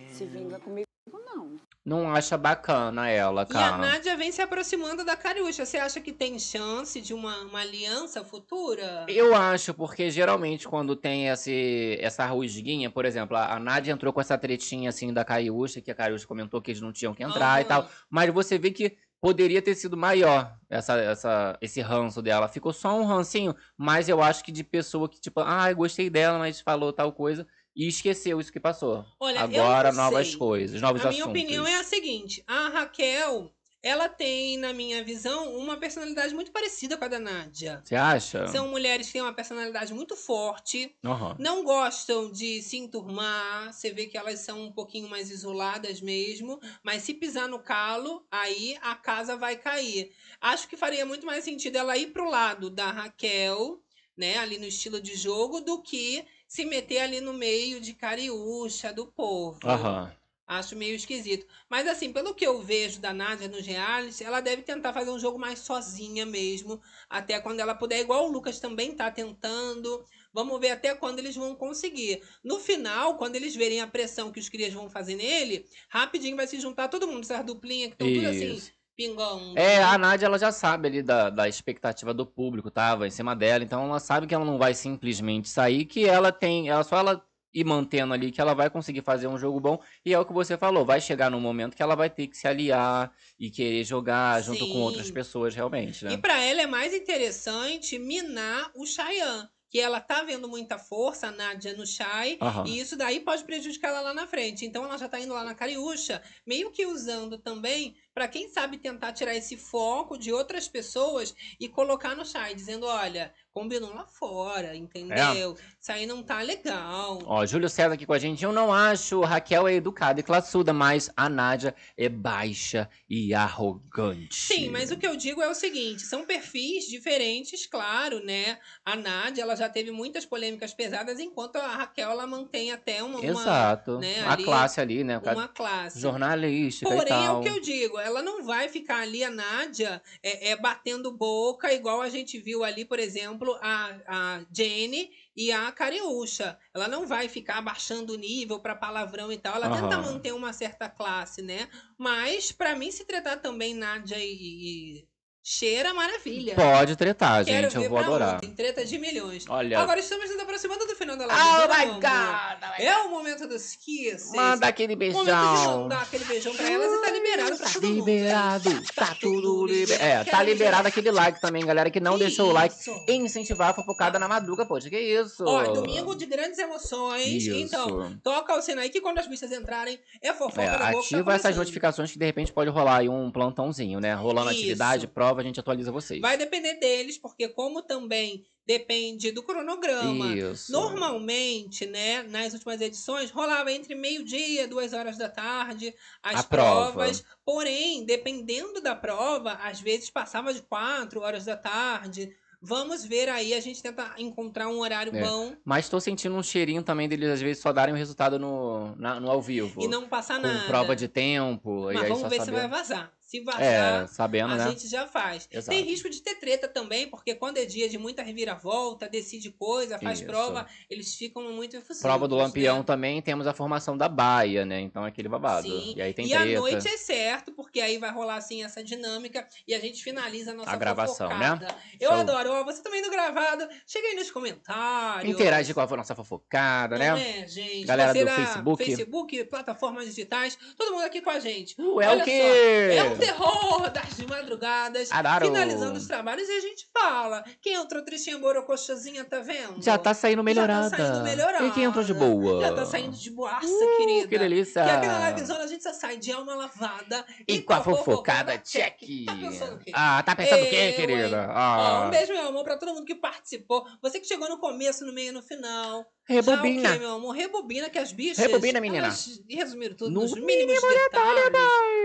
Speaker 9: Se vinga comigo, não.
Speaker 2: Não acha bacana ela,
Speaker 1: E a
Speaker 2: cara.
Speaker 1: Nádia vem se aproximando da Cariúcha. Você acha que tem chance de uma, uma aliança futura?
Speaker 2: Eu acho, porque geralmente quando tem esse, essa rusguinha, por exemplo, a, a Nádia entrou com essa tretinha assim da Cariúcha, que a Cariúcha comentou que eles não tinham que entrar e tal. Mas você vê que poderia ter sido maior essa, essa, esse ranço dela. Ficou só um rancinho, mas eu acho que de pessoa que, tipo, ah, gostei dela, mas falou tal coisa. E esqueceu isso que passou.
Speaker 1: Olha,
Speaker 2: Agora novas
Speaker 1: sei.
Speaker 2: coisas, novos
Speaker 1: a
Speaker 2: assuntos.
Speaker 1: minha opinião é a seguinte: a Raquel, ela tem, na minha visão, uma personalidade muito parecida com a da Nádia.
Speaker 2: Você acha?
Speaker 1: São mulheres que têm uma personalidade muito forte,
Speaker 2: Aham.
Speaker 1: não gostam de se enturmar. Você vê que elas são um pouquinho mais isoladas mesmo. Mas se pisar no calo, aí a casa vai cair. Acho que faria muito mais sentido ela ir pro lado da Raquel, né? Ali no estilo de jogo, do que se meter ali no meio de cariúcha do povo.
Speaker 2: Aham.
Speaker 1: Acho meio esquisito. Mas assim, pelo que eu vejo da Nádia no reality, ela deve tentar fazer um jogo mais sozinha mesmo. Até quando ela puder, igual o Lucas também tá tentando. Vamos ver até quando eles vão conseguir. No final, quando eles verem a pressão que os crias vão fazer nele, rapidinho vai se juntar todo mundo, essas duplinhas que estão tudo assim, Pingando.
Speaker 2: É, a Nádia, ela já sabe ali da, da expectativa do público, tava em cima dela, então ela sabe que ela não vai simplesmente sair, que ela tem, ela só ela ir mantendo ali que ela vai conseguir fazer um jogo bom, e é o que você falou, vai chegar num momento que ela vai ter que se aliar e querer jogar junto com outras pessoas realmente, né?
Speaker 1: E pra ela é mais interessante minar o Chayanne. Que ela tá vendo muita força, a Nádia no Chay,
Speaker 2: Aham.
Speaker 1: e isso daí pode prejudicar ela lá na frente. Então ela já tá indo lá na Cariúcha, meio que usando também pra quem sabe tentar tirar esse foco de outras pessoas e colocar no Chay, dizendo: olha, combinou lá fora, entendeu? Isso aí não tá legal.
Speaker 2: Ó, Júlio César aqui com a gente. Eu não acho Raquel é educada e classuda, mas a Nádia é baixa e arrogante.
Speaker 1: Sim, mas o que eu digo é o seguinte: são perfis diferentes, claro, né? A Nádia, ela já teve muitas polêmicas pesadas, enquanto a Raquel, ela mantém até uma. uma,
Speaker 2: Exato.
Speaker 1: né,
Speaker 2: a
Speaker 1: ali,
Speaker 2: classe ali, né?
Speaker 1: Uma classe.
Speaker 2: Jornalística e
Speaker 1: Porém, é
Speaker 2: tal.
Speaker 1: o que eu digo, ela não vai ficar ali, a Nádia, é, é, batendo boca, igual a gente viu ali, por exemplo, a, a Jenny e a Cariúcha. Ela não vai ficar abaixando o nível para palavrão e tal. Ela tenta manter uma certa classe, né? Mas, pra mim, se tratar também Nádia e, e Cheira, maravilha.
Speaker 2: Pode tretar,
Speaker 1: Quero
Speaker 2: gente. Eu vou adorar.
Speaker 1: ontem. Treta de milhões.
Speaker 2: Olha-
Speaker 1: Agora estamos nos aproximando do final da live.
Speaker 2: Oh
Speaker 1: Vamos.
Speaker 2: my God,
Speaker 1: É o momento dos kisses.
Speaker 2: Manda aquele
Speaker 1: Momento de
Speaker 2: beijão.
Speaker 1: mandar aquele beijão pra elas e tá liberado pra todo mundo.
Speaker 2: Liberado, tá tudo liberado. É, tá liberado aquele like também, galera, que não deixou o like e incentivar a fofocada na madruga, pô. Que isso?
Speaker 1: Ó, domingo de grandes emoções.
Speaker 2: Isso.
Speaker 1: Então, toca o sino aí que quando as bichas entrarem, é fofoca
Speaker 2: É,
Speaker 1: da boca. tá
Speaker 2: ativa essas
Speaker 1: começando.
Speaker 2: notificações que de repente pode rolar aí um plantãozinho, né? Rolando
Speaker 1: Isso.
Speaker 2: atividade, prova, a gente atualiza vocês.
Speaker 1: Vai depender deles, porque como também depende do cronograma.
Speaker 2: Isso.
Speaker 1: Normalmente, né, nas últimas edições, rolava entre meio-dia, duas horas da tarde, as
Speaker 2: A prova.
Speaker 1: provas. Porém, dependendo da prova, às vezes passava de quatro horas da tarde. Vamos ver aí, a gente tenta encontrar um horário
Speaker 2: É.
Speaker 1: bom
Speaker 2: Mas tô sentindo um cheirinho também deles, às vezes, só darem o resultado no, na- no ao vivo.
Speaker 1: e não passar
Speaker 2: Com
Speaker 1: nada.
Speaker 2: prova de tempo. e
Speaker 1: Mas vamos ver se
Speaker 2: saber.
Speaker 1: vai vazar. Se vazar,
Speaker 2: É, sabendo,
Speaker 1: a
Speaker 2: né?
Speaker 1: gente já faz.
Speaker 2: Exato.
Speaker 1: Tem risco de ter treta também, porque quando é dia de muita reviravolta, decide coisa, faz
Speaker 2: Isso.
Speaker 1: prova, eles ficam muito efusivos.
Speaker 2: Prova do
Speaker 1: né?
Speaker 2: Lampião também temos a formação da baia, né? Então é aquele babado.
Speaker 1: Sim.
Speaker 2: E aí tem
Speaker 1: e
Speaker 2: treta.
Speaker 1: à noite é certo, porque aí vai rolar assim essa dinâmica e a gente finaliza a nossa
Speaker 2: A gravação,
Speaker 1: fofocada.
Speaker 2: né?
Speaker 1: Eu
Speaker 2: Show.
Speaker 1: adoro. Ó, você também no gravado, chega aí nos comentários.
Speaker 2: Interage com a nossa fofocada,
Speaker 1: Não
Speaker 2: né?
Speaker 1: é, gente?
Speaker 2: Galera do Facebook.
Speaker 1: Facebook, plataformas digitais, todo mundo aqui com a gente.
Speaker 2: Uh, é
Speaker 1: Olha
Speaker 2: o quê?
Speaker 1: só, é terror das madrugadas.
Speaker 2: Adoro.
Speaker 1: Finalizando os trabalhos e a gente fala. Quem entrou tristinha borocochazinha, tá vendo?
Speaker 2: Já tá saindo melhorada.
Speaker 1: Já tá saindo melhorada.
Speaker 2: E quem entrou de boa?
Speaker 1: Já tá saindo de boaça, querida.
Speaker 2: que delícia.
Speaker 1: Que aqui na livezona a gente só sai de alma lavada
Speaker 2: E com a fofocada check.
Speaker 1: Tá pensando o quê?
Speaker 2: Ah, tá pensando o quê, querida? Ah.
Speaker 1: um beijo, meu amor, pra todo mundo que participou. Você que chegou no começo, no meio e no final.
Speaker 2: Rebobina.
Speaker 1: Já o quê, meu amor? Rebobina que as bichas...
Speaker 2: Rebobina, menina.
Speaker 1: Elas resumiram tudo
Speaker 2: No
Speaker 1: nos mínimos detalhes.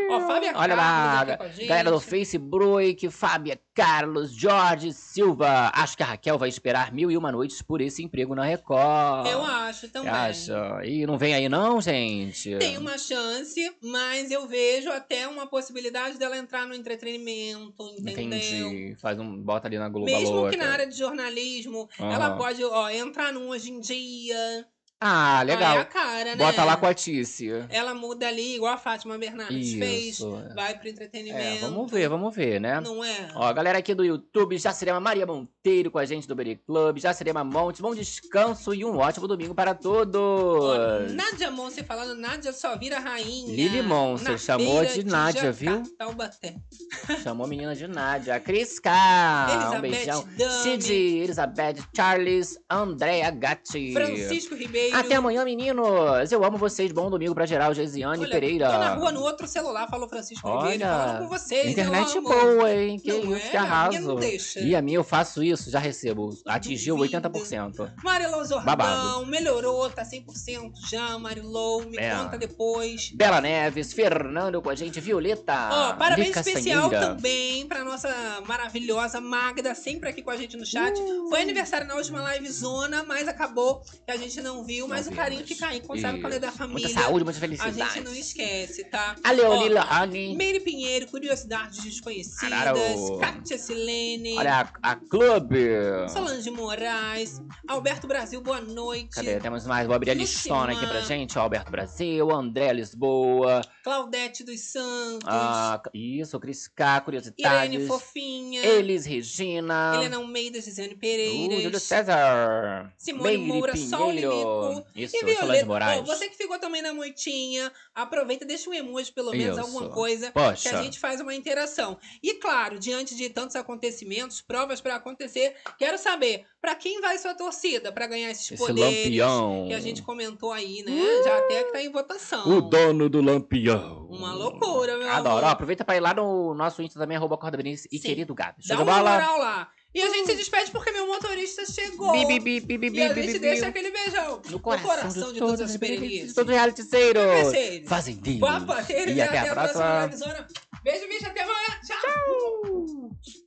Speaker 1: Ó, Fábia
Speaker 2: Olha lá,
Speaker 1: Carlos gente.
Speaker 2: galera do Facebook, Fábia Carlos, Jorge Silva. Acho que a Raquel vai esperar mil e uma noites por esse emprego na Record.
Speaker 1: Eu acho também.
Speaker 2: Acha? Ih, não vem aí não, gente?
Speaker 1: Tem uma chance, mas eu vejo até uma possibilidade dela entrar no entretenimento, entendeu?
Speaker 2: Entendi. Faz um. Bota ali na Globo
Speaker 1: Mesmo que
Speaker 2: Louca.
Speaker 1: na área de jornalismo,
Speaker 2: Aham.
Speaker 1: ela pode ó, entrar num hoje em dia.
Speaker 2: Ah, legal.
Speaker 1: Ah, é a cara, né?
Speaker 2: Bota lá com a Tícia.
Speaker 1: Ela muda ali, igual a Fátima Bernardes
Speaker 2: Isso,
Speaker 1: fez.
Speaker 2: é.
Speaker 1: Vai pro
Speaker 2: É,
Speaker 1: entretenimento.
Speaker 2: vamos ver, vamos ver, né?
Speaker 1: Não é?
Speaker 2: Ó, galera aqui do YouTube, já seremos Maria Monteiro com a gente do Beri Club, já seremos Monte, bom descanso e um ótimo domingo para todos.
Speaker 1: Nádia Monse falando, Nádia só vira rainha.
Speaker 2: Lili Monse
Speaker 1: Na
Speaker 2: chamou
Speaker 1: feira
Speaker 2: de Nádia, viu?
Speaker 1: Taubaté.
Speaker 2: Chamou a menina de Nádia. Cris K, um beijão.
Speaker 1: Dami.
Speaker 2: Cid, Elizabeth, Charles, Andréa Gatti.
Speaker 1: Francisco Ribeiro.
Speaker 2: Até amanhã, meninos. Eu amo vocês. Bom domingo pra geral, Geisiane
Speaker 1: Olha,
Speaker 2: Pereira.
Speaker 1: Tô na rua no outro celular, falou Francisco Ribeiro, falando
Speaker 2: Olha,
Speaker 1: com vocês.
Speaker 2: internet boa, hein? Que
Speaker 1: Não
Speaker 2: isso,
Speaker 1: é?
Speaker 2: que
Speaker 1: A minha
Speaker 2: arraso.
Speaker 1: não deixa.
Speaker 2: E a minha eu faço isso, já recebo. Atingiu 80%.
Speaker 1: Marilou Jordão,
Speaker 2: Babado.
Speaker 1: melhorou, tá 100% já, Marilou, me
Speaker 2: É.
Speaker 1: conta depois.
Speaker 2: Bela Neves, Fernando com a gente, Violeta.
Speaker 1: Ó, parabéns
Speaker 2: Lica
Speaker 1: especial
Speaker 2: Sanheira.
Speaker 1: também pra nossa maravilhosa Magda, sempre aqui com a gente no chat.
Speaker 2: Uh.
Speaker 1: Foi aniversário na última live zona, mas acabou que a gente não viu, mas o carinho fica aí, conserva quando é da
Speaker 2: Isso.
Speaker 1: família.
Speaker 2: Muita saúde, muita
Speaker 1: A
Speaker 2: felicidade.
Speaker 1: gente não esquece, tá?
Speaker 2: A Leonila Rani.
Speaker 1: Meire Pinheiro, Curiosidades Desconhecidas.
Speaker 2: Claro.
Speaker 1: Kátia Silene.
Speaker 2: Olha a, a Clube.
Speaker 1: Solange Moraes. Alberto Brasil, boa noite.
Speaker 2: Cadê? Temos mais. Vou abrir a listona aqui pra gente. Ó, Alberto Brasil, André Lisboa.
Speaker 1: Claudete dos Santos.
Speaker 2: Ah, isso, Cris K, Curiosidades.
Speaker 1: Irene Fofinha.
Speaker 2: Elis Regina.
Speaker 1: Helena Almeida, Gisane
Speaker 2: Uh,
Speaker 1: Pereira.
Speaker 2: Júlio César.
Speaker 1: Simone
Speaker 2: Meire
Speaker 1: Moura, Sol
Speaker 2: Pinheiro. Isso,
Speaker 1: e.
Speaker 2: Moraes.
Speaker 1: Ó, você que ficou também na moitinha, aproveita, deixa um emoji, pelo menos,
Speaker 2: Isso.
Speaker 1: alguma coisa,
Speaker 2: Poxa.
Speaker 1: que a gente faz uma interação. E claro, diante de tantos acontecimentos, provas pra acontecer, quero saber, pra quem vai sua torcida pra ganhar esses
Speaker 2: Esse
Speaker 1: poderes
Speaker 2: lampião.
Speaker 1: que a gente comentou aí, né? Já até que tá em votação.
Speaker 2: O dono do lampião.
Speaker 1: Uma loucura, meu
Speaker 2: Adoro. Ó,
Speaker 1: amor.
Speaker 2: aproveita pra ir lá no nosso Insta também, arroba Corda e
Speaker 1: Sim.
Speaker 2: querido Gabi.
Speaker 1: Dá uma
Speaker 2: bola?
Speaker 1: moral lá. E a gente se despede porque meu motorista chegou.
Speaker 2: Bi, bi, bi, bi, bi,
Speaker 1: e a gente deixa aquele beijão
Speaker 2: no coração, no coração
Speaker 1: de todos né?
Speaker 2: os
Speaker 1: peregrinos.
Speaker 2: Todos os Fazem
Speaker 1: Fazendinhos.
Speaker 2: E até, até a próxima.
Speaker 1: Beijo, bicho. Até amanhã. Tchau.